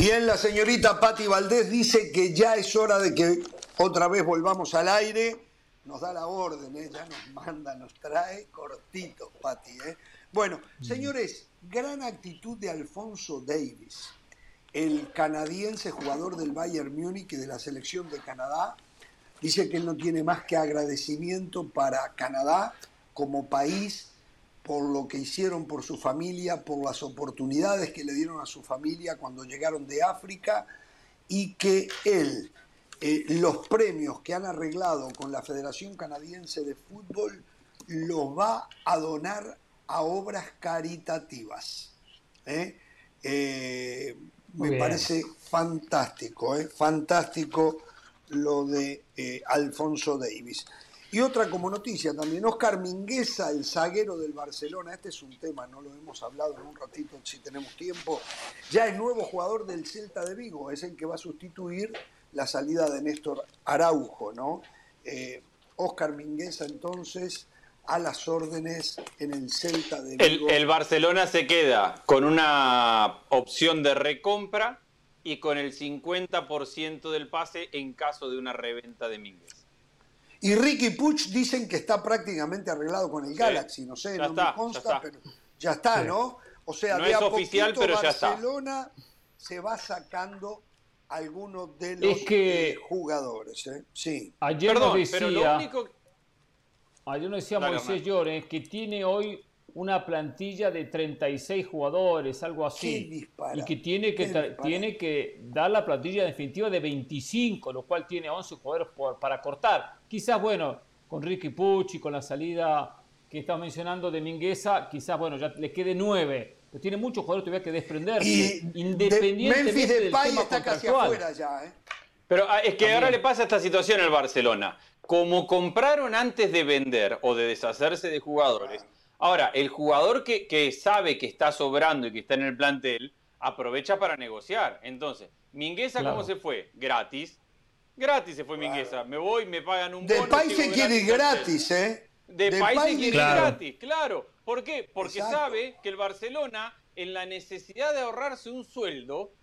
Bien, la señorita Patti Valdés dice que ya es hora de que otra vez volvamos al aire. Nos da la orden, ¿eh? ya nos manda, nos trae cortito, Patti. ¿eh? Bueno, señores, gran actitud de Alfonso Davis, el canadiense jugador del Bayern Múnich y de la selección de Canadá. Dice que él no tiene más que agradecimiento para Canadá como país por lo que hicieron por su familia, por las oportunidades que le dieron a su familia cuando llegaron de África y que él, eh, los premios que han arreglado con la Federación Canadiense de Fútbol, los va a donar a obras caritativas. ¿eh? Eh, me bien. parece fantástico, fantástico lo de Alfonso Davis. Y otra como noticia también, Oscar Mingueza, el zaguero del Barcelona, este es un tema, no lo hemos hablado en un ratito si tenemos tiempo, ya es nuevo jugador del Celta de Vigo, es el que va a sustituir la salida de Néstor Araujo, ¿no? Eh, Oscar Mingueza entonces a las órdenes en el Celta de Vigo. el Barcelona se queda con una opción de recompra y con el 50% del pase en caso de una reventa de Mínguez. Y Ricky Puch dicen que está prácticamente arreglado con el Galaxy, no sé, Ya no está, me ya consta, está. pero ya está, Sí. ¿no? O sea, No de es a oficial, poquito pero ya está. Barcelona se va sacando algunos de los Es que- eh, jugadores, ¿eh? Sí. Ayer Perdón, nos pero lo decía, único... ayer nos decía Dale, Moisés. Llores que tiene hoy una plantilla de 36 jugadores, algo así. disparate, Y que tiene que, tiene que dar la plantilla definitiva de 25, lo cual tiene 11 jugadores por- para cortar. Quizás, bueno, con Ricky Pucci, con la salida que estaba mencionando de Mingueza, quizás, bueno, ya le quede 9. Pero tiene muchos jugadores todavía que desprenderse, Y de- independientemente Memphis del Depay tema está casi afuera ya, ¿eh? Pero ah, es que También. ahora le pasa esta situación al Barcelona. Como compraron antes de vender o de deshacerse de jugadores, ahora el jugador que, que sabe que está sobrando y que está en el plantel, aprovecha para negociar. Entonces, Mingueza, Claro. ¿cómo se fue? Gratis. Gratis se fue Claro. Mingueza. Me voy, me pagan un bono. Depay sigo se quiere ir gratis, ¿eh? De Depay país se quiere ir Claro. gratis, claro. ¿Por qué? Porque Exacto. sabe que el Barcelona, en la necesidad de ahorrarse un sueldo,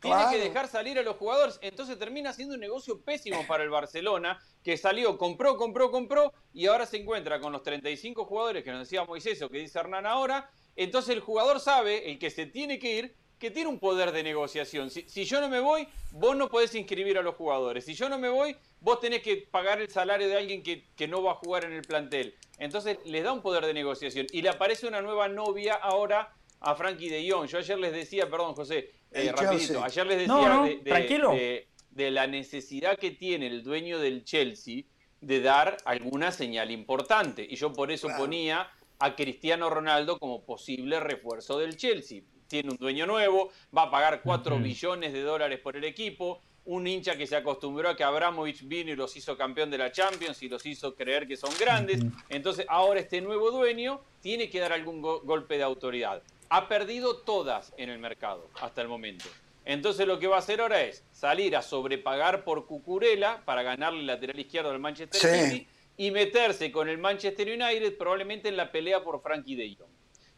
tiene Claro. que dejar salir a los jugadores. Entonces termina siendo un negocio pésimo para el Barcelona, que salió, compró, compró, compró, y ahora se encuentra con los 35 jugadores que nos decía Moisés o que dice Hernán ahora. Entonces el jugador sabe, el que se tiene que ir, que tiene un poder de negociación. Si, si yo no me voy, vos no podés inscribir a los jugadores. Si yo no me voy, vos tenés que pagar el salario de alguien que, que no va a jugar en el plantel. Entonces les da un poder de negociación. Y le aparece una nueva novia ahora a Frankie de Jong. Yo ayer les decía, perdón José, El eh, rapidito, ayer les decía No, no, de, de- tranquilo. de- de la necesidad que tiene el dueño del Chelsea de dar alguna señal importante. Y yo por eso Claro. ponía a Cristiano Ronaldo como posible refuerzo del Chelsea. Tiene un dueño nuevo, va a pagar 4 Ujú. billones de dólares por el equipo, un hincha que se acostumbró a que Abramovich vino y los hizo campeón de la Champions y los hizo creer que son grandes. Entonces ahora este nuevo dueño tiene que dar algún go- golpe de autoridad. Ha perdido todas en el mercado hasta el momento. Entonces lo que va a hacer ahora es salir a sobrepagar por Cucurella para ganarle el lateral izquierdo al Manchester Sí. City y meterse con el Manchester United probablemente en la pelea por Frankie de Jong,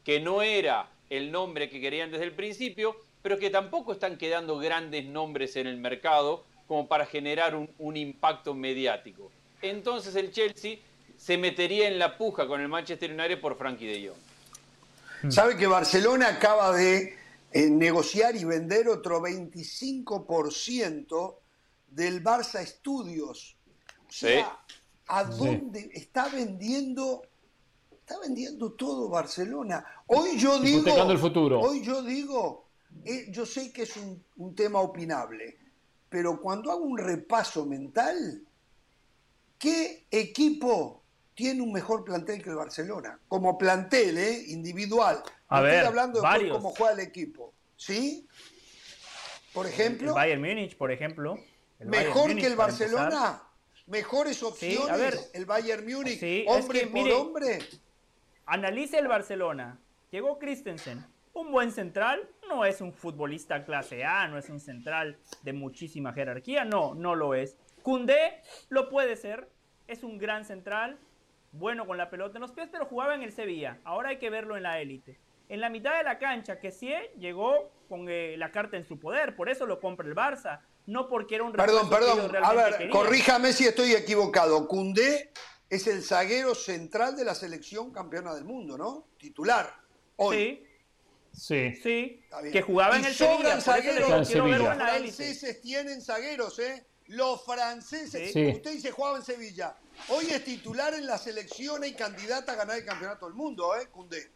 que no era el nombre que querían desde el principio, pero que tampoco están quedando grandes nombres en el mercado como para generar un, un impacto mediático. Entonces el Chelsea se metería en la puja con el Manchester United por Frankie de Jong. ¿Sabe que Barcelona acaba de eh, negociar y vender otro 25% del Barça Studios? O sea, ¿a dónde está vendiendo? Está vendiendo todo Barcelona. Hoy yo digo, Hipotecando el futuro. hoy yo digo, eh, yo sé que es un, un tema opinable, pero cuando hago un repaso mental, ¿qué equipo tiene un mejor plantel que el Barcelona? Como plantel, ¿eh? individual. A No ver, estoy hablando de varios. cómo juega el equipo. ¿Sí? Por El ejemplo, Bayern Múnich, por ejemplo. El mejor Múnich, que el empezar. Barcelona. Mejores opciones. a ver. el Bayern Múnich, Sí, es hombre que, por mire, hombre. Analice el Barcelona. Llegó Christensen. Un buen central. No es un futbolista clase A, no es un central de muchísima jerarquía. No, no lo es. Koundé lo puede ser. Es un gran central. Bueno con la pelota en los pies, pero jugaba en el Sevilla. Ahora hay que verlo en la élite. En la mitad de la cancha, que sí llegó con eh, la carta en su poder. Por eso lo compra el Barça. No porque era un Perdón, perdón. A ver, corríjame si estoy equivocado. Cundé es el zaguero central de la selección campeona del mundo, ¿no? Titular. Hoy. Sí, Sí. sí. Que jugaba Y en el Sevilla. Por eso le zagueros. Sevilla. Los franceses tienen zagueros, ¿eh? Los franceses. Sí. Usted dice jugaba en Sevilla. Hoy es titular en la selección y candidata a ganar el campeonato del mundo, ¿eh? Cundé.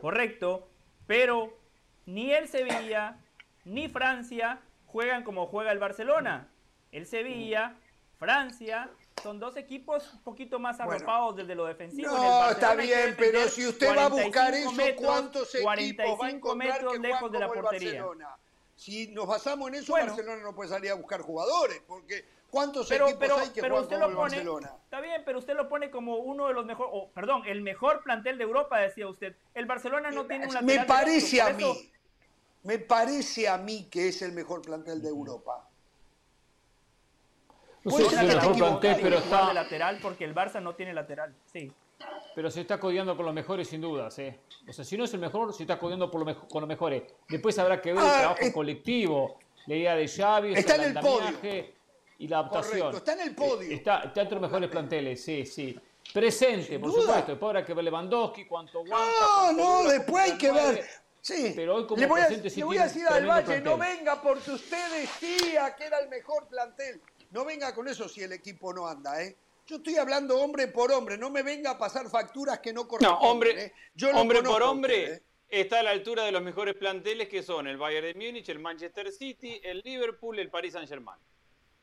Correcto, pero ni el Sevilla ni Francia juegan como juega el Barcelona. El Sevilla, Francia, son dos equipos un poquito más Bueno. arropados desde lo defensivo. En el No, está bien, pero si usted va a buscar 45 eso, metros, ¿cuántos equipos va a 45 encontrar que metros lejos de la portería. Barcelona? Si nos basamos en eso, Bueno. Barcelona no puede salir a buscar jugadores, porque ¿cuántos Pero, equipos pero, hay que pero juegan usted como lo el pone, Barcelona? está bien, pero usted lo pone como uno de los mejores, o perdón, el mejor plantel de Europa, decía usted. El Barcelona no tiene un Me parece derecho, a eso- mí, me parece a mí que es el mejor plantel de Europa. Puede ser que es el esté mejor plantel, equivocado. pero jugar de está, lateral porque el Barça no tiene lateral. Sí. pero se está codeando con los mejores sin dudas, ¿eh? O sea, si no es el mejor, se está codeando por lo mejo- con los mejores. Después habrá que ver el Ah, trabajo es- colectivo, la idea de Xavi, Está el en el podio. y la adaptación. Correcto, está en el podio. Eh, Está, está entre los mejores planteles, sí, sí. Presente, por supuesto. Después habrá que ver Lewandowski, cuánto aguanta. No, no, dura, después hay que ver. Sí. Pero hoy como le voy a, presente sí le voy a decir al Valle, no venga porque usted decía que era el mejor plantel. No venga con eso si el equipo no anda, ¿eh? Yo estoy hablando hombre por hombre, no me venga a pasar facturas que no No, corresponden. hombre, ¿eh? Yo hombre por hombre usted, ¿eh? está a la altura de los mejores planteles que son el Bayern de Múnich, el Manchester City, el Liverpool, el Paris Saint-Germain.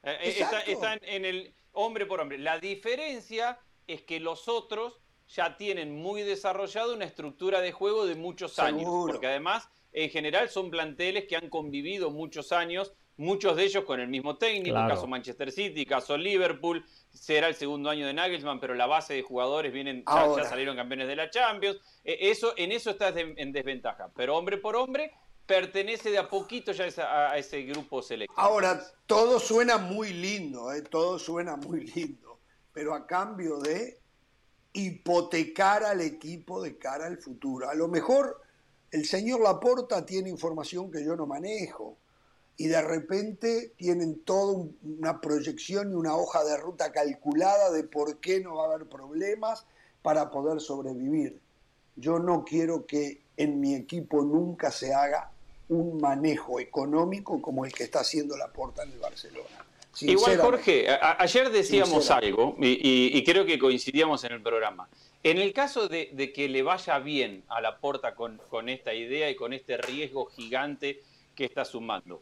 Eh, está- están en el hombre por hombre. La diferencia es que los otros ya tienen muy desarrollado una estructura de juego de muchos años, Seguro. porque además en general son planteles que han convivido muchos años, muchos de ellos con el mismo técnico, Claro. caso Manchester City, caso Liverpool, será el segundo año de Nagelsmann, pero la base de jugadores vienen, ya- salieron campeones de la Champions, Eh, eso, en eso estás de- en desventaja, pero hombre por hombre pertenece de a poquito ya a, esa- a ese grupo selecto. Ahora, todo suena muy lindo, ¿eh? todo suena muy lindo, pero a cambio de hipotecar al equipo de cara al futuro. A lo mejor el señor Laporta tiene información que yo no manejo y de repente tienen toda un- una proyección y una hoja de ruta calculada de por qué no va a haber problemas para poder sobrevivir. Yo no quiero que en mi equipo nunca se haga un manejo económico como el que está haciendo Laporta en el Barcelona. Igual. Jorge, ayer decíamos algo y, y- y creo que coincidíamos en el programa. En el caso de, de que le vaya bien a la porta con, con esta idea y con este riesgo gigante que está sumando,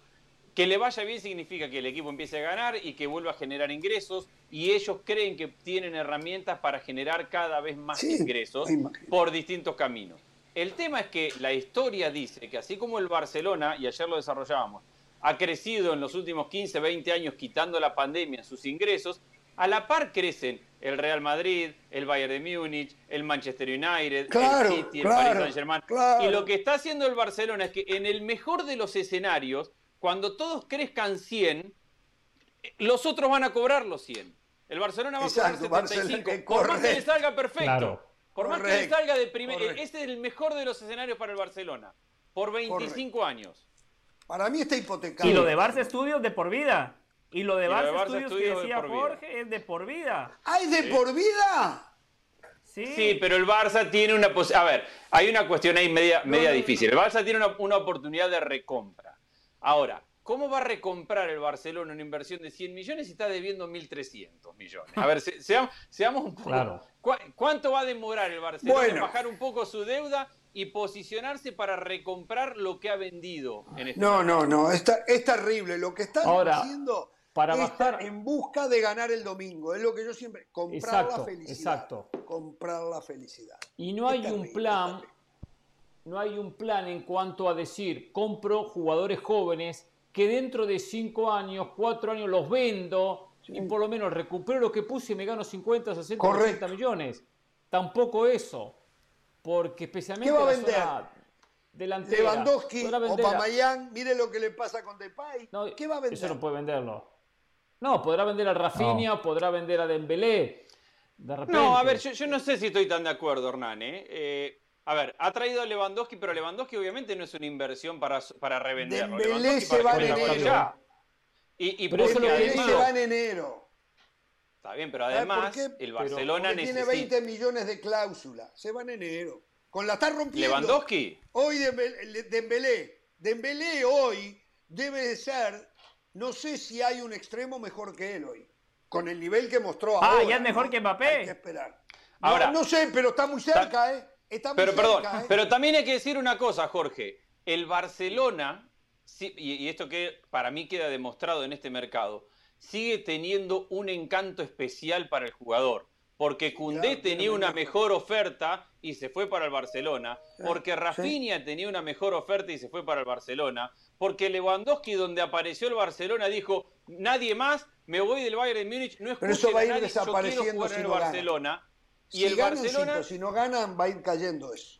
que le vaya bien significa que el equipo empiece a ganar y que vuelva a generar ingresos y ellos creen que tienen herramientas para generar cada vez más Sí, ingresos por distintos caminos. El tema es que la historia dice que así como el Barcelona, y ayer lo desarrollábamos, ha crecido en los últimos 15, 20 años quitando la pandemia sus ingresos, a la par crecen el Real Madrid, el Bayern de Múnich, el Manchester United, Claro, el City, el claro, Paris Saint-Germain. claro. Y lo que está haciendo el Barcelona es que en el mejor de los escenarios, cuando todos crezcan 100, eh, los otros van a cobrar los 100. El Barcelona va Exacto, a cobrar Barcelona, 75. eh, por más que le salga perfecto. Claro. Por más que le salga de primer. Ese es el mejor de los escenarios para el Barcelona. Por 25 años. Para mí está hipotecado. Y lo de Barça Estudios de por vida. Y lo de Barça, Barça Estudios que de decía. Jorge es de por vida. ¡Ay, de por vida! Sí. Sí, pero el Barça tiene una pos- A ver, hay una cuestión ahí media, media no, difícil. El Barça tiene una, una oportunidad de recompra. Ahora, ¿cómo va a recomprar el Barcelona una inversión de 100 millones si está debiendo 1.300 millones? A ver, se- seamos, seamos un poco. Claro. ¿Cu- ¿Cuánto va a demorar el Barcelona en Bueno. bajar un poco su deuda y posicionarse para recomprar lo que ha vendido en este No, no, no, está, es terrible. Lo que están Ahora, haciendo para es bajar- en busca de ganar el domingo. Es lo que yo siempre... Comprar Exacto, la felicidad. exacto. Comprar la felicidad. Y no hay un plan. No hay un plan en cuanto a decir, compro jugadores jóvenes que dentro de 5 años, 4 años los vendo y por lo menos recupero lo que puse y me gano 50, 60, Correcto. 80 millones. Tampoco eso. Porque especialmente ¿Qué va a la vender? zona delantera. Lewandowski, a- Opamayán, mire lo que le pasa con Depay. No, ¿Qué va a vender? Eso no puede venderlo. No, podrá vender a Rafinha, podrá vender a Dembélé. De repente. No, a ver, yo, yo no sé si estoy tan de acuerdo, Hernán. ¿eh? Eh, a ver, ha traído a Lewandowski, pero Lewandowski obviamente no es una inversión para, para revenderlo. Dembélé se va en enero. ya. Y, y Pero eso se va en enero. está bien, pero ¿Sabe por además el Pero- Barcelona Porque tiene necesita 20 millones de cláusula. Se va en enero. Con la está rompiendo. Lewandowski. Hoy Dembélé, Dembélé, Dembélé hoy debe de ser, no sé si hay un extremo mejor que él hoy. Con el nivel que mostró Ah, ahora. ya es mejor ¿no? que Mbappé. Hay que esperar. Ahora- no sé, pero está muy cerca, ¿eh? Está Pero perdón, ¿eh? pero también hay que decir una cosa, Jorge. El Barcelona, sí, y, y esto que para mí queda demostrado en este mercado, sigue teniendo un encanto especial para el jugador. porque Cundé tenía una mejor oferta y se fue para el Barcelona, porque Rafinha tenía una mejor oferta y se fue para el Barcelona, porque Lewandowski donde apareció el Barcelona dijo, nadie más, me voy del Bayern de Múnich, no es Pero eso va a ir desapareciendo en el Barcelona. Y si el Barcelona si no ganan va a ir cayendo eso.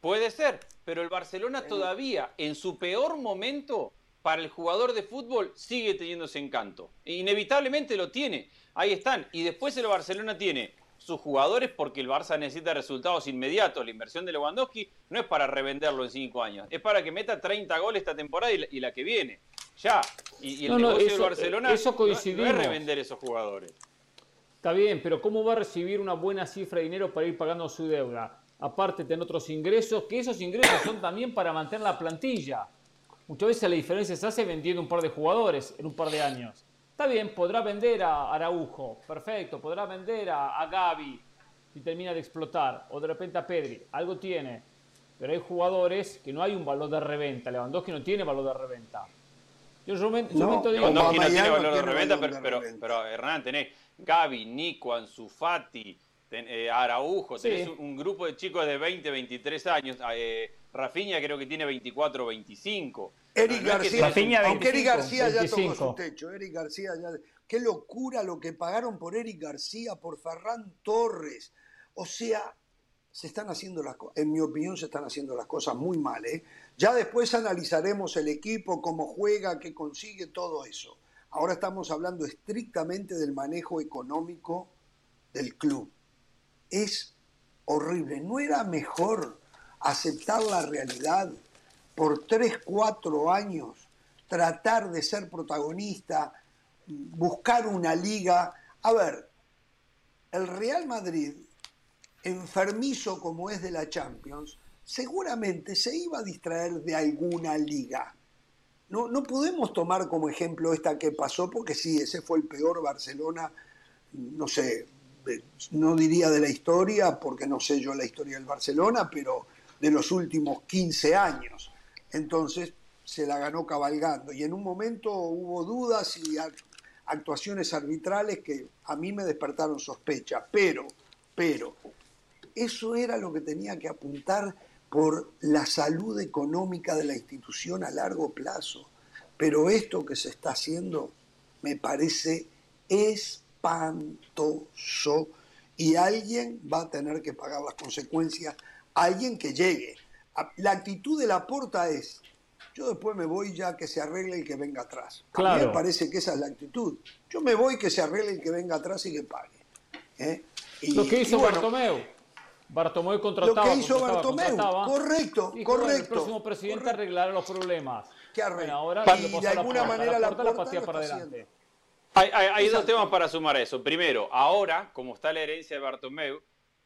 Puede ser, pero el Barcelona todavía en su peor momento para el jugador de fútbol sigue teniendo ese encanto. Inevitablemente lo tiene. Ahí están. Y después el Barcelona tiene sus jugadores porque el Barça necesita resultados inmediatos. La inversión de Lewandowski no es para revenderlo en cinco años, es para que meta 30 goles esta temporada y la, que viene. Ya. Y, el negocio del Barcelona eso no, es revender esos jugadores. Está bien, pero ¿cómo va a recibir una buena cifra de dinero para ir pagando su deuda? Aparte, tener otros ingresos, que esos ingresos son también para mantener la plantilla. Muchas veces la diferencia se hace vendiendo un par de jugadores en un par de años. Está bien, podrá vender a Araujo, perfecto, podrá vender a, a Gaby si termina de explotar, o de repente a Pedri, algo tiene. Pero hay jugadores que no hay un valor de reventa. Lewandowski no tiene valor de reventa. Yo en momento, no, digo, Lewandowski no tiene valor de reventa, pero, pero, Hernán, tenés Gaby, Nico, Ansu Fati, eh, Araujo, tenés un, grupo de chicos de 20, 23 años. Eh, Rafinha creo que tiene 24 o 25. Eric García, aunque Eric García ya tocó su techo, Eric García ya... Qué locura lo que pagaron por Eric García, por Ferran Torres. O sea, se están haciendo las cosas, en mi opinión se están haciendo las cosas muy mal. ¿eh? Ya después analizaremos el equipo, cómo juega, qué consigue, todo eso. Ahora estamos hablando estrictamente del manejo económico del club. Es horrible. ¿No era mejor aceptar la realidad? por tres, cuatro años, tratar de ser protagonista, buscar una liga. A ver, el Real Madrid, enfermizo como es de la Champions, seguramente se iba a distraer de alguna liga. No, no podemos tomar como ejemplo esta que pasó, porque sí, ese fue el peor Barcelona, no sé, no diría de la historia, porque no sé yo la historia del Barcelona, pero de los últimos 15 años entonces se la ganó cabalgando. Y en un momento hubo dudas y actuaciones arbitrales que a mí me despertaron sospecha, pero, pero, eso era lo que tenía que apuntar por la salud económica de la institución a largo plazo. Pero esto que se está haciendo me parece espantoso y alguien va a tener que pagar las consecuencias, alguien que llegue la actitud de la porta es, yo después me voy ya que se arregle el que venga atrás. A mí me parece que esa es la actitud. Yo me voy que se arregle el que venga atrás y que pague. ¿eh? lo que hizo Bartomeu. Bartomeu contrataba. Lo que hizo Bartomeu, correcto, correcto. el próximo presidente arreglará los problemas. ¿Qué arregla? ahora y de alguna manera la porta, la, para adelante. Hay, hay dos temas para sumar a eso. Primero, ahora, como está la herencia de Bartomeu,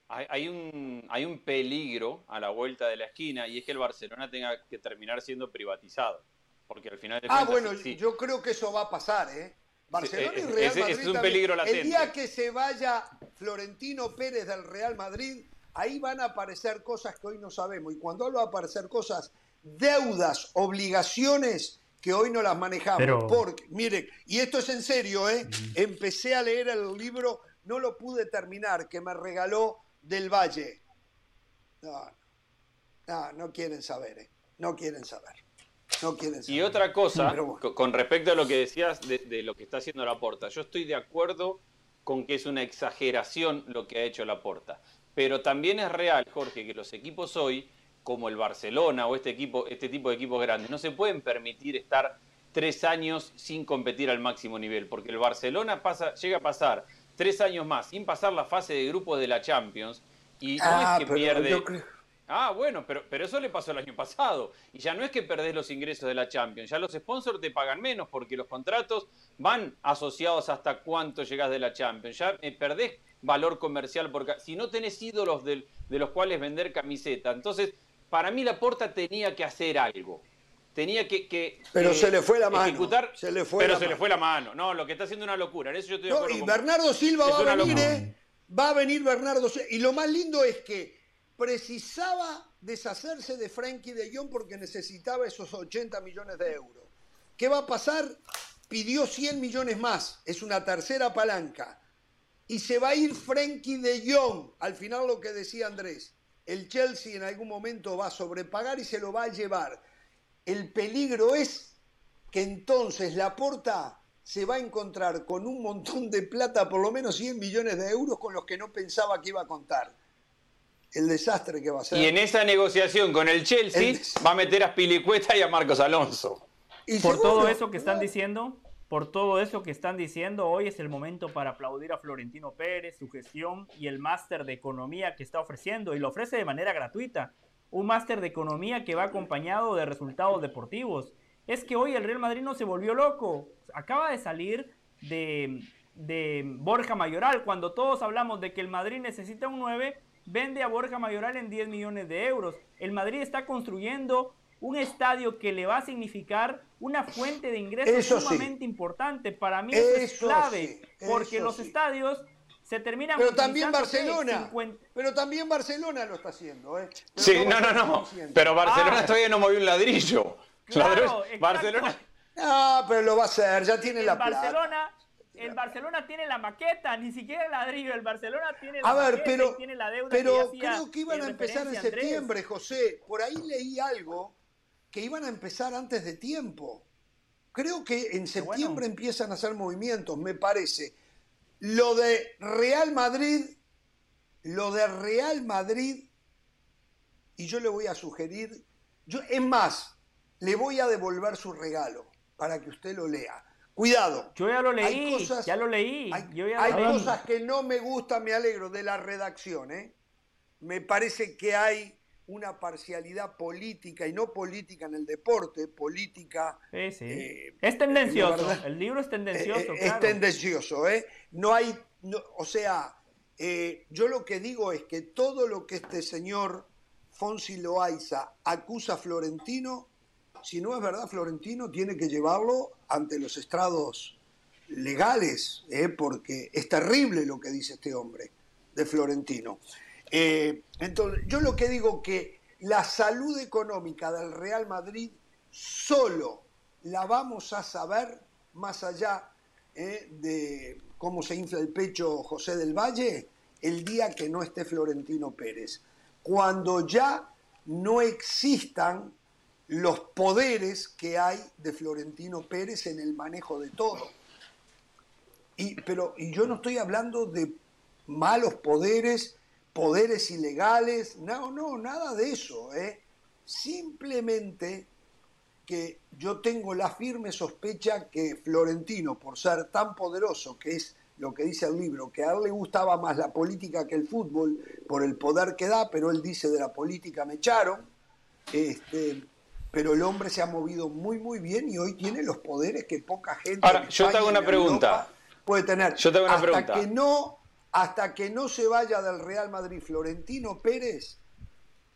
hay, un, hay un peligro a la vuelta de la esquina y es que el Barcelona tenga que terminar siendo privatizado. Porque al final de Ah, bueno, yo creo que eso va a pasar, ¿eh? Barcelona y Real Madrid. Es un peligro latente. El día que se vaya Florentino Pérez del Real Madrid, ahí van a aparecer cosas que hoy no sabemos. Y cuando hablo de aparecer cosas, deudas, obligaciones que hoy no las manejamos. Porque, miren, y esto es en serio, ¿eh? Empecé a leer el libro, no lo pude terminar, que me regaló del Valle. No, no, no quieren saber, ¿eh? no quieren saber. No quieren saber. Y otra cosa, con respecto a lo que decías de, lo que está haciendo la Porta, yo estoy de acuerdo con que es una exageración lo que ha hecho la Porta. Pero también es real, Jorge, que los equipos hoy, como el Barcelona o este, equipo, este tipo de equipos grandes, no se pueden permitir estar tres años sin competir al máximo nivel, porque el Barcelona pasa, llega a pasar tres años más sin pasar la fase de grupos de la Champions y no es ah, que pierde. Ah, bueno, pero, pero eso le pasó el año pasado. Y ya no es que perdés los ingresos de la Champions, ya los sponsors te pagan menos porque los contratos van asociados hasta cuánto llegas de la Champions. Ya eh, perdés valor comercial porque si no tenés ídolos de, de los cuales vender camiseta. Entonces, para mí la Porta tenía que hacer algo. Tenía que, pero se le fue la mano. se le fue pero se le fue la mano. No lo que está haciendo una locura. En eso yo estoy de acuerdo y Bernardo Silva va a venir ¿eh? va a venir Bernardo Silva. Y lo más lindo es que precisaba deshacerse de Frankie de Jong porque necesitaba esos 80 millones de euros ¿qué va a pasar? pidió 100 millones más es una tercera palanca y se va a ir Frenkie de Jong. Al final lo que decía Andrés, el Chelsea en algún momento va a sobrepagar y se lo va a llevar. El peligro es que entonces la porta se va a encontrar con un montón de plata, por lo menos 100 millones de euros con los que no pensaba que iba a contar. El desastre que va a ser. Y en esa negociación con el Chelsea va a meter a Pilicueta y a Marcos Alonso. Y por todo eso que están diciendo, por todo eso que están diciendo, hoy es el momento para aplaudir a Florentino Pérez, su gestión y el máster de economía que está ofreciendo y lo ofrece de manera gratuita. Un máster de economía que va acompañado de resultados deportivos. Es que hoy el Real Madrid no se volvió loco. Acaba de salir de, de Borja Mayoral. Cuando todos hablamos de que el Madrid necesita un 9, vende a Borja Mayoral en 10 millones de euros. El Madrid está construyendo un estadio que le va a significar una fuente de ingresos sumamente importante. Para mí eso, es clave, porque los estadios se terminan pero también Barcelona pero también Barcelona lo está haciendo ¿eh? sí no no no pero Barcelona ah. todavía no movió un ladrillo claro, Barcelona ah pero lo va a hacer ya tiene la Barcelona el Barcelona tiene la maqueta, ni siquiera el ladrillo. El Barcelona tiene la a ver, maqueta pero, tiene la deuda. Pero creo que iban a empezar en septiembre, José. Por ahí leí algo que iban a empezar antes de tiempo. Creo que en septiembre empiezan a hacer movimientos, me parece. Lo de Real Madrid, lo de Real Madrid, y yo le voy a sugerir, yo, es más, le voy a devolver su regalo para que usted lo lea. Cuidado. Yo ya lo leí, ya lo leí. Hay, cosas que no me gustan, me alegro, de la redacción. ¿eh? Me parece que hay una parcialidad política y no política en el deporte, política... Sí, sí. Eh, es tendencioso, el libro es tendencioso. Eh, es tendencioso, ¿eh? No hay, o sea, eh, yo lo que digo es que todo lo que este señor Fonsi Loaiza acusa a Florentino, si no es verdad Florentino, tiene que llevarlo ante los estrados legales, porque es terrible lo que dice este hombre de Florentino. Eh, entonces, yo lo que digo que la salud económica del Real Madrid solo la vamos a saber más allá eh, de cómo se infla el pecho José del Valle el día que no esté Florentino Pérez. Cuando ya no existan los poderes que hay de Florentino Pérez en el manejo de todo. Y, pero, y yo no estoy hablando de malos poderes poderes ilegales, no, no, nada de eso. ¿eh? Simplemente que yo tengo la firme sospecha que Florentino, por ser tan poderoso, que es lo que dice el libro, que a él le gustaba más la política que el fútbol por el poder que da, pero él dice de la política me echaron, este, pero el hombre se ha movido muy, muy bien y hoy tiene los poderes que poca gente... Ahora, yo te hago una pregunta. Puede tener. Yo te hago una Hasta pregunta. que no hasta que no se vaya del Real Madrid Florentino Pérez,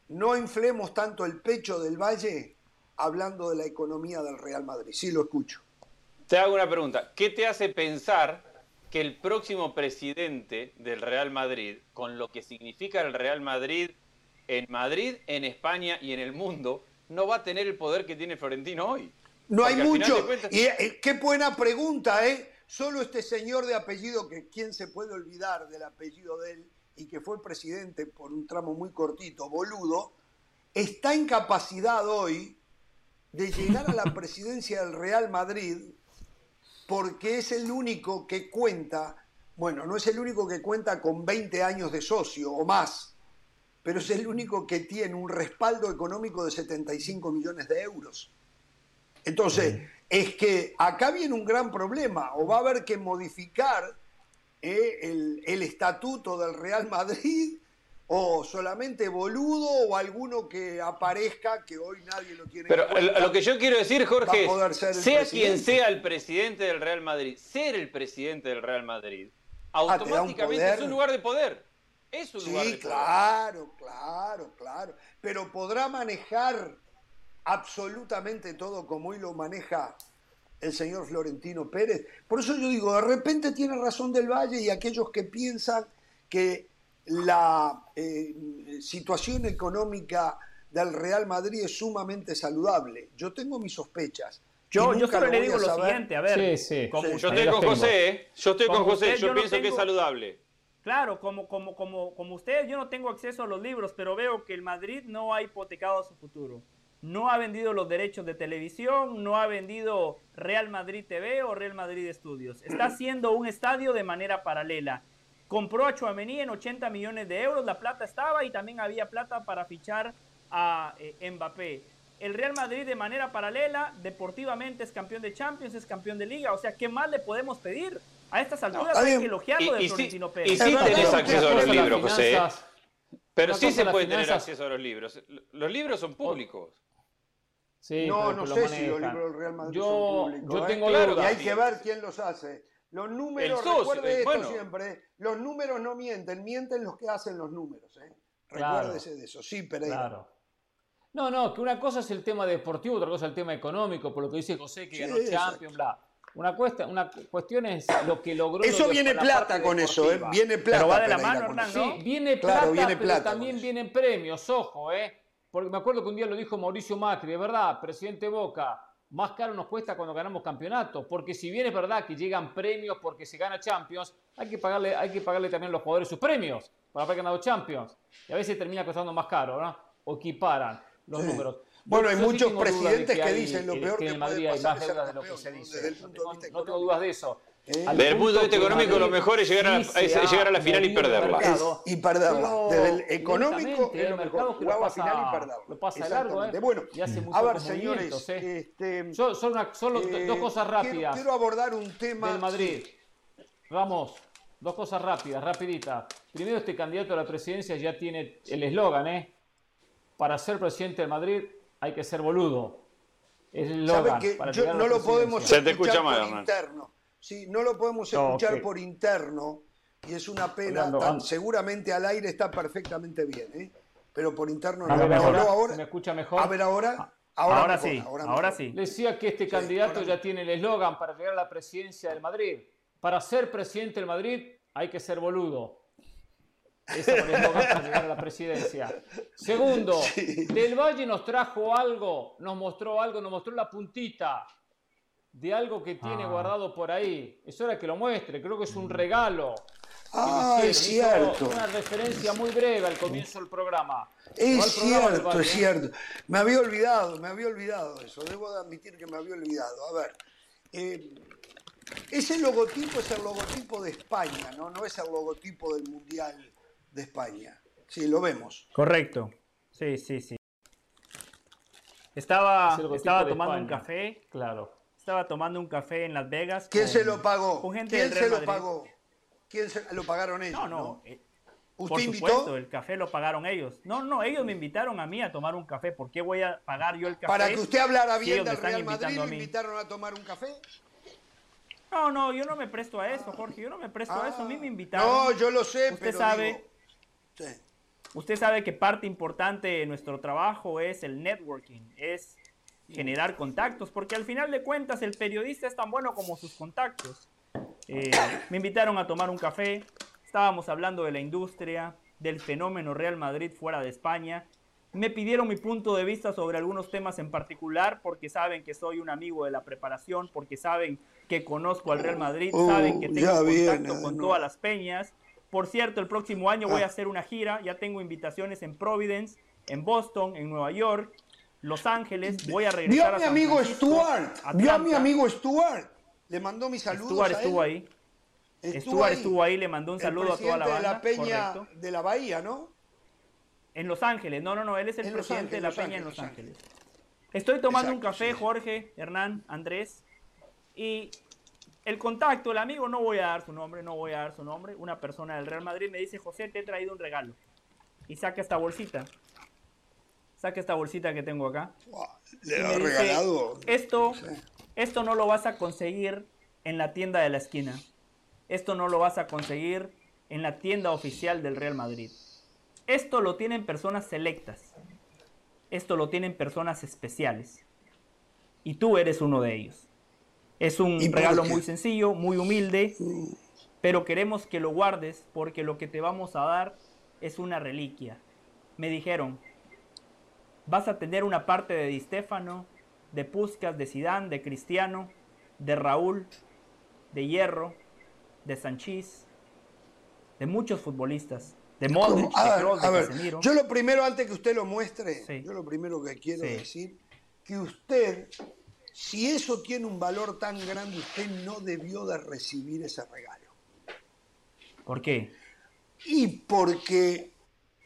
no inflemos tanto el pecho del Valle hablando de la economía del Real Madrid. Sí, lo escucho. Te hago una pregunta. ¿Qué te hace pensar que el próximo presidente del Real Madrid, con lo que significa el Real Madrid en Madrid, en España y en el mundo, no va a tener el poder que tiene Florentino hoy? No hay mucho. Y eh, qué buena pregunta, ¿eh? Solo este señor de apellido, que quién se puede olvidar del apellido de él y que fue presidente por un tramo muy cortito, boludo, está en capacidad hoy de llegar a la presidencia del Real Madrid porque es el único que cuenta, bueno, no es el único que cuenta con 20 años de socio o más, pero es el único que tiene un respaldo económico de 75 millones de euros. Entonces, es que acá viene un gran problema, o va a haber que modificar eh, el, estatuto del Real Madrid, o solamente boludo, o alguno que aparezca que hoy nadie lo tiene. Pero lo que yo quiero decir, Jorge, sea quien sea el presidente del Real Madrid, ser el presidente del Real Madrid, ah, automáticamente es un lugar de poder. Es un lugar de claro, claro, claro. Pero podrá manejar absolutamente todo como hoy lo maneja el señor Florentino Pérez. Por eso yo digo, de repente tiene razón del Valle y aquellos que piensan que la eh, situación económica del Real Madrid es sumamente saludable. Yo tengo mis sospechas. Yo, yo solo le digo lo saber. siguiente, a ver. Sí, sí. como Sí, Yo estoy con José, ¿eh? Yo estoy con José. usted, Yo yo no pienso que es saludable. Claro, como, como, como, como ustedes, yo no tengo acceso a los libros, pero veo que el Madrid no ha hipotecado su futuro. No ha vendido los derechos de televisión, no ha vendido Real Madrid TV o Real Madrid Studios. Está haciendo un estadio de manera paralela. Compró a Chouameni en 80 millones de euros, la plata estaba y también había plata para fichar a eh, Mbappé. El Real Madrid de manera paralela, deportivamente es campeón de Champions, es campeón de Liga. O sea, ¿qué más le podemos pedir? A estas alturas hay que elogiarlo de Y, y sí, Florentino y Pérez. sí Es verdad, tenés acceso a los libros, José. Pero sí se puede tener acceso a los libros. Los libros son públicos. Sí, no, no sé si los libros del Real Madrid yo, son públicos. Yo ¿eh? tengo Claro, Y hay que ver quién los hace. Los números, socio, recuerde eh, esto bueno. siempre, los números no mienten, mienten los que hacen los números. ¿eh? Claro. Recuérdese de eso. Sí, Pereira. Claro. No, no, que una cosa es el tema deportivo, otra cosa es el tema económico, por lo que dice José, que Sí, ganó. Champions, bla. Una, cuesta, una cuestión es lo que logró. Eso lo viene la plata con eso, ¿eh? Viene plata. va de la mano, Hernán. ¿no? Sí, viene Claro, plata, viene pero plata también con eso. vienen premios, ojo, ¿eh? Porque me acuerdo que un día lo dijo Mauricio Macri, es verdad, presidente Boca, más caro nos cuesta cuando ganamos campeonatos, porque si bien es verdad que llegan premios porque se gana Champions, hay que pagarle, hay que pagarle también a los jugadores sus premios por haber ganado Champions. Y a veces termina costando más caro, ¿no? O equiparan los Sí. números. Bueno, hay Yo sí muchos presidentes que hay- dicen lo eh, peor que que en Madrid puede hay pasar más deudas de lo que se ¿no? dice. Desde el No punto de tengo, vista no tengo económico. dudas de eso. ¿Eh? Desde el punto de vista que económico, lo mejor es llegar a es llegar a la ha final y perderla. mercado, Es- y perderla. pero Desde el económico es lo el mejor. la pasa- final y perderla. Lo pasa largo, ¿eh? Bueno, Y hace a ver, señores, ¿eh? este, Son, son una- son eh, dos cosas quiero- rápidas Quiero, abordar un tema. del Madrid. Ramos, dos cosas rápidas, rapiditas. Primero, este candidato a la presidencia ya tiene el eslogan, ¿eh? Para ser presidente del Madrid hay que ser boludo. Es el ¿Sabe eslogan que para yo- no lo podemos Se te escuchar escucha mal, por interno. Sí, no lo podemos escuchar por interno y es una pena. Orlando, tan- an- seguramente al aire está perfectamente bien, ¿eh? pero por interno no. A ver, ¿Me ahora, ahora? ¿se me escucha mejor? A ver ahora. Ahora, mejor, sí, ahora, sí. Decía que este candidato ahora ya tiene el eslogan para llegar a la presidencia del Madrid. Para ser presidente del Madrid hay que ser boludo. Ese es el eslogan para llegar a la presidencia. Segundo, Del Valle nos trajo algo, nos mostró algo, nos mostró la puntita de algo que tiene Ah. guardado por ahí. Es hora que lo muestre, creo que es un regalo. que le Ah, es. Hizo cierto. Una referencia muy breve al comienzo del programa. Es programa cierto, Valle, es ¿eh? cierto. Me había olvidado, me había olvidado eso. Debo de admitir que me había olvidado. A ver, eh, ese logotipo es el logotipo de España, ¿no? No es el logotipo del Mundial de España. Sí, lo vemos. Correcto. Sí, sí, sí. Estaba, Es estaba tomando un café. Claro. Estaba tomando un café en Las Vegas. ¿Quién con- se lo pagó? con gente ¿Quién del se lo Madrid. pagó? ¿Quién se lo pagaron ellos? No, no. eh, ¿Usted por invitó? supuesto, el café lo pagaron ellos. No, no, ellos me invitaron a mí a tomar un café. ¿Por qué voy a pagar yo el café? Para que usted hablara bien del Real Madrid, invitando ¿lo invitaron a tomar un café? No, no, yo no me presto a eso, Jorge. Yo no me presto a eso. A mí me invitaron. No, yo lo sé, Usted pero sabe. digo, sí. Usted sabe que parte importante de nuestro trabajo es el networking, es generar contactos, porque al final de cuentas el periodista es tan bueno como sus contactos. Eh, me invitaron a tomar un café, estábamos hablando de la industria, del fenómeno Real Madrid fuera de España. Me pidieron mi punto de vista sobre algunos temas en particular, porque saben que soy un amigo de la preparación, porque saben que conozco al Real Madrid, Oh, saben que tengo contacto viene, con no. todas las peñas. Por cierto, el próximo año voy a Ah. hacer una gira, ya tengo invitaciones en Providence, en Boston, en Nueva York, Los Ángeles, voy a Vio regresar a a mi San amigo Stuart. Vio a mi amigo Stuart. Le mandó mis saludos. Stuart a él. estuvo ahí. Stuart estuvo ahí, le mandó un saludo a toda la presidente banda. de la Peña correcto. de la Bahía, ¿no? En Los Ángeles, no, no, no, él es el En presidente de la Ángeles, Peña en Los Ángeles, Ángeles. Estoy tomando un café, sí. Jorge, Hernán, Andrés, y el contacto, el amigo, no voy a dar su nombre, no voy a dar su nombre, una persona del Real Madrid me dice, José, te he traído un regalo. Y saca esta bolsita. Saca esta bolsita que tengo acá. Wow, Le dice, regalado. Esto, esto no lo vas a conseguir en la tienda de la esquina. Esto no lo vas a conseguir en la tienda oficial del Real Madrid. Esto lo tienen personas selectas. Esto lo tienen personas especiales. Y tú eres uno de ellos. Es un ¿Y por regalo muy sencillo, muy humilde, pero queremos que lo guardes porque lo que te vamos a dar es una reliquia. Me dijeron, vas a tener una parte de Di Stefano, de Puskas, de Sidán, de Cristiano, de Raúl, de Hierro, de Sanchís, de muchos futbolistas, de Modric, A de Kroos, de ver, Casemiro. yo lo primero, antes que usted lo muestre, Sí. yo lo primero que quiero Sí. decir, que usted, si eso tiene un valor tan grande, usted no debió de recibir ese regalo. ¿Por qué? Y porque,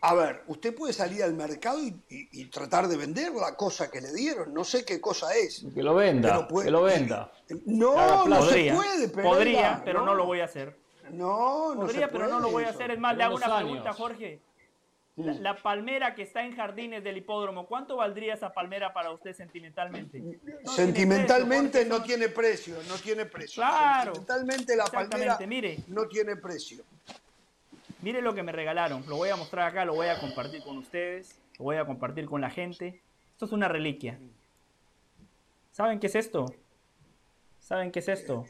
a ver, usted puede salir al mercado y, y- y tratar de vender la cosa que le dieron, no sé qué cosa es. Que lo venda, puede- que lo venda. No, no se Podría, puede, pero podría, pero no. lo voy a hacer. No, no Podría, se pero no lo puede voy a hacer. Es más, le hago una años. pregunta, Jorge. La, la palmera que está en jardines del hipódromo, ¿cuánto valdría esa palmera para usted sentimentalmente? No tiene Sentimentalmente precio, no tiene precio, no tiene precio. Claro. Sentimentalmente la palmera Exactamente, mire. no tiene precio. Mire lo que me regalaron. Lo voy a mostrar acá, lo voy a compartir con ustedes, lo voy a compartir con la gente. Esto es una reliquia. ¿Saben qué es esto? ¿Saben qué es esto?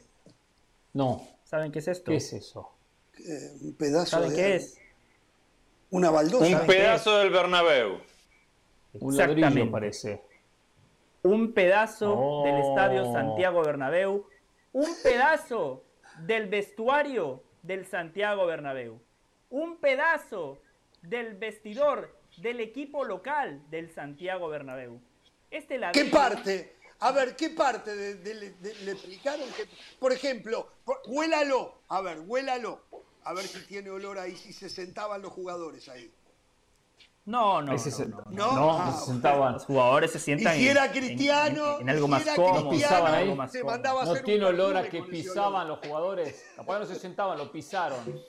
No, ¿Saben qué es esto? ¿qué es eso? Eh, un pedazo ¿Saben de qué es? Una baldosa. Un ¿Saben qué pedazo del Bernabéu. Un ladrillo Exactamente. parece. un pedazo Oh. del estadio Santiago Bernabéu, un pedazo del vestuario del Santiago Bernabéu, un pedazo del vestidor del equipo local del Santiago Bernabéu. Este ¿Qué ladrillo- parte? A ver, ¿qué parte de, de- de- le explicaron? que- por ejemplo, por- huélalo. A ver, huélalo. A ver si tiene olor ahí, si se sentaban los jugadores ahí. No, no, Ahí se no, no, no. No, no, ah, se sentaban. Los jugadores se Y sientan si en- era cristiano, en, en algo más si era cómodo. cristiano, Pisaban ahí. algo más se cómodo. mandaba a No hacer un tiene olor a que pisaban olor. los jugadores. Capaz no se sentaban, lo pisaron.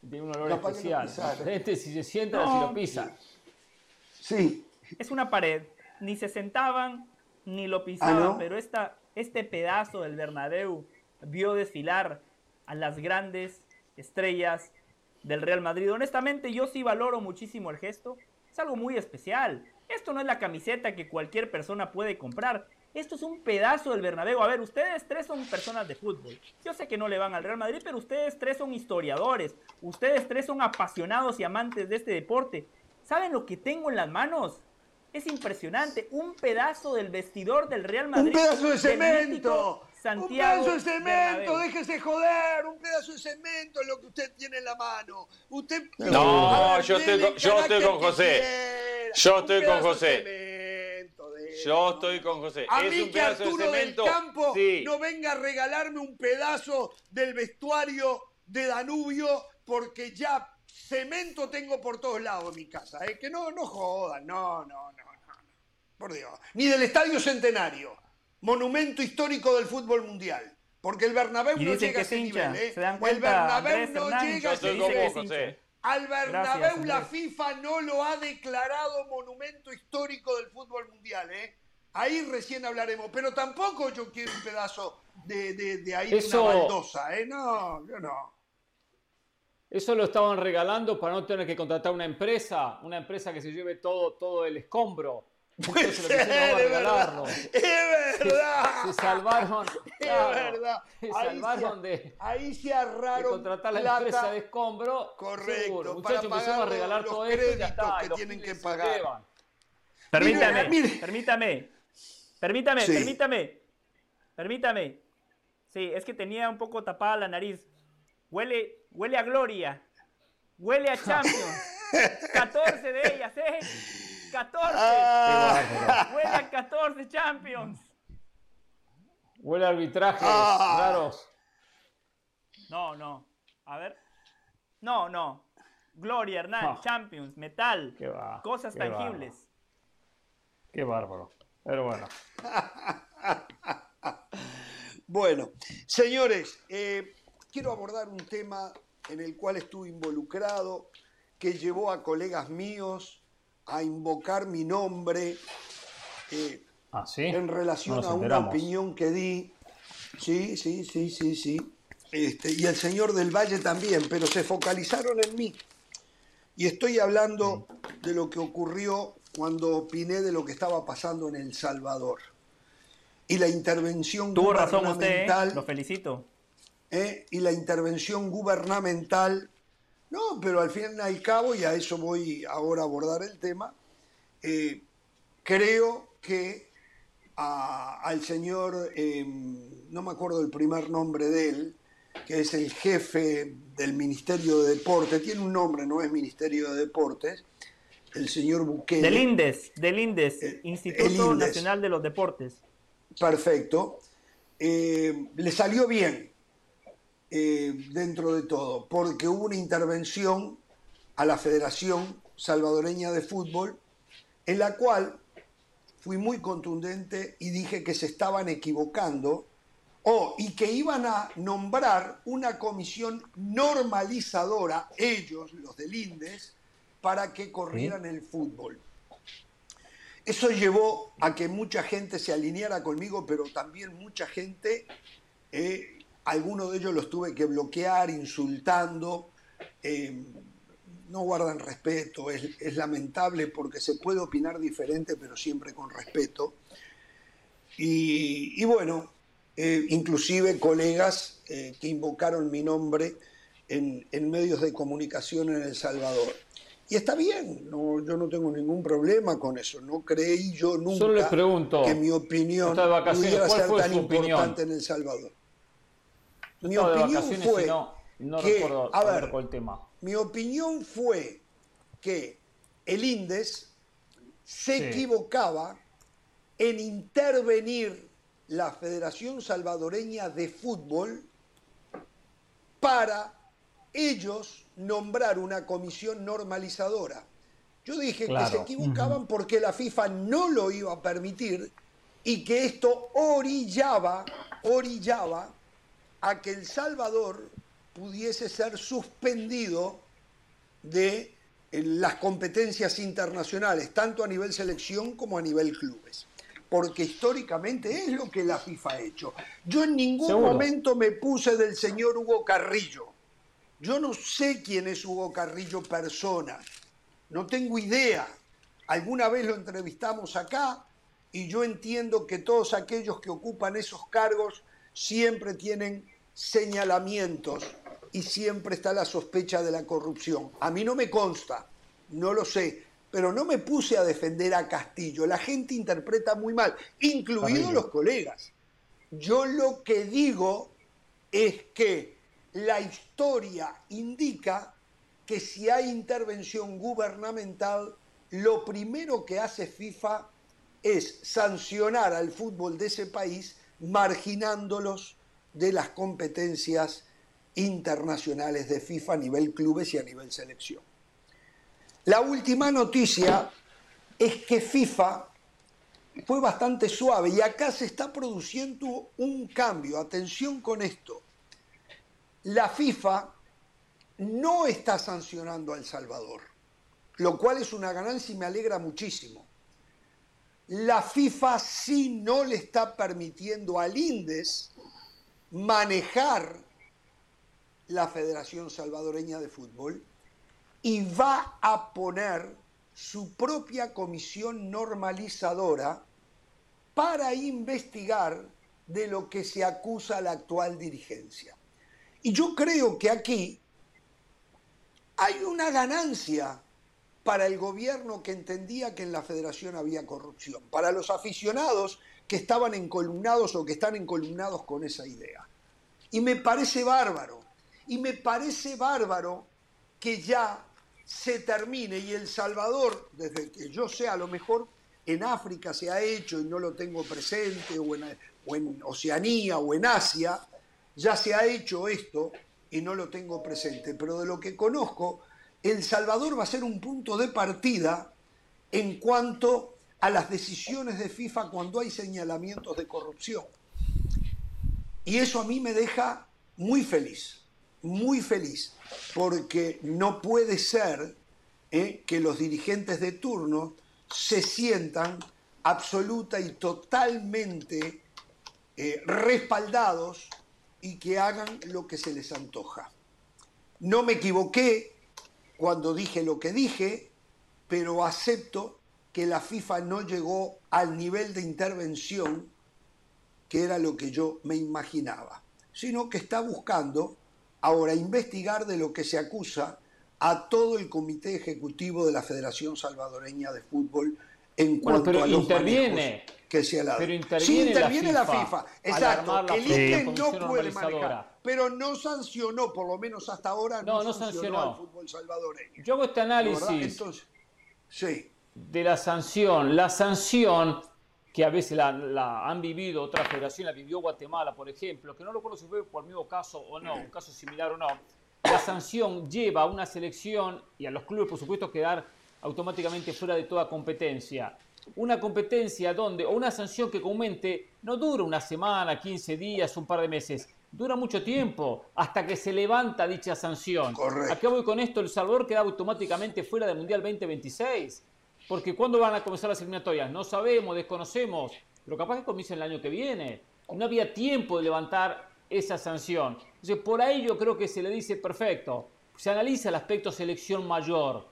Tiene un olor Capaz especial. Este si se sientan, No. si lo pisan. Sí. Es una pared. Ni se sentaban ni lo pisaban, ¿Ah, no? pero esta, este pedazo del Bernabéu vio desfilar a las grandes estrellas del Real Madrid. Honestamente, yo sí valoro muchísimo el gesto. Es algo muy especial. Esto no es la camiseta que cualquier persona puede comprar. Esto es un pedazo del Bernabéu. A ver, ustedes tres son personas de fútbol. Yo sé que no le van al Real Madrid, pero ustedes tres son historiadores. Ustedes tres son apasionados y amantes de este deporte. ¿Saben lo que tengo en las manos? Es impresionante. Un pedazo del vestidor del Real Madrid. Un pedazo de cemento. Un pedazo de cemento, Bernabéu. déjese joder. Un pedazo de cemento es lo que usted tiene en la mano. Usted. No, ver, yo estoy con- yo estoy carácter con que José. Yo Un estoy con de José. Yo estoy con José. A es mí un que pedazo de Arturo cemento. del Campo Sí. no venga a regalarme un pedazo del vestuario de Danubio porque ya cemento tengo por todos lados en mi casa. ¿eh? Que no, no jodan, no, no, no, no, no. Por Dios. Ni del Estadio Centenario, monumento histórico del fútbol mundial. Porque el Bernabéu no llega que a es ese hincha. nivel. ¿eh? ¿Se dan el Bernabéu Andrés no llega a ese. José. al Bernabéu Gracias, la. FIFA no lo ha declarado monumento histórico del fútbol mundial, ¿eh? Ahí recién hablaremos, pero tampoco yo quiero un pedazo de, de, de ahí Eso- una baldosa, ¿eh? No, yo no. Eso lo estaban regalando para no tener que contratar una empresa, una empresa que se lleve todo, todo el escombro. Puede ser, a es verdad, es verdad. Se salvaron, Es claro, verdad. se Ahí salvaron se- de, Ahí se de ahorraron contratar la plata. empresa de escombro. Correcto, Muchachos, empezamos a regalar los todo esto y ya créditos está. que tienen que se pagar. Permítame, Mire, mire. permítame, permítame, Sí. permítame, permítame. Sí, es que tenía un poco tapada la nariz. Huele, huele a gloria, huele a Champions. 14 de ellas, ¿eh? 14. Ah, Huele a 14 Champions. Huele a arbitrajes Ah. raros. No, no. A ver. No, no. Gloria, Hernán, Ah. Champions, metal, Qué va, cosas qué tangibles. Qué bárbaro. Pero bueno. Bueno, señores, eh, quiero abordar un tema en el cual estuve involucrado, que llevó a colegas míos a invocar mi nombre eh, Ah, sí. en relación No a una opinión que di. Sí, sí, sí, sí, sí. Este, y el señor del Valle también, pero se focalizaron en mí. Y estoy hablando de lo que ocurrió cuando opiné de lo que estaba pasando en El Salvador. Y la intervención Tuvo razón usted, ¿eh? gubernamental. lo felicito. ¿eh? y la intervención gubernamental. No, pero al fin y al cabo, y a eso voy ahora a abordar el tema, eh, creo que al señor, em, no me acuerdo el primer nombre de él, que es el jefe del Ministerio de Deportes, tiene un nombre, no es Ministerio de Deportes, el señor Bukele. Del INDES, del INDES, eh, Instituto Nacional de los Deportes. Perfecto. Eh, le salió bien eh, dentro de todo, porque hubo una intervención a la Federación Salvadoreña de Fútbol, en la cual fui muy contundente y dije que se estaban equivocando y que iban a nombrar una comisión normalizadora, ellos, los del INDES, para que corrieran el fútbol. Eso llevó a que mucha gente se alineara conmigo, pero también mucha gente, eh, algunos de ellos los tuve que bloquear, insultando, eh, no guardan respeto, es, lamentable porque se puede opinar diferente, pero siempre con respeto. Y, bueno, eh, inclusive colegas que invocaron mi nombre en, en medios de comunicación en El Salvador. Y está bien, no, yo no tengo ningún problema con eso. No creí yo nunca que mi opinión pudiera ser tan importante en El Salvador. Mi opinión fue que, a ver, el tema. mi opinión fue que el INDES se equivocaba en intervenir la Federación Salvadoreña de Fútbol para ellos nombrar una comisión normalizadora. Yo dije que se equivocaban porque la FIFA no lo iba a permitir y que esto orillaba, orillaba a que El Salvador pudiese ser suspendido de las competencias internacionales, tanto a nivel selección como a nivel clubes. Porque históricamente es lo que la FIFA ha hecho. Yo en ningún momento me puse del señor Hugo Carrillo. Yo no sé quién es Hugo Carrillo persona, no tengo idea. Alguna vez lo entrevistamos acá y yo entiendo que todos aquellos que ocupan esos cargos siempre tienen señalamientos y siempre está la sospecha de la corrupción. A mí no me consta, no lo sé, pero no me puse a defender a Castillo. La gente interpreta muy mal, incluidos los colegas. Yo lo que digo es que la historia indica que si hay intervención gubernamental, lo primero que hace FIFA es sancionar al fútbol de ese país marginándolos de las competencias internacionales de FIFA a nivel clubes y a nivel selección. La última noticia es que FIFA fue bastante suave y acá se está produciendo un cambio. Atención con esto la FIFA no está sancionando a El Salvador, lo cual es una ganancia y me alegra muchísimo. La FIFA sí no le está permitiendo al INDES manejar la Federación Salvadoreña de Fútbol y va a poner su propia comisión normalizadora para investigar de lo que se acusa a la actual dirigencia. Y yo creo que aquí hay una ganancia para el gobierno que entendía que en la federación había corrupción, para los aficionados que estaban encolumnados o que están encolumnados con esa idea. Y me parece bárbaro, y me parece bárbaro que ya se termine y El Salvador, desde que yo sé, a lo mejor en África se ha hecho y no lo tengo presente, o en, o en Oceanía o en Asia, ya se ha hecho esto y no lo tengo presente, pero de lo que conozco, El Salvador va a ser un punto de partida en cuanto a las decisiones de FIFA cuando hay señalamientos de corrupción. Y eso a mí me deja muy feliz, muy feliz, porque no puede ser eh, que los dirigentes de turno se sientan absoluta y totalmente eh, respaldados y que hagan lo que se les antoja. No me equivoqué cuando dije lo que dije, pero acepto que la FIFA no llegó al nivel de intervención que era lo que yo me imaginaba, sino que está buscando ahora investigar de lo que se acusa a todo el comité ejecutivo de la Federación Salvadoreña de Fútbol en cuanto pero a los interviene. manejos que se ha dado. Pero interviene sí, la interviene la FIFA FIFA. al Exacto. la El INDE no puede manejar, pero no sancionó, por lo menos hasta ahora, no, No, no sancionó, sancionó. al fútbol salvadoreño. Yo hago este análisis Entonces, sí. de la sanción. La sanción que a veces la, la han vivido otras federaciones, la vivió Guatemala, por ejemplo, que no lo conozco si fue por el mismo caso o no, un caso similar o no. La sanción lleva a una selección y a los clubes, por supuesto, quedar automáticamente fuera de toda competencia. Una competencia donde, o una sanción que comúnmente no dura una semana, 15 días, un par de meses, dura mucho tiempo hasta que se levanta dicha sanción. Correcto. ¿A qué voy con esto? El Salvador queda automáticamente fuera del Mundial 2026. Porque ¿cuándo van a comenzar las eliminatorias? No sabemos, desconocemos. Pero capaz que comiencen el año que viene. No había tiempo de levantar esa sanción. Entonces, por ahí yo creo que se le dice perfecto. Se analiza el aspecto selección mayor.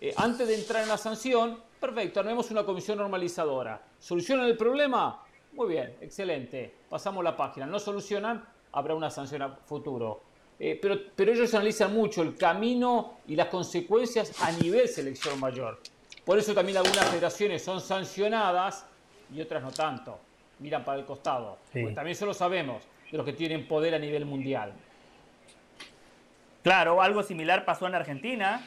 Eh, antes de entrar en la sanción, perfecto, armemos una comisión normalizadora. ¿Solucionan el problema? Muy bien, excelente. Pasamos la página. No solucionan, habrá una sanción a futuro. Eh, pero, pero ellos analizan mucho el camino y las consecuencias a nivel selección mayor. Por eso también algunas federaciones son sancionadas y otras no tanto. Miran para el costado. Sí. También eso lo sabemos de los que tienen poder a nivel mundial. Claro, algo similar pasó en Argentina.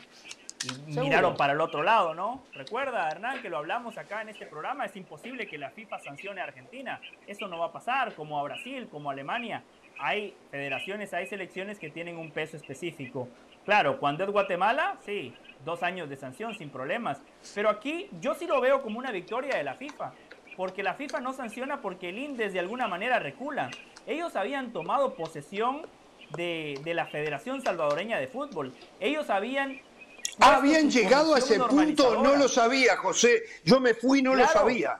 Y Seguro. miraron para el otro lado, ¿no? Recuerda, Hernán, que lo hablamos acá en este programa. Es imposible que la FIFA sancione a Argentina. Eso no va a pasar, como a Brasil, como a Alemania. Hay federaciones, hay selecciones que tienen un peso específico. Claro, cuando es Guatemala, sí, dos años de sanción sin problemas. Pero aquí yo sí lo veo como una victoria de la FIFA. Porque la FIFA no sanciona porque el INDES de alguna manera recula. Ellos habían tomado posesión de, de la Federación Salvadoreña de Fútbol. Ellos habían habían llegado a ese punto, no lo sabía, José. Yo me fui y no lo sabía.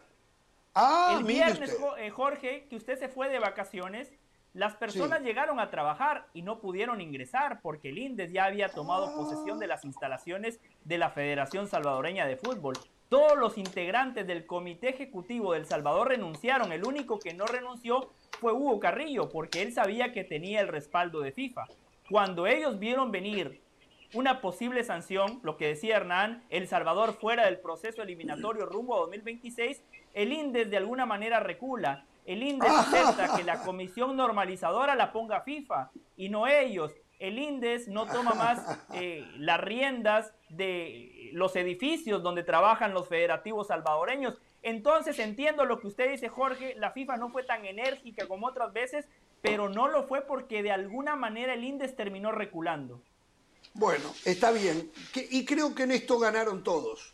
Ah, el viernes, usted. Eh, Jorge, que usted se fue de vacaciones, las personas Sí. llegaron a trabajar y no pudieron ingresar porque el INDES ya había tomado posesión de las instalaciones de la Federación Salvadoreña de Fútbol. Todos los integrantes del Comité Ejecutivo del Salvador renunciaron. El único que no renunció fue Hugo Carrillo porque él sabía que tenía el respaldo de FIFA. Cuando ellos vieron venir una posible sanción, lo que decía Hernán, El Salvador fuera del proceso eliminatorio rumbo a 2026, el INDES de alguna manera recula. El INDES acepta que la comisión normalizadora la ponga FIFA y no ellos. El INDES no toma más eh, las riendas de los edificios donde trabajan los federativos salvadoreños. Entonces entiendo lo que usted dice, Jorge, la FIFA no fue tan enérgica como otras veces, pero no lo fue porque de alguna manera el INDES terminó reculando. Bueno, está bien. Que- y creo que en esto ganaron todos.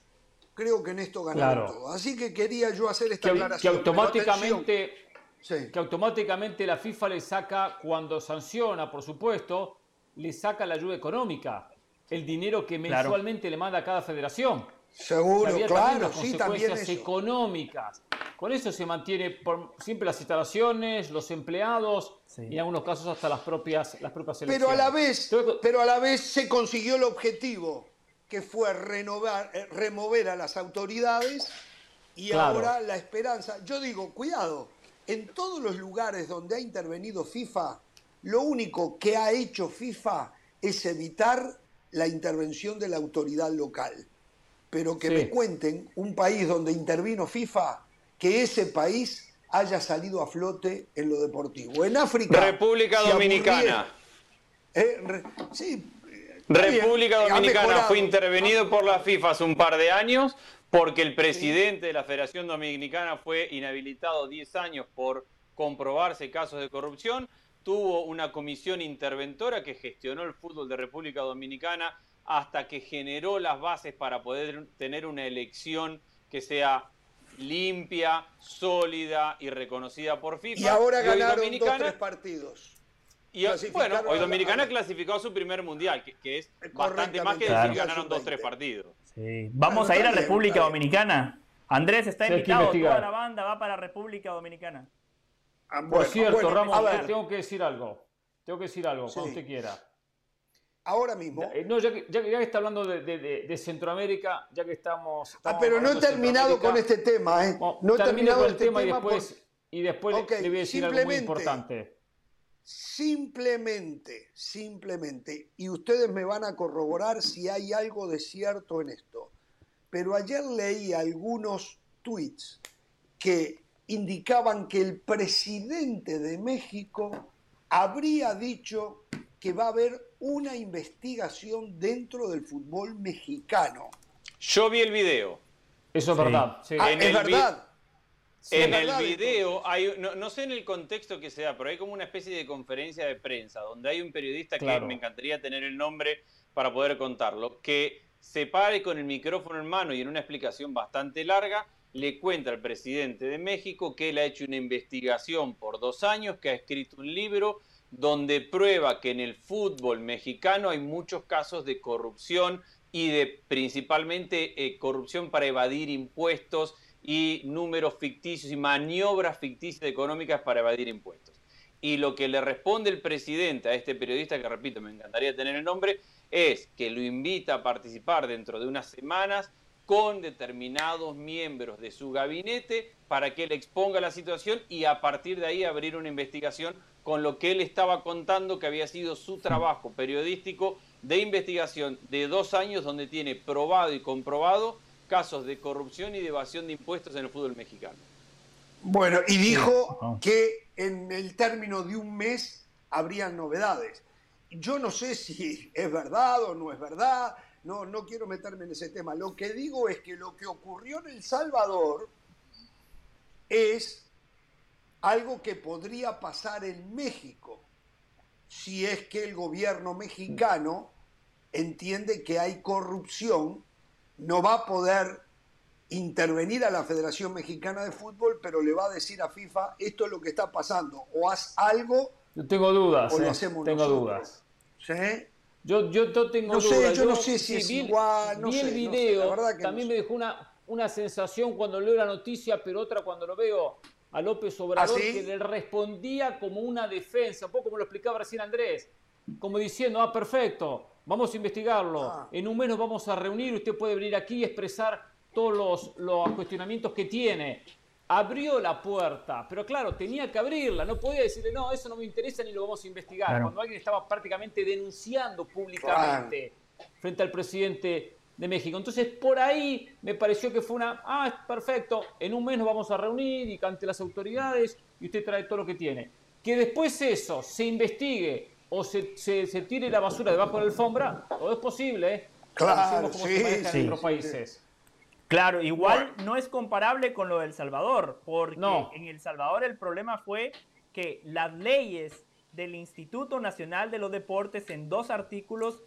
Creo que en esto ganaron Claro. todos. Así que quería yo hacer esta Que, que aclaración. pero automáticamente. Sí. que automáticamente la FIFA le saca, cuando sanciona, por supuesto, le saca la ayuda económica, el dinero que Claro. mensualmente le manda a cada federación. Seguro, Había claro, sí, también consecuencias eso. económicas. Con eso se mantiene por- siempre las instalaciones, los empleados Sí. y en algunos casos hasta las propias, las propias Pero selecciones. a la vez, pero a la vez se consiguió el objetivo, que fue renovar, eh, remover a las autoridades y Claro. ahora la esperanza. Yo digo, cuidado, en todos los lugares donde ha intervenido FIFA, lo único que ha hecho FIFA es evitar la intervención de la autoridad local. Pero que Sí. me cuenten un país donde intervino FIFA, que ese país haya salido a flote en lo deportivo. En África. República Dominicana. eh, re- sí. eh, bien, República ha Dominicana fue intervenido por la FIFA hace un par de años porque el presidente de la Federación Dominicana fue inhabilitado 10 años por comprobarse casos de corrupción. Tuvo una comisión interventora que gestionó el fútbol de República Dominicana hasta que generó las bases para poder tener una elección que sea limpia, sólida y reconocida por FIFA. Y ahora hoy ganaron dos tres partidos. y bueno, hoy Dominicana clasificó a su primer mundial, que, que es bastante Correctamente, más que Claro. decir que ganaron dos 20. tres partidos. Vamos a ir a República bien. Dominicana. Andrés está invitado, toda la banda va para República Dominicana. Ah, Por cierto, bueno, Ramos, a ver, tengo que decir algo. Tengo que decir algo, cuando usted quiera. Ahora mismo. Eh, No, ya que, ya que- ya que está hablando de, de- de- de Centroamérica, ya que estamos. Ah, pero no he terminado con este tema, ¿eh? No he terminado con el este tema y tema después, por- y después le- Ok, le voy a decir algo muy importante. Simplemente, simplemente, y ustedes me van a corroborar si hay algo de cierto en esto, pero ayer leí algunos tweets que indicaban que el presidente de México habría dicho que va a haber una investigación dentro del fútbol mexicano. Yo vi el video. Eso es verdad. sí. Ah, En es el verdad. en el video, hay, no, no sé en el contexto que sea, pero hay como una especie de conferencia de prensa donde hay un periodista Claro. que me encantaría tener el nombre para poder contarlo, que se pare con el micrófono en mano y en una explicación bastante larga le cuenta al presidente de México que él ha hecho una investigación por dos años, que ha escrito un libro donde prueba que en el fútbol mexicano hay muchos casos de corrupción y de principalmente eh, corrupción para evadir impuestos y números ficticios y maniobras ficticias económicas para evadir impuestos. Y lo que le responde el presidente a este periodista, que repito, me encantaría tener el nombre, es que lo invita a participar dentro de unas semanas con determinados miembros de su gabinete para que él exponga la situación y a partir de ahí abrir una investigación con lo que él estaba contando que había sido su trabajo periodístico de investigación de dos años donde tiene probado y comprobado casos de corrupción y de evasión de impuestos en el fútbol mexicano. Bueno, y dijo Ah. que en el término de un mes habrían novedades. Yo no sé si es verdad o no es verdad, no, no quiero meterme en ese tema. Lo que digo es que lo que ocurrió en El Salvador es algo que podría pasar en México si es que el gobierno mexicano entiende que hay corrupción, no va a poder intervenir a la Federación Mexicana de Fútbol, pero le va a decir a FIFA, esto es lo que está pasando, o haz algo, Yo tengo dudas. o lo eh, hacemos tengo nosotros. dudas. ¿sí? Yo, yo, yo tengo No sé, dudas. yo no sé si es vi igual, no vi el sé, no sé, video, la verdad que también me dejó una, una sensación cuando leo la noticia, pero otra cuando lo veo a López Obrador, ¿Ah, sí? que le respondía como una defensa, un poco como lo explicaba recién Andrés, como diciendo, ah, perfecto, vamos a investigarlo, Ah. en un mes nos vamos a reunir, usted puede venir aquí y expresar todos los, los cuestionamientos que tiene. Abrió la puerta, pero claro, tenía que abrirla, no podía decirle, no, eso no me interesa ni lo vamos a investigar, Claro. cuando alguien estaba prácticamente denunciando públicamente frente al presidente de México. Entonces, por ahí me pareció que fue una, ah, perfecto, en un mes nos vamos a reunir y ante las autoridades y usted trae todo lo que tiene. Que después eso se investigue o se, se, se tire la basura debajo de la alfombra, todo es posible, ¿eh? Claro, Conocemos cómo sí, se maneja sí, en otros sí, países. Claro, igual no es comparable con lo de El Salvador, porque No. en El Salvador el problema fue que las leyes del Instituto Nacional de los Deportes en dos artículos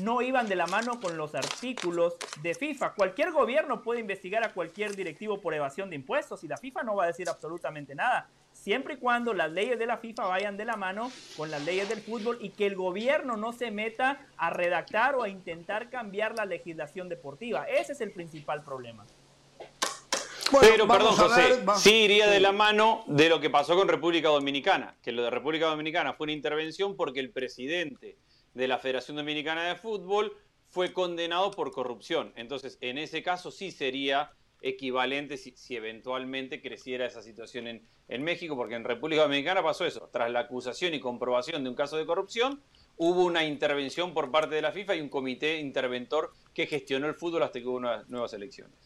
no iban de la mano con los artículos de FIFA. Cualquier gobierno puede investigar a cualquier directivo por evasión de impuestos y la FIFA no va a decir absolutamente nada, siempre y cuando las leyes de la FIFA vayan de la mano con las leyes del fútbol y que el gobierno no se meta a redactar o a intentar cambiar la legislación deportiva. Ese es el principal problema. Bueno, Pero, perdón, José, ver, sí iría de la mano de lo que pasó con República Dominicana, que lo de República Dominicana fue una intervención porque el presidente de la Federación Dominicana de Fútbol fue condenado por corrupción. Entonces, en ese caso sí sería equivalente si, eventualmente creciera esa situación en, en México, porque en República Dominicana pasó eso. Tras la acusación y comprobación de un caso de corrupción, hubo una intervención por parte de la FIFA y un comité interventor que gestionó el fútbol hasta que hubo unas nuevas elecciones.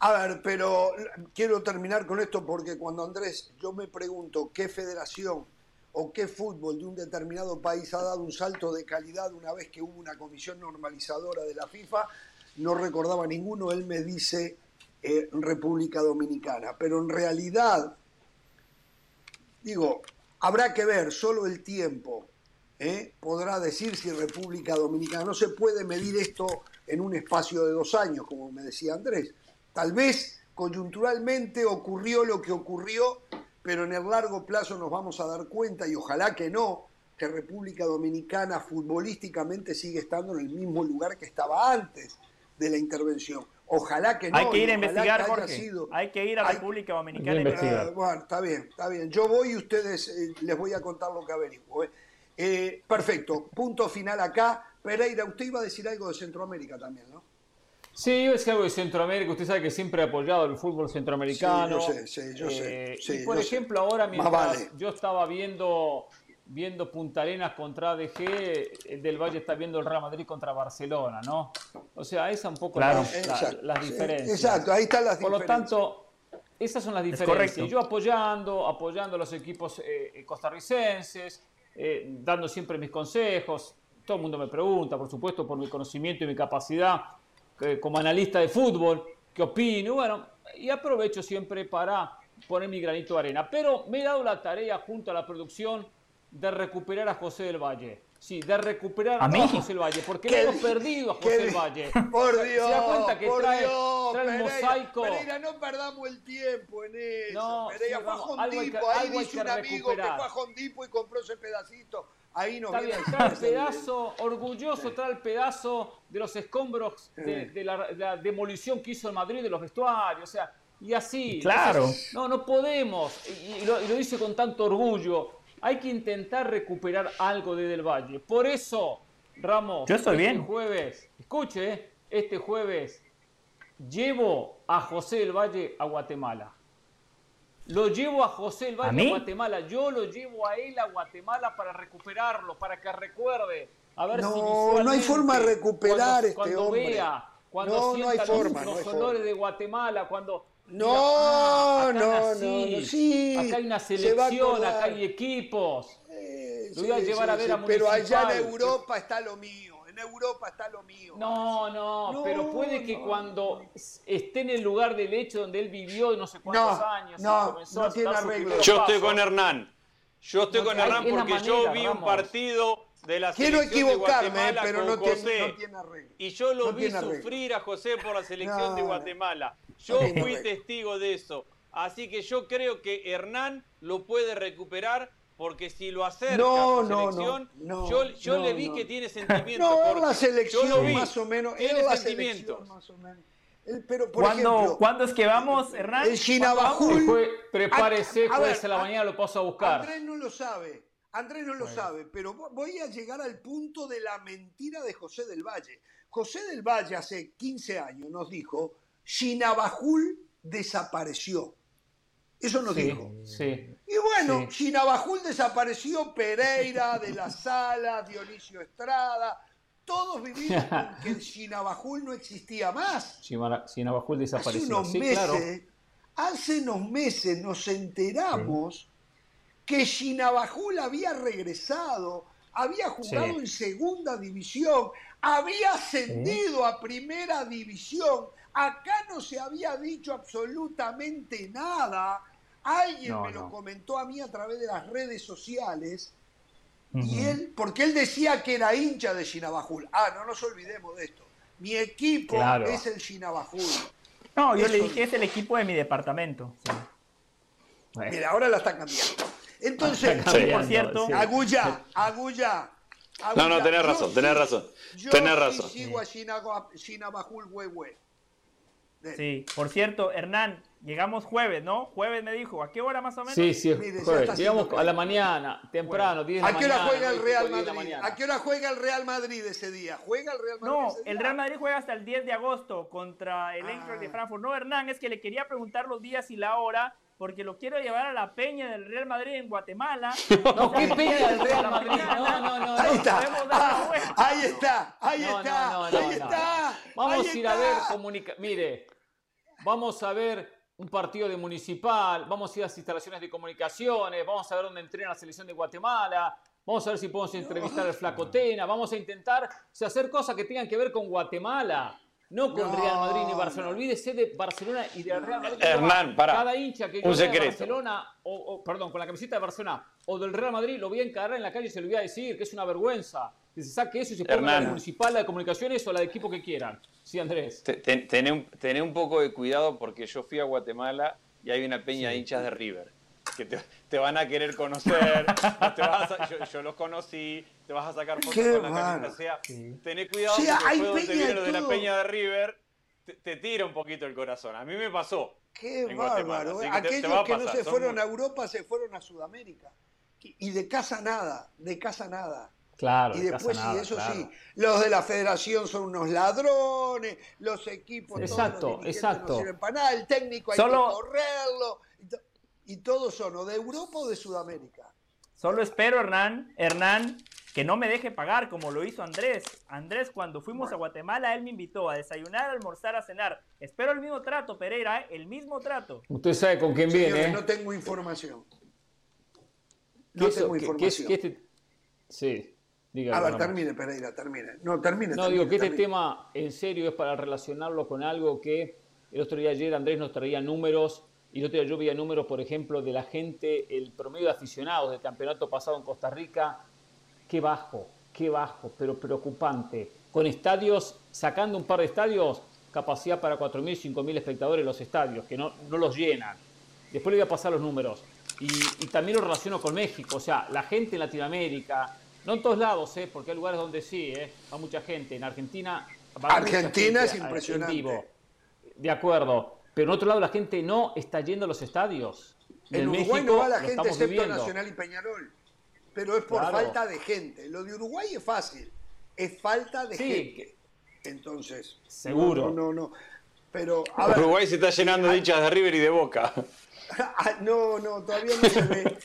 A ver, pero quiero terminar con esto porque cuando Andrés, yo me pregunto qué federación o qué fútbol de un determinado país ha dado un salto de calidad una vez que hubo una comisión normalizadora de la FIFA, no recordaba ninguno, él me dice eh, República Dominicana, pero en realidad, digo, habrá que ver, solo el tiempo ¿eh? podrá decir si República Dominicana, no se puede medir esto en un espacio de dos años, como me decía Andrés. Tal vez coyunturalmente ocurrió lo que ocurrió, pero en el largo plazo nos vamos a dar cuenta, y ojalá que no, que República Dominicana futbolísticamente sigue estando en el mismo lugar que estaba antes de la intervención. Ojalá que no. Hay que ir a investigar, Jorge. sido- Hay que ir a República Dominicana. Hay que investigar. bueno, está bien, está bien. Yo voy y ustedes eh, les voy a contar lo que averiguo. eh. Eh, perfecto, punto final acá. Pereira, usted iba a decir algo de Centroamérica también, ¿no? Sí, yo decía algo de Centroamérica. Usted sabe que siempre he apoyado el fútbol centroamericano. Sí, yo sé, sí, yo sé, Eh, sí, y por yo sé. ejemplo, ahora mientras vale. yo estaba viendo, viendo Punta Arenas contra ADG, el del Valle está viendo el Real Madrid contra Barcelona, ¿no? O sea, esa un poco Claro. las, la- diferencias. Exacto, ahí están las Por lo diferencias. tanto, esas son las Es diferencias. correcto. Yo apoyando, apoyando a los equipos eh, costarricenses, eh, dando siempre mis consejos. Todo el mundo me pregunta, por supuesto, por mi conocimiento y mi capacidad como analista de fútbol, qué opino. Bueno, y aprovecho siempre para poner mi granito de arena. Pero me he dado la tarea junto a la producción de recuperar a José del Valle. Sí, de recuperar ¿A? José Valle, porque ¿Qué lo hemos di- perdido a José Valle. Por ¿Se Dios, da cuenta que por trae, Dios, trae Pereira, mosaico? Pereira, no perdamos el tiempo en eso. No, Pereira sí, fue vamos, ahí dice que un amigo que fue a Hondipo y compró ese pedacito. Ahí nos Está bien, trae el pedazo, orgulloso, trae el pedazo de los escombros de, de la, de la demolición que hizo el Madrid de los vestuarios, o sea, y así. Claro. Entonces, no, no podemos, y, y lo, y lo dice con tanto orgullo, hay que intentar recuperar algo de Del Valle. Por eso, Ramos, Yo estoy este bien. jueves, escuche, eh, este jueves llevo a José del Valle a Guatemala. Lo llevo a José del ¿A Valle a? Guatemala. Yo lo llevo a él a Guatemala para recuperarlo, para que recuerde. A ver No, si no hay forma de recuperar cuando, este cuando hombre. vea, cuando No, no hay sienta forma, los no hay olores forma. de Guatemala, cuando No, "Ah, acá no, no, no, sí, acá hay una selección, acá hay equipos. Eh, Lo voy a llevar a ver a Pero allá en Europa está lo mío. En Europa está lo mío. No, no, No, pero puede que no, cuando esté en el lugar del hecho donde él vivió no sé cuántos No, años, no, comenzó no a tiene arreglo. Yo estoy con Hernán. Yo estoy No, con hay- Hernán porque yo vi un partido de la Quiero selección de equivocarme, Guatemala pero con no tiene, José. no tiene arreglo. Y yo lo No vi sufrir a José por la selección de No, Guatemala. Yo fui testigo de eso. Así que yo creo que Hernán lo puede recuperar porque si lo acerca No, a su selección, no, no, yo, yo no, le vi no. que tiene sentimiento. No, en la yo selección lo vi. más o menos. Tiene En la sentimientos. selección más o menos. El- pero, por ¿Cuándo, ejemplo, ¿Cuándo es que vamos, Hernán? el Shinabajul. Jue- prepárese, A- a jueves a la a- mañana lo paso a buscar. Andrés no lo sabe. Andrés no lo sabe, pero vo- voy a llegar al punto de la mentira de José del Valle. José del Valle hace 15 años nos dijo, Shinabajul desapareció. Eso nos Sí, dijo. sí. Y bueno, Sí. Shinabajul desapareció, Pereira, De la Sala, Dionisio Estrada, todos vivimos con que el Shinabajul no existía más. Shinabajul Hace desapareció. unos Sí, meses, claro. hace unos meses nos enteramos que Shinabajul había regresado, había jugado en segunda división, había ascendido a primera división. Acá no se había dicho absolutamente nada. Alguien No, me lo comentó a mí a través de las redes sociales. Y él, porque él decía que era hincha de Shinabajul. Ah, no nos olvidemos de esto. Mi equipo Claro. es el Shinabajul. No, yo le dije, es el equipo de mi departamento. Sí. Mira, ahora la está cambiando. Entonces, está cambiando, por cierto. sí. Agulla, Agulla. No, no, tenés yo razón, sí- tenés razón. Yo Tenés sí razón. sigo a Shinabajul Huehue. Sí, por cierto, Hernán, llegamos jueves, ¿no? Jueves me dijo, ¿a qué hora más o menos? Sí, sí, jueves. está Llegamos a la mañana, temprano, 10 de la ¿A qué hora juega el Real 10 de la Madrid? ¿A qué hora juega el Real Madrid ese día? ¿Juega el Real Madrid No, ese día? el Real Madrid juega hasta el 10 de agosto contra el Eintracht de Ah. Frankfurt. No, Hernán, es que le quería preguntar los días y la hora, porque lo quiero llevar a la peña del Real Madrid en Guatemala. No, qué peña del Real Madrid. No, no, no. Ahí está. Ah, ahí está, ahí No, está, no, no, no, ahí no, está. Vamos ahí a ir a ver está. comunica Mire, vamos a ver un partido de municipal, vamos a ir a las instalaciones de comunicaciones, vamos a ver dónde entrena la selección de Guatemala, vamos a ver si podemos entrevistar al Flacotena, vamos a intentar o sea, hacer cosas que tengan que ver con Guatemala. No con No, Real Madrid ni Barcelona. Olvídese de Barcelona y del Real Madrid. Hernán, pará. Cada hincha que Un secreto. Barcelona, o, o, perdón, con la camiseta de Barcelona o del Real Madrid, lo voy a encarar en la calle y se lo voy a decir que es una vergüenza. Que se saque eso y se ponga la municipal, la de comunicaciones o la de equipo que quieran. Sí, Andrés. Te- te- Tené un, tené un poco de cuidado porque yo fui a Guatemala y hay una peña de hinchas de River que te, te van a querer conocer. no te vas a- yo, yo los conocí, te vas a sacar fotos Qué con la camiseta. O sea, tené cuidado O sea, porque de viene lo de la peña de River, te, te tira un poquito el corazón. A mí me pasó. Qué bárbaro. ¿eh? que te- te Aquellos que no se fueron muy- a Europa se fueron a Sudamérica. Y de casa nada, de casa nada. Claro, Y de después, sí, nada, eso claro. sí, los de la federación son unos ladrones, los equipos, todos Exacto, los dirigentes exacto. no sirven para nada, el técnico hay Solo- que correrlo. Y, to- y todos son o de Europa o de Sudamérica. Solo espero, Hernán, Hernán, que no me deje pagar como lo hizo Andrés. Andrés, cuando fuimos a Guatemala, él me invitó a desayunar, a almorzar, a cenar. Espero el mismo trato, Pereira, ¿eh? el mismo trato. Usted sabe con quién Señores, viene. ¿eh? no tengo información. ¿Qué No eso- tengo qué- qué es- información. qué este- Sí, diga. A ver, termine, Pereira, termine. No, termine. No, termine, digo que este tema en serio es para relacionarlo con algo que el otro día ayer Andrés nos traía números y el otro día yo veía números, por ejemplo, de la gente, el promedio de aficionados del campeonato pasado en Costa Rica, qué bajo, qué bajo, pero preocupante. Con estadios, sacando un par de estadios, capacidad para 4.000, 5.000 espectadores los estadios, que no, no los llenan. Después le voy a pasar los números. Y, y también lo relaciono con México, o sea, la gente en Latinoamérica, no en todos lados, ¿eh? porque hay lugares donde sí, ¿eh? va mucha gente. En Argentina va mucha Argentina gente es en impresionante. vivo. De acuerdo, pero en otro lado la gente no está yendo a los estadios. Y En Uruguay México no va la gente excepto viviendo. Nacional y Peñarol. Pero es por Claro. falta de gente. Lo de Uruguay es fácil. Es falta de Sí, gente. Entonces. Seguro. No, no, no. Pero, a ver. Uruguay se está llenando de hinchas de River y de Boca. Ah, No, no, todavía no se ve.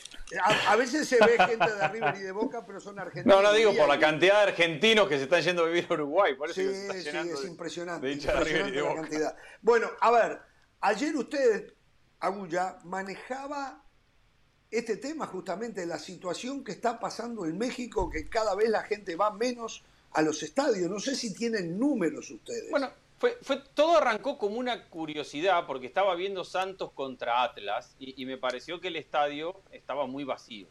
A, a veces se ve gente de River y de Boca, pero son argentinos. No, no digo por la cantidad de argentinos que se están yendo a vivir a Uruguay. Por eso Sí, que se está sí, llenando es de- impresionante. de hinchas de River y de la Boca. cantidad. Bueno, a ver, ayer usted, Agulla, manejaba este tema justamente, la situación que está pasando en México, que cada vez la gente va menos a los estadios. No sé si tienen números ustedes. Bueno, fue, todo arrancó como una curiosidad porque estaba viendo Santos contra Atlas y, me pareció que el estadio estaba muy vacío.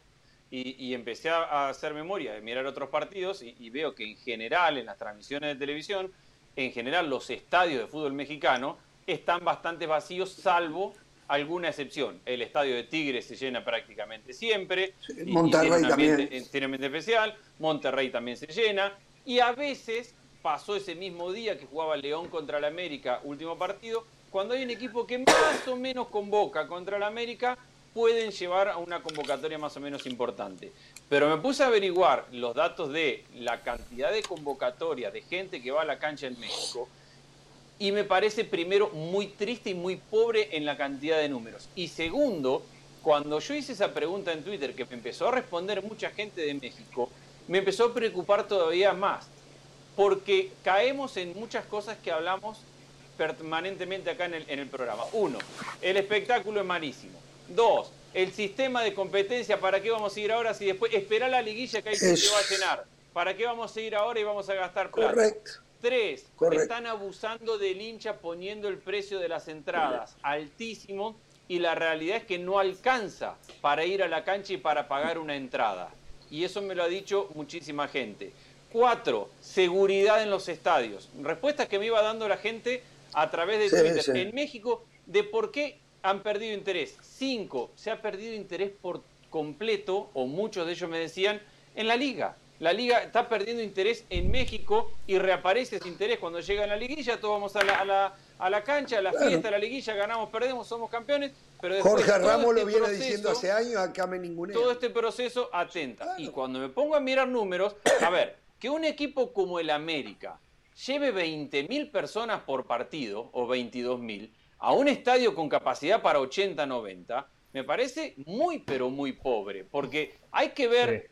Y, empecé a, a hacer memoria de mirar otros partidos y, y veo que en general, en las transmisiones de televisión, en general los estadios de fútbol mexicano están bastante vacíos, salvo alguna excepción. El estadio de Tigres se llena prácticamente siempre. Y- Monterrey tiene un ambiente- también. tiene un ambiente especial. Monterrey también se llena. Y a veces pasó ese mismo día que jugaba León contra el América, último partido, cuando hay un equipo que más o menos convoca contra el América, pueden llevar a una convocatoria más o menos importante. Pero me puse a averiguar los datos de la cantidad de convocatoria de gente que va a la cancha en México y me parece primero muy triste y muy pobre en la cantidad de números. Y segundo, cuando yo hice esa pregunta en Twitter, que me empezó a responder mucha gente de México, me empezó a preocupar todavía más, porque caemos en muchas cosas que hablamos permanentemente acá en el, en el programa. Uno, el espectáculo es malísimo. Dos, el sistema de competencia, ¿para qué vamos a ir ahora si después esperar la liguilla que ahí se Eso. va a llenar? ¿Para qué vamos a ir ahora y vamos a gastar plata? Correcto. Tres, Correcto. están abusando del hincha poniendo el precio de las entradas altísimo y la realidad es que no alcanza para ir a la cancha y para pagar una entrada. Y eso me lo ha dicho muchísima gente. Cuatro, seguridad en los estadios. Respuestas que me iba dando la gente a través de Sí, Twitter. sí. En México, de por qué han perdido interés. Cinco, se ha perdido interés por completo, o muchos de ellos me decían, en la liga. La liga está perdiendo interés en México y reaparece ese interés cuando llega la liguilla. Todos vamos a la, a la, a la cancha, a la Claro. fiesta, a la liguilla, ganamos, perdemos, somos campeones. Pero después Jorge todo Ramos este lo viene proceso- diciendo hace años, acá me ningunea. todo este proceso atenta. Claro. Y cuando me pongo a mirar números, a ver, que un equipo como el América lleve 20.000 personas por partido, o 22.000, a un estadio con capacidad para 80, 90, me parece muy, pero muy pobre. Porque hay que ver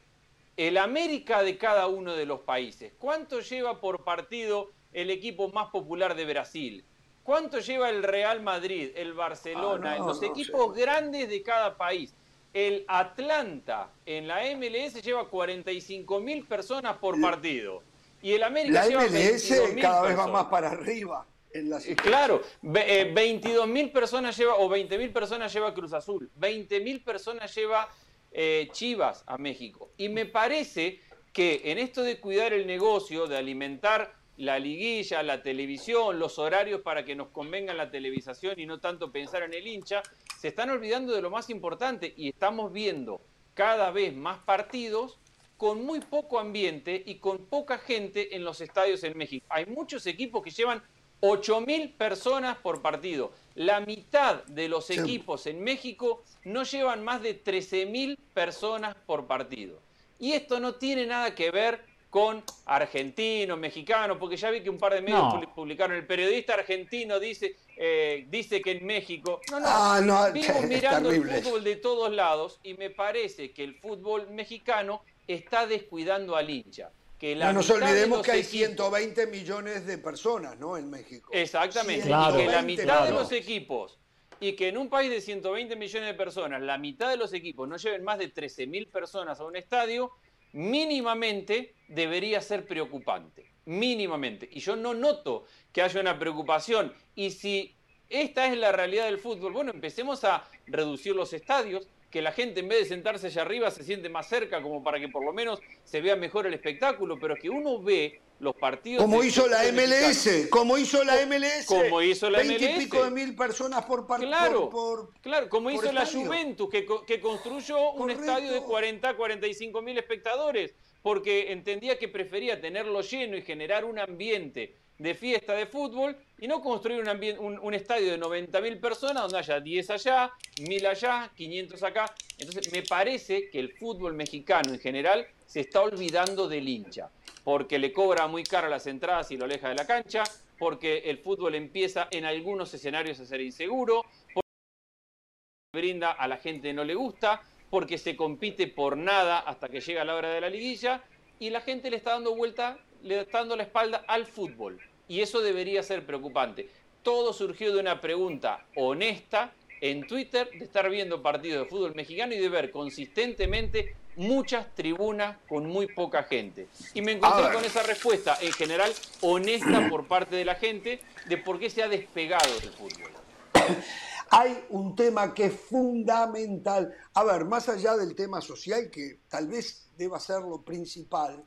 el América de cada uno de los países. ¿Cuánto lleva por partido el equipo más popular de Brasil? ¿Cuánto lleva el Real Madrid, el Barcelona, Ah, no, los no equipos grandes de cada país? El Atlanta en la MLS lleva 45 mil personas por partido. Y el América La lleva MLS 22.000 cada vez va más para arriba en la Claro, ve- eh, 22.000 personas lleva, o 20.000 personas lleva Cruz Azul, 20.000 personas lleva eh, Chivas a México. Y me parece que en esto de cuidar el negocio, de alimentar la liguilla, la televisión, los horarios para que nos convenga la televisación y no tanto pensar en el hincha, se están olvidando de lo más importante y estamos viendo cada vez más partidos con muy poco ambiente y con poca gente en los estadios en México. Hay muchos equipos que llevan 8.000 personas por partido. La mitad de los Sí. equipos en México no llevan más de 13.000 personas por partido. Y esto no tiene nada que ver con argentinos, mexicanos, porque ya vi que un par de medios No. publi- publicaron, el periodista argentino dice, eh, dice que en México... No, no, Ah, no, Vivo es mirando el fútbol de todos lados y me parece que el fútbol mexicano está descuidando al hincha. Que no nos olvidemos que hay 120 millones de personas, ¿no? En México. Exactamente. y que la mitad de los equipos y que en un país de 120 millones de personas, la mitad de los equipos no lleven más de 13.000 personas a un estadio, mínimamente debería ser preocupante. Mínimamente. Y yo no noto que haya una preocupación. Y si esta es la realidad del fútbol, bueno, empecemos a reducir los estadios, que la gente en vez de sentarse allá arriba se siente más cerca como para que por lo menos se vea mejor el espectáculo, pero que uno ve los partidos. Como hizo la MLS, como hizo la MLS. Como hizo la MLS. y pico de mil personas por partido. Claro, claro, como hizo la Juventus, que, que construyó un estadio de 40, 45 mil espectadores, porque entendía que prefería tenerlo lleno y generar un ambiente de fiesta de fútbol y no construir un, un, estadio de 90.000 personas donde haya 10 allá, 1000 allá, 500 acá. Entonces me parece que el fútbol mexicano en general se está olvidando del hincha, porque le cobra muy caro las entradas y lo aleja de la cancha, porque el fútbol empieza en algunos escenarios a ser inseguro, porque brinda a la gente no le gusta, porque se compite por nada hasta que llega la hora de la liguilla y la gente le está dando vuelta, le dando la espalda al fútbol. Y eso debería ser preocupante. Todo surgió de una pregunta honesta en Twitter de estar viendo partidos de fútbol mexicano y de ver consistentemente muchas tribunas con muy poca gente. Y me encontré con esa respuesta, en general honesta por parte de la gente, de por qué se ha despegado del fútbol. Hay un tema que es fundamental. A ver, más allá del tema social, que tal vez deba ser lo principal,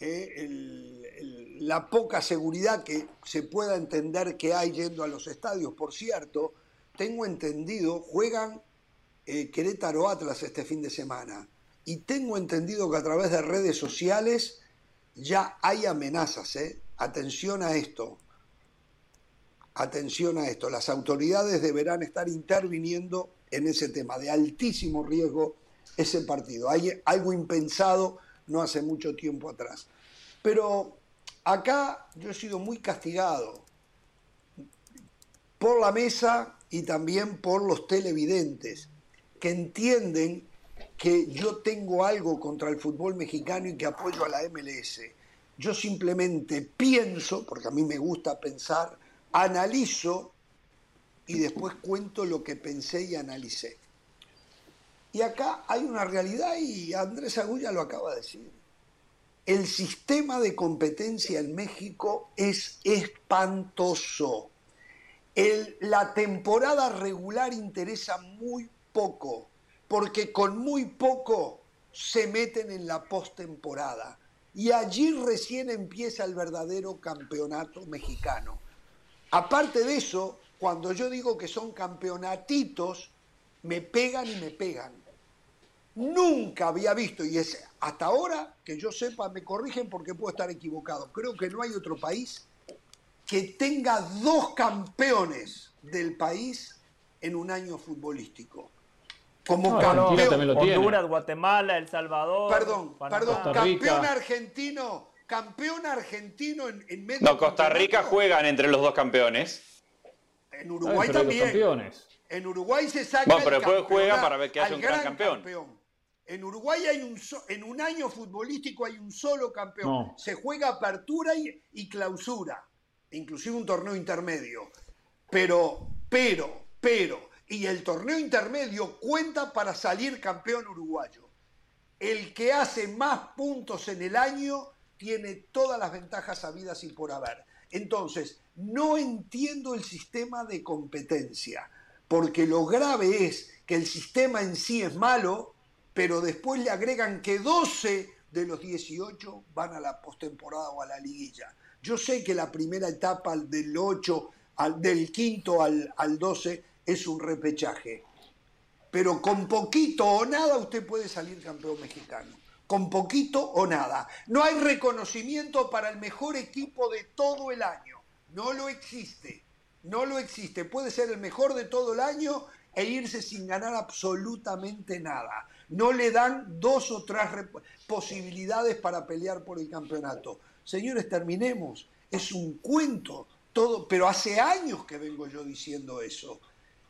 eh, la poca seguridad que se pueda entender que hay yendo a los estadios. Por cierto, tengo entendido, juegan eh, Querétaro Atlas este fin de semana y tengo entendido que a través de redes sociales ya hay amenazas. ¿eh? Atención a esto. Atención a esto. Las autoridades deberán estar interviniendo en ese tema de altísimo riesgo ese partido. Hay algo impensado no hace mucho tiempo atrás. Pero acá yo he sido muy castigado por la mesa y también por los televidentes, que entienden que yo tengo algo contra el fútbol mexicano y que apoyo a la MLS. Yo simplemente pienso, porque a mí me gusta pensar, analizo y después cuento lo que pensé y analicé. Y acá hay una realidad y Andrés Agulla lo acaba de decir. El sistema de competencia en México es espantoso. la temporada regular interesa muy poco, porque con muy poco se meten en la postemporada. Y allí recién empieza el verdadero campeonato mexicano. Aparte de eso, cuando yo digo que son campeonatitos, me pegan y me pegan. Nunca había visto, y es hasta ahora que yo sepa, me corrigen porque puedo estar equivocado, creo que no hay otro país que tenga dos campeones del país en un año futbolístico. Como campeón. Honduras, Guatemala, El Salvador. Perdón, perdón, campeón argentino, campeón argentino en, en medio. No, Costa Rica juegan entre los dos campeones. En Uruguay también. En Uruguay se saca. Bueno, pero después juega para ver que haya un gran campeón. En Uruguay hay un en un año futbolístico hay un solo campeón. Se juega apertura y, clausura, inclusive un torneo intermedio. Pero, pero, pero, y el torneo intermedio cuenta para salir campeón uruguayo. El que hace más puntos en el año tiene todas las ventajas habidas y por haber. Entonces, no entiendo el sistema de competencia porque lo grave es que el sistema en sí es malo, pero después le agregan que 12 de los 18 van a la postemporada o a la liguilla. Yo sé que la primera etapa del 8, al, del quinto al, al 12 es un repechaje, pero con poquito o nada usted puede salir campeón mexicano. Con poquito o nada. No hay reconocimiento para el mejor equipo de todo el año. No lo existe no lo existe. Puede ser el mejor de todo el año e irse sin ganar absolutamente nada. No le dan dos o tres posibilidades para pelear por el campeonato. Señores, terminemos. Es un cuento todo, pero hace años que vengo yo diciendo eso.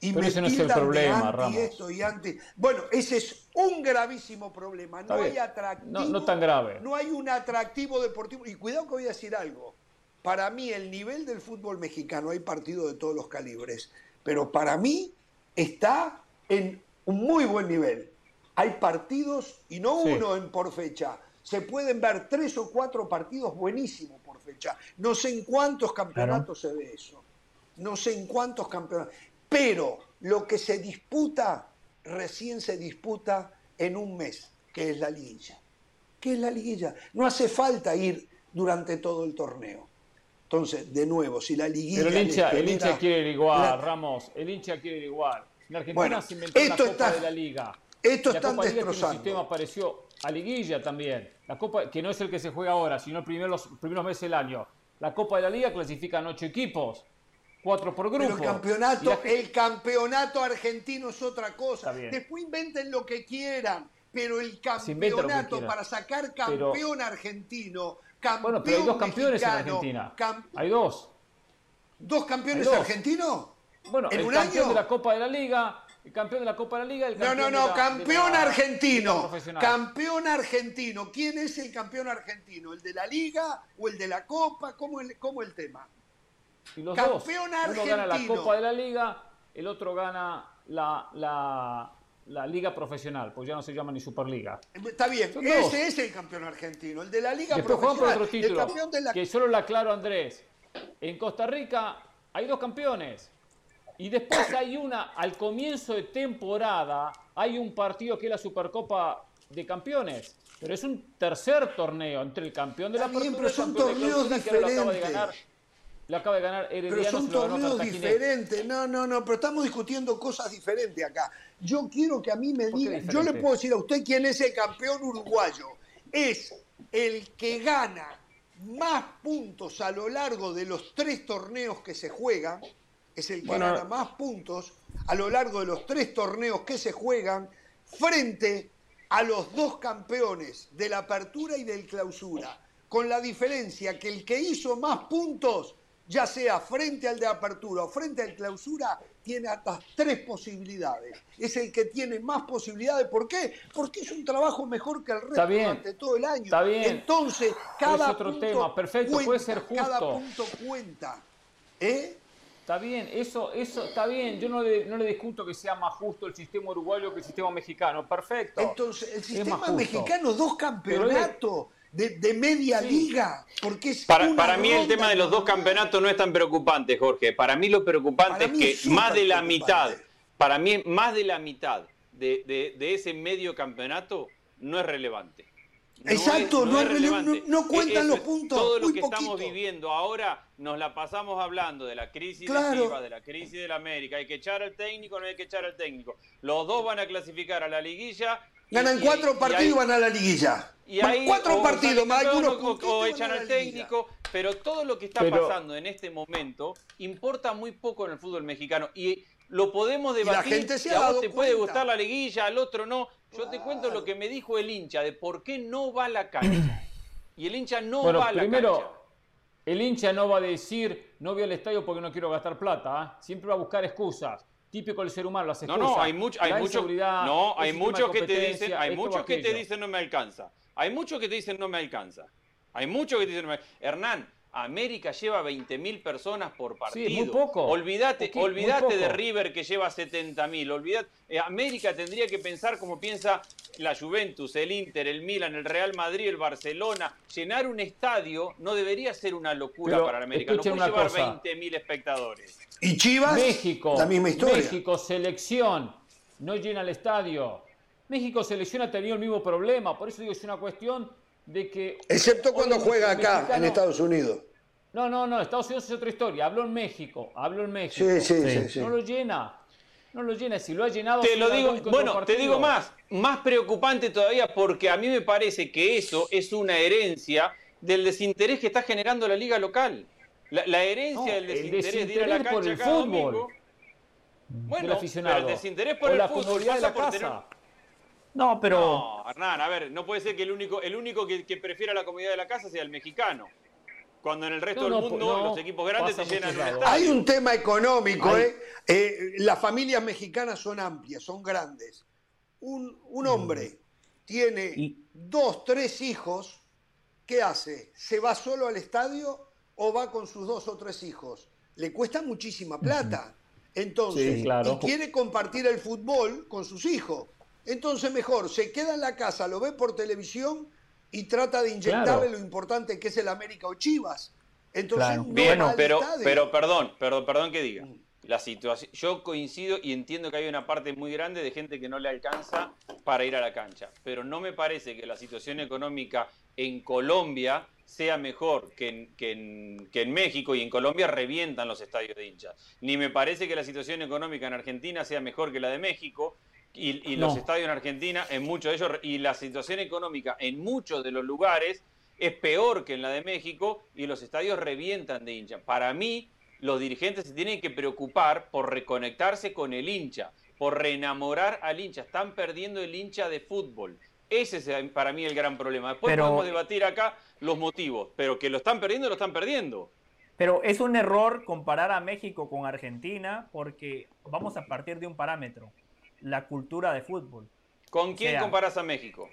y Pero me ese no es el problema, Ramos. esto y anti. Bueno, ese es un gravísimo problema. No hay atractivo. No- no tan grave. No hay un atractivo deportivo. Y cuidado que voy a decir algo. Para mí, el nivel del fútbol mexicano, hay partidos de todos los calibres, pero para mí está en un muy buen nivel. Hay partidos, y no Sí. uno en por fecha, se pueden ver tres o cuatro partidos buenísimos por fecha. No sé en cuántos campeonatos se ve eso. No sé en cuántos campeonatos. Pero lo que se disputa, recién se disputa en un mes, que es la liguilla. ¿Qué es la liguilla? No hace falta ir durante todo el torneo. Entonces, de nuevo, si la liguilla. Pero el hincha, el genera hincha quiere la- Ramos. El hincha quiere ir igual. En Argentina Bueno, se inventó esto la Copa está- de la Liga. esto la están Copa Liga tiene un destrozando. sistema parecido a Liguilla también. La Copa, que no es el que se juega ahora, sino el primer- los primeros meses del año. La Copa de la Liga clasifican ocho equipos, cuatro por grupo. Pero el campeonato, la- el campeonato argentino es otra cosa. Después inventen lo que quieran, pero el campeonato para sacar Pero- campeón argentino, campeón Bueno, pero hay dos campeones en Argentina. cam- Hay dos. ¿Dos campeones dos. argentinos? Bueno, ¿En el un campeón año? de la Copa de la Liga, el campeón de la Copa de la Liga, el No, campeón no, de no, la- campeón de la argentino. profesional. Campeón argentino. ¿Quién es el campeón argentino? ¿El de la Liga o el de la Copa? ¿Cómo el, cómo el tema? Y los Campeón dos. Uno gana la argentino. Copa de la Liga, el otro gana la, la, la Liga Profesional, pues ya no se llama ni Superliga. Está bien, Son dos. ese es el campeón argentino, el de la Liga Después juegan por Profesional. otro el título, campeón de la que solo le aclaro Andrés. En Costa Rica hay dos campeones. Y después hay una, al comienzo de temporada, hay un partido que es la Supercopa de Campeones. Pero es un tercer torneo entre el campeón de la y pero el son campeón de torneos ahora lo acaba de ganar. Ganar Pero Herediano, son torneos diferentes. No, no, no, pero estamos discutiendo cosas diferentes acá. Yo quiero que a mí me ¿Por qué digan, yo le puedo decir a usted quién es el campeón uruguayo. Es el que gana más puntos a lo largo de los tres torneos que se juegan. Es el que Bueno, gana más puntos a lo largo de los tres torneos que se juegan frente a los dos campeones de la apertura y del clausura, con la diferencia que el que hizo más puntos, ya sea frente al de apertura o frente al clausura, tiene hasta tres posibilidades. Es el que tiene más posibilidades. ¿Por qué? Porque es un trabajo mejor que el resto durante todo el año. está bien. Entonces, cada otro punto tema, perfecto, cuenta, puede ser Cada punto cuenta. ¿Eh? Está bien, eso, eso está bien. Yo no le, no le discuto que sea más justo el sistema uruguayo que el sistema mexicano. Perfecto. Entonces, el Es sistema mexicano, dos campeonatos de, de media Sí. liga. Porque es Para, para mí el tema de los dos campeonatos no es tan preocupante, Jorge. Para mí lo preocupante es que es más de la mitad, para mí más de la mitad de, de- de ese medio campeonato no es relevante. No Exacto, no es rele- relevante. no- no cuentan Eso los puntos, Todo lo muy que estamos viviendo ahora nos la pasamos hablando de la crisis Claro. de Chivas, de la crisis de la América. Hay que echar al técnico, no hay que echar al técnico. Los dos van a clasificar a la liguilla. Y- Ganan y- cuatro y partidos ahí- y van a la liguilla. y cuatro o partidos, más algunos o- o, y echan al la técnico, pero todo lo que está Pero- pasando en este momento importa muy poco en el fútbol mexicano y lo podemos la debatir. gente se y ha a vos dado te puede gustar la liguilla, al otro no. Yo te cuento lo que me dijo el hincha de por qué no va a la cancha. Y el hincha no bueno, va a la primero, cancha. el hincha no va a decir no voy al estadio porque no quiero gastar plata. ¿ah? Siempre va a buscar excusas. Típico del ser humano, las No, excusas. no, hay, mucho, hay inseguridad, no, hay muchos que te dicen, hay muchos que te dicen no me alcanza. Hay muchos que te dicen no me alcanza. Hay muchos que te dicen no me Hernán, América lleva 20.000 personas por partido. muy poco. Olvídate, muy olvídate de. River que lleva 70.000. Olvídate, eh, América tendría que pensar como piensa la Juventus, el Inter, el Milan, el Real Madrid, el Barcelona. Llenar un estadio no debería ser una locura Pero, para América. No puede llevar cosa. 20.000 espectadores. Y Chivas, México, la misma historia. México, selección, no llena el estadio. México, selección ha tenido el mismo problema, por eso digo, es una cuestión de que... Excepto cuando juega acá, en Estados Unidos. No, no, no, Estados Unidos es otra historia. Hablo en México, hablo en México. Sí, sí, sí. sí. No lo llena, no lo llena. Si lo ha llenado... Te lo digo, bueno, te digo más, más preocupante todavía porque a mí me parece que eso es una herencia del desinterés que está generando la liga local. La, la herencia No, del el desinterés, de ir a la desinterés por cancha el cada fútbol. domingo. Bueno, aficionado. pero el desinterés por o el la fútbol de la por casa. tener... No, pero. No, Hernán, a ver, no puede ser que el único, el único que, que prefiera la comodidad de la casa sea el mexicano. Cuando en el resto No, del no, mundo no, los equipos grandes pasa llenan un estadio. Hay un tema económico, Hay- ¿eh? Eh, Las familias mexicanas son amplias, son grandes. Un, un hombre tiene Y- dos, tres hijos, ¿qué hace? ¿Se va solo al estadio o va con sus dos o tres hijos? Le cuesta muchísima plata. Entonces, Sí, claro. y quiere compartir el fútbol con sus hijos. Entonces, mejor, se queda en la casa, lo ve por televisión y trata de inyectarle Claro. lo importante que es el América o Chivas. Entonces, Claro. no al pero, pero perdón, perdón, perdón que diga. La situación, yo coincido y entiendo que hay una parte muy grande de gente que no le alcanza para ir a la cancha, pero no me parece que la situación económica en Colombia sea mejor que en, que en- que en México y en Colombia revientan los estadios de hinchas. Ni me parece que la situación económica en Argentina sea mejor que la de México y, y los estadios en Argentina, en muchos de ellos, y la situación económica en muchos de los lugares es peor que en la de México y los estadios revientan de hincha. Para mí, los dirigentes se tienen que preocupar por reconectarse con el hincha, por reenamorar al hincha. Están perdiendo el hincha de fútbol. Ese es eh, para mí el gran problema. Después Pero- podemos debatir acá los motivos, pero que lo están perdiendo, lo están perdiendo. Pero es un error comparar a México con Argentina porque vamos a partir de un parámetro, la cultura de fútbol. ¿Con quién sea, comparas a México?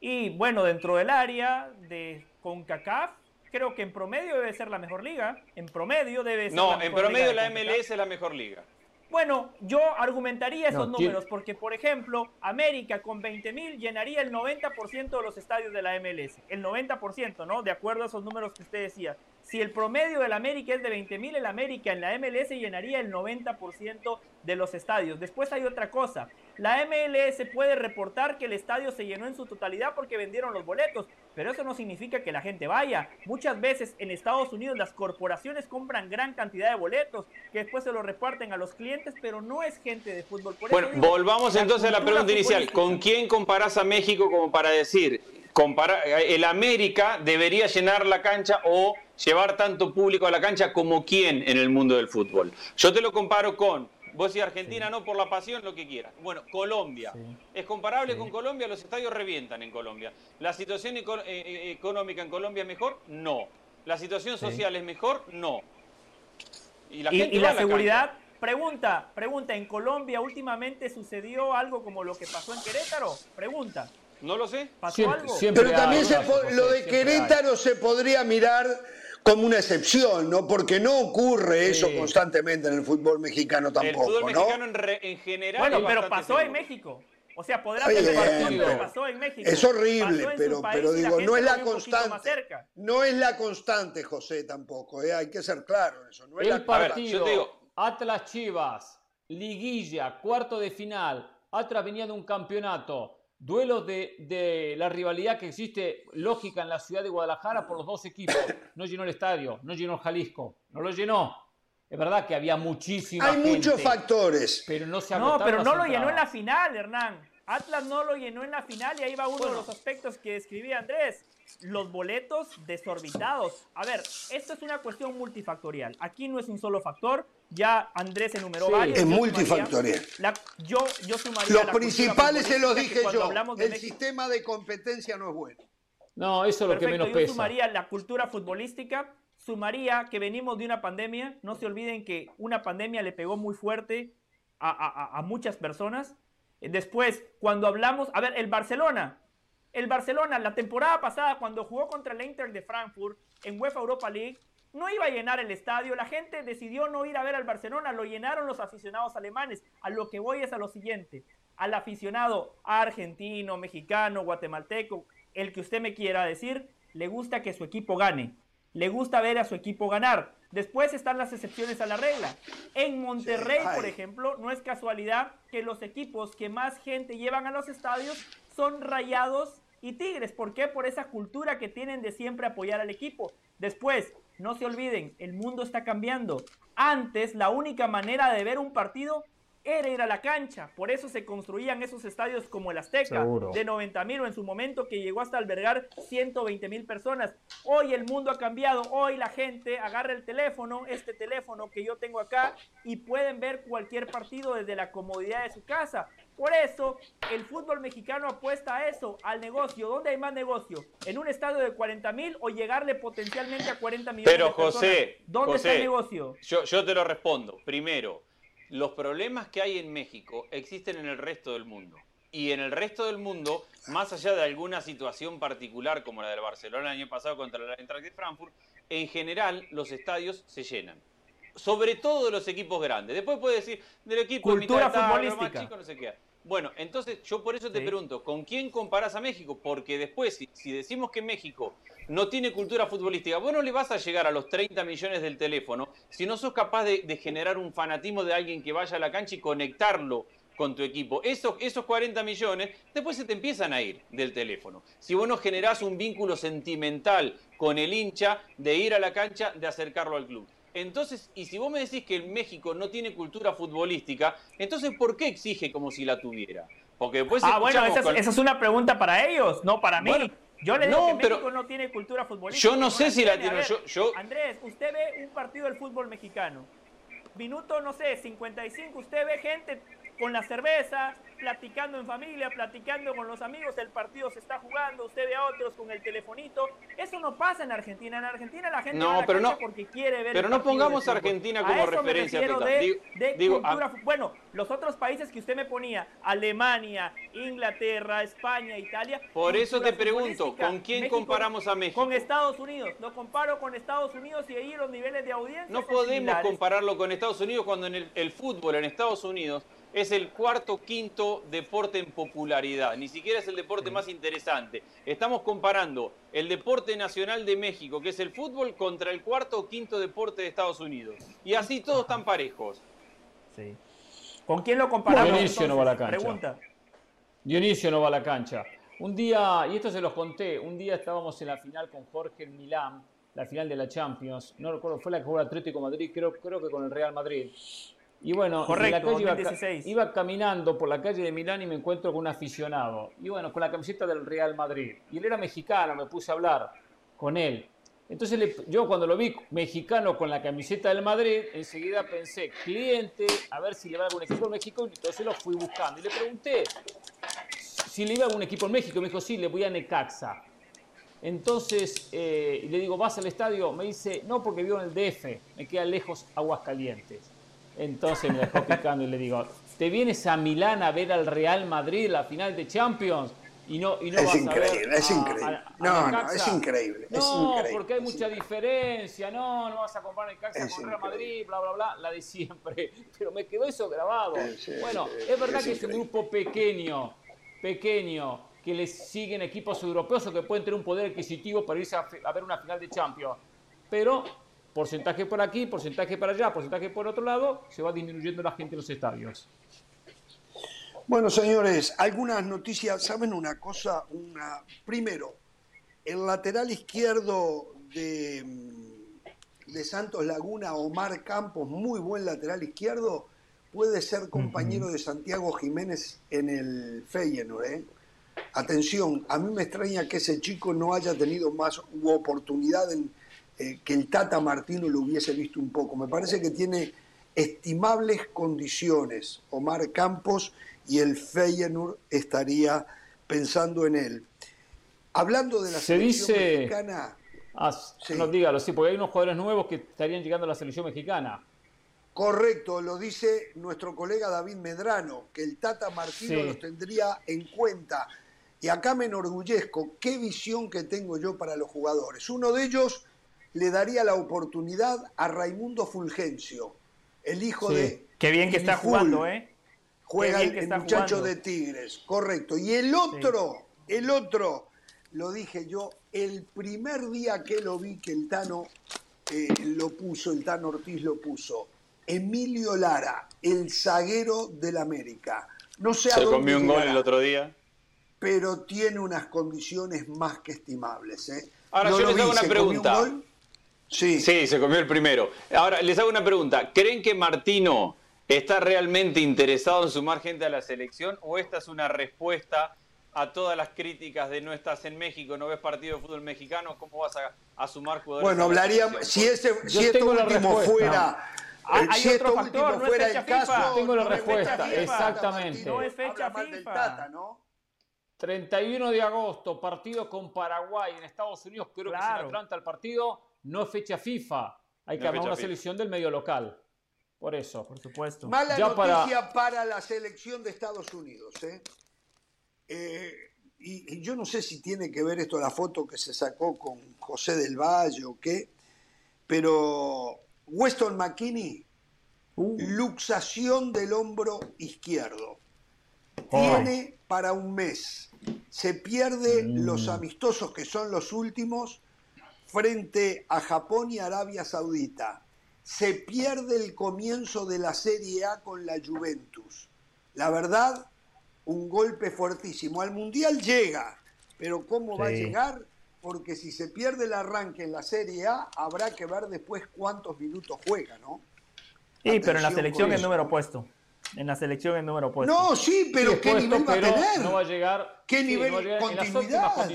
Y bueno, dentro del área de CONCACAF, creo que en promedio debe ser la mejor liga. En promedio debe ser la No, en mejor promedio liga la. MLS es la mejor liga. Bueno, yo argumentaría esos No, números porque, por ejemplo, América con 20 mil llenaría el 90% de los estadios de la MLS. El 90%, ¿no? De acuerdo a esos números que usted decía. Si el promedio del América es de 20 mil, el América en la MLS llenaría el 90% de los estadios. Después hay otra cosa. La MLS puede reportar que el estadio se llenó en su totalidad porque vendieron los boletos, pero eso no significa que la gente vaya. Muchas veces en Estados Unidos las corporaciones compran gran cantidad de boletos que después se los reparten a los clientes, pero no es gente de fútbol. Por Bueno, digo, volvamos entonces a la pregunta inicial. ¿Con quién comparás a México como para decir, compara- el América debería llenar la cancha o llevar tanto público a la cancha como quién en el mundo del fútbol? Yo te lo comparo con, vos y Argentina no por la pasión, lo que quieras. Bueno, Colombia. ¿Es comparable con Colombia? Los estadios revientan en Colombia. ¿La situación eco- eh, eh, económica en Colombia es mejor? No. ¿La situación social es mejor? No. Y la, Y, gente y va la a la seguridad, cancha. pregunta, pregunta, ¿en Colombia últimamente sucedió algo como lo que pasó en Querétaro? Pregunta, No lo sé. ¿pasó Siempre- algo? siempre Pero también se lo de hay. Querétaro se podría mirar como una excepción, ¿no? Porque no ocurre eso Sí. constantemente en el fútbol mexicano el tampoco, fútbol ¿no? mexicano en, re- en general Bueno, pero pasó en. México. O sea, podrá ser pero pasó en México. Es horrible, pero, país pero la digo, no es la constante. cerca. No es la constante, José, tampoco, ¿eh? hay que ser claro en eso. No es la El A ver, partido te digo- Atlas Chivas, liguilla, cuarto de final. Atlas venía de un campeonato. Duelo de, de la rivalidad que existe lógica en la ciudad de Guadalajara por los dos equipos. No llenó el estadio, no llenó Jalisco, no lo llenó. Es verdad que había muchísima Hay gente, muchos factores. pero no se No, pero no lo llenó en la final, Hernán. Atlas no lo llenó en la final y ahí va uno Bueno. de los aspectos que escribía Andrés. Los boletos desorbitados. A ver, esto es una cuestión multifactorial. Aquí no es un solo factor. Ya Andrés enumeró Sí. varios. Es Yo multifactorial. sumaría la- yo, yo sumaría Los la principales se los dije yo. El México- sistema de competencia no es bueno. No, eso es lo que menos yo pesa. sumaría la cultura futbolística, sumaría que venimos de una pandemia. No se olviden que una pandemia le pegó muy fuerte a, a- muchas personas. Después, cuando hablamos, a ver, el Barcelona. El Barcelona, la temporada pasada, cuando jugó contra el Inter de Frankfurt en UEFA Europa League, no iba a llenar el estadio. La gente decidió no ir a ver al Barcelona, lo llenaron los aficionados alemanes. A lo que voy es a lo siguiente: al aficionado argentino, mexicano, guatemalteco, el que usted me quiera decir, le gusta que su equipo gane. Le gusta ver a su equipo ganar. Después están las excepciones a la regla. En Monterrey, por ejemplo, no es casualidad que los equipos que más gente llevan a los estadios son Rayados y Tigres. ¿Por qué? Por esa cultura que tienen de siempre apoyar al equipo. Después, no se olviden, el mundo está cambiando. Antes, la única manera de ver un partido era ir a la cancha. Por eso se construían esos estadios como el Azteca, Seguro. de 90 mil o en su momento que llegó hasta albergar 120 mil personas. Hoy el mundo ha cambiado. Hoy la gente agarra el teléfono, este teléfono que yo tengo acá, y pueden ver cualquier partido desde la comodidad de su casa. Por eso, el fútbol mexicano apuesta a eso, al negocio. ¿Dónde hay más negocio? ¿En un estadio de 40 mil o llegarle potencialmente a 40 millones Pero de personas? José, ¿Dónde está el negocio? Yo, yo te lo respondo. Primero, los problemas que hay en México existen en el resto del mundo. Y en el resto del mundo, más allá de alguna situación particular como la del Barcelona el año pasado contra la Eintracht de Frankfurt, en general los estadios se llenan. Sobre todo de los equipos grandes. Después puede decir del equipo Cultura mitad de tabla, más futbolística. chico, no sé qué. Bueno, entonces yo por eso te Sí. pregunto, ¿con quién comparás a México? Porque después, si, si decimos que México no tiene cultura futbolística, vos no le vas a llegar a los 30 millones del teléfono si no sos capaz de, de generar un fanatismo de alguien que vaya a la cancha y conectarlo con tu equipo. Esos, esos 40 millones después se te empiezan a ir del teléfono. Si vos no generás un vínculo sentimental con el hincha de ir a la cancha, de acercarlo al club. Entonces, y si vos me decís que el México no tiene cultura futbolística, entonces ¿por qué exige como si la tuviera? Porque después Ah, bueno, esa es, con- esa es una pregunta para ellos, no para mí. Bueno, yo le no, digo que pero- México no tiene cultura futbolística. Yo no sé si la tiene. A tiene, ver, yo- yo- Andrés, usted ve un partido del fútbol mexicano. Minuto, no sé, 55, usted ve gente con la cerveza, platicando en familia, platicando con los amigos, el partido se está jugando, usted ve a otros con el telefonito. Eso no pasa en Argentina. En Argentina la gente No, va a la pero no- porque quiere ver pero no pongamos a. Argentina A como me referencia refiero total. de, Digo- de digo, a- cultura fu- bueno, los otros países que usted me ponía, Alemania, Inglaterra, España, Italia. Por eso te pregunto. ¿con quién comparamos a México? Con Estados Unidos. Lo comparo con Estados Unidos y ahí los niveles de audiencia No son podemos similares. compararlo con Estados Unidos cuando en el, el fútbol en Estados Unidos es el cuarto quinto deporte en popularidad, ni siquiera es el deporte más interesante. Estamos comparando el deporte nacional de México, que es el fútbol, contra el cuarto o quinto deporte de Estados Unidos. Y así todos están parejos. Sí. ¿Con quién lo comparamos? Dionisio no va a la cancha. Pregunta. Dionisio no va a la cancha. Un día, y esto se los conté, un día estábamos en la final con Jorge en Milán, la final de la Champions. No recuerdo, fue la que jugó el Atlético Madrid, creo, creo que con el Real Madrid. Y bueno, en la calle iba, ca- 2016. iba caminando por la calle de Milán y me encuentro con un aficionado. Y bueno, con la camiseta del Real Madrid. Y él era mexicano, me puse a hablar con él. Entonces le- yo cuando lo vi mexicano con la camiseta del Madrid, enseguida pensé, cliente, a ver si le va a algún equipo en México, entonces lo fui buscando. Y le pregunté si le iba a algún equipo en México, me dijo, sí, le voy a Necaxa. Entonces eh, le digo, ¿vas al estadio? Me dice, no, porque vivo en el DF, me queda lejos Aguascalientes. Entonces me dejó picando y le digo, ¿te vienes a Milán a ver al Real Madrid la final de Champions? Y no, y no Es vas a ver es a- increíble. a- a No, no, es increíble, es No, increíble, porque hay es mucha increíble. diferencia, no, no vas a comprar Necaxa Es con Real. Madrid, bla, bla, bla, la de siempre. Pero me quedó eso grabado. Bueno, sí, es verdad es que es un grupo pequeño, pequeño, que les siguen equipos europeos o que pueden tener un poder adquisitivo para irse a ver una final de Champions. Pero porcentaje por aquí, porcentaje para allá, porcentaje por otro lado, se va disminuyendo la gente en los estadios. Bueno, señores, algunas noticias. ¿Saben una cosa? Una... Primero, el lateral izquierdo de, mm, de Santos Laguna, Omar Campos, muy buen lateral izquierdo, puede ser compañero de Santiago Jiménez en el Feyenoord. ¿eh? Atención, a mí me extraña que ese chico no haya tenido más oportunidad en eh, que el Tata Martino lo hubiese visto un poco. Me parece que tiene estimables condiciones Omar Campos y el Feyenoord estaría pensando en él. Hablando de la Se selección dice- mexicana, Ah, Sí. no, dígalo, sí, porque hay unos jugadores nuevos que estarían llegando a la selección mexicana. correcto, lo dice nuestro colega David Medrano, que el Tata Martino Sí. los tendría en cuenta. Y acá me enorgullezco, qué visión que tengo yo para los jugadores. Uno de ellos le daría la oportunidad a Raimundo Fulgencio, el hijo Sí. de... Qué bien que está jugando, ¿eh? Juega el, muchacho jugando. de Tigres, correcto. Y el otro, el otro, lo dije yo, el primer día que lo vi que el Tano eh, lo puso, el Tano Ortiz lo puso, Emilio Lara, el zaguero del América. No sé a Se dónde comió un gol el otro día. pero tiene unas condiciones más que estimables. ¿eh? Ahora, No yo les vi, hago una ¿se comió un pregunta. gol? Sí. Sí, se comió el primero. Ahora, les hago una pregunta. ¿Creen que Martino está realmente interesado en sumar gente a la selección o esta es una respuesta a todas las críticas de no estás en México, no ves partido de fútbol mexicano, ¿cómo vas a, a sumar jugadores? Bueno, a la hablaríamos, selección? si, ese, si esto tengo la último respuesta. fuera hay, si hay esto otro último factor, no es fuera fecha el caso, FIFA. Tengo la no es fecha respuesta, FIFA, exactamente. No es fecha Habla mal del FIFA. Tata, ¿no? 31 de agosto, partido con Paraguay en Estados Unidos, creo que es Claro. en Atlanta el partido, no es fecha FIFA. Hay que No armar una FIFA. selección del medio local. Por eso. Por supuesto. Mala Ya para- noticia para... la selección de Estados Unidos. ¿eh? Eh, y, y yo no sé si tiene que ver esto la foto que se sacó con José del Valle o qué, pero Weston McKinney, Uh, luxación del hombro izquierdo. Oh. Tiene para un mes. Se pierde Mm. los amistosos que son los últimos frente a Japón y Arabia Saudita. Se pierde el comienzo de la Serie A con la Juventus. La verdad, un golpe fuertísimo. Al Mundial llega, pero ¿cómo va a llegar? Porque si se pierde el arranque en la Serie A, habrá que ver después cuántos minutos juega, ¿no? sí, pero en la selección eso. número opuesto. En la selección es número opuesto. No, sí, pero Sí, ¿qué nivel va a tener? No va a llegar, ¿Qué sí, nivel? no va a llegar en las Continuidad. óptimas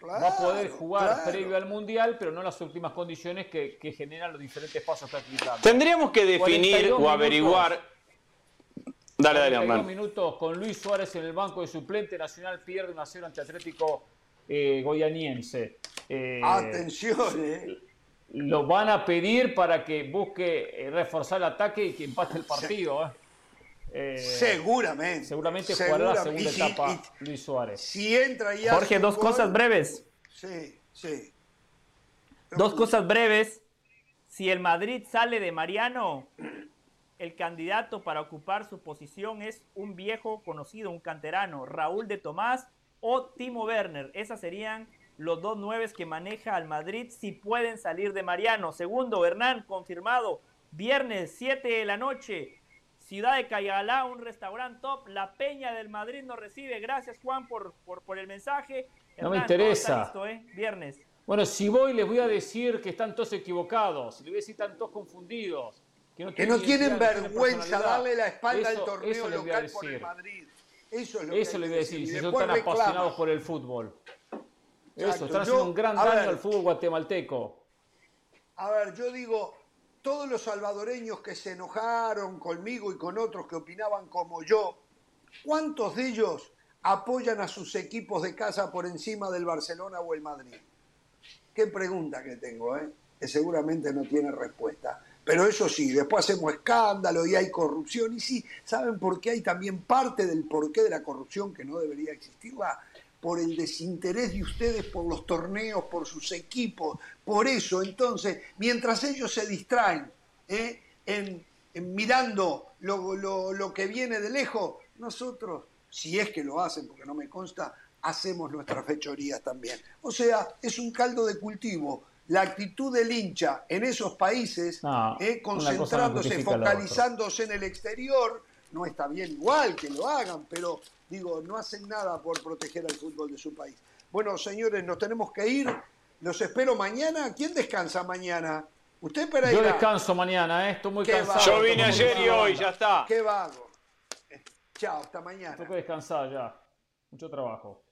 condiciones. va a poder Claro, jugar claro. previo al Mundial, pero no en las últimas condiciones que, que generan los diferentes pasos que ha explicado. Tendríamos que definir 42 o averiguar. Dale, dale, 42 Hernán. minutos con Luis Suárez en el banco de suplente. Nacional pierde 1 a 0 ante Atlético eh, Goianiense. Eh, Atención, eh. lo van a pedir para que busque eh, reforzar el ataque y que empate el partido. Eh. Seguramente. seguramente jugará la segunda Y si- etapa Luis Suárez. Si entra y Jorge, dos gol- cosas breves. Sí, sí. Dos cosas breves. Si el Madrid sale de Mariano, el candidato para ocupar su posición es un viejo conocido, un canterano, Raúl de Tomás o Timo Werner. Esas serían los dos nueves que maneja al Madrid si pueden salir de Mariano. Segundo, Hernán, confirmado. Viernes 7 de la noche, Ciudad de Cayalá, un restaurante top. La Peña del Madrid nos recibe. Gracias, Juan, por, por, por el mensaje. No me Hernán, interesa. listo, ¿eh? Viernes. Bueno, si voy les voy a decir que están todos equivocados, les voy a decir que están todos confundidos. Que no Que no tienen identidad, no tienen vergüenza darle la espalda Eso- al torneo eso les voy a local por el decir. Madrid. Eso es lo Eso que les voy a decir, si son tan apasionados por el fútbol. Eso, están Yo- haciendo un gran daño ver, al fútbol guatemalteco. A ver, yo digo, todos los salvadoreños que se enojaron conmigo y con otros que opinaban como yo, ¿cuántos de ellos apoyan a sus equipos de casa por encima del Barcelona o el Madrid? Qué pregunta que tengo, ¿eh? Que seguramente no tiene respuesta. Pero eso sí, después hacemos escándalo y hay corrupción. Y sí, ¿saben por qué hay también parte del porqué de la corrupción que no debería existirla? Por el desinterés de ustedes por los torneos, por sus equipos. Por eso, entonces, mientras ellos se distraen ¿eh? en, en mirando lo, lo- lo que viene de lejos, nosotros, si es que lo hacen, porque no me consta, hacemos nuestras fechorías también. O sea, es un caldo de cultivo. La actitud del hincha en esos países, No, eh, concentrándose, focalizándose en el exterior, no está bien igual que lo hagan, pero digo, no hacen nada por proteger al fútbol de su país. Bueno, señores, nos tenemos que ir. Los espero mañana. ¿Quién descansa mañana? ¿Usted, Pereira? Yo descanso mañana, ¿eh? estoy muy Qué cansado. Yo vine ayer y hoy, ya está. Qué vago. Chao, hasta mañana. Tengo que descansar ya. Mucho trabajo.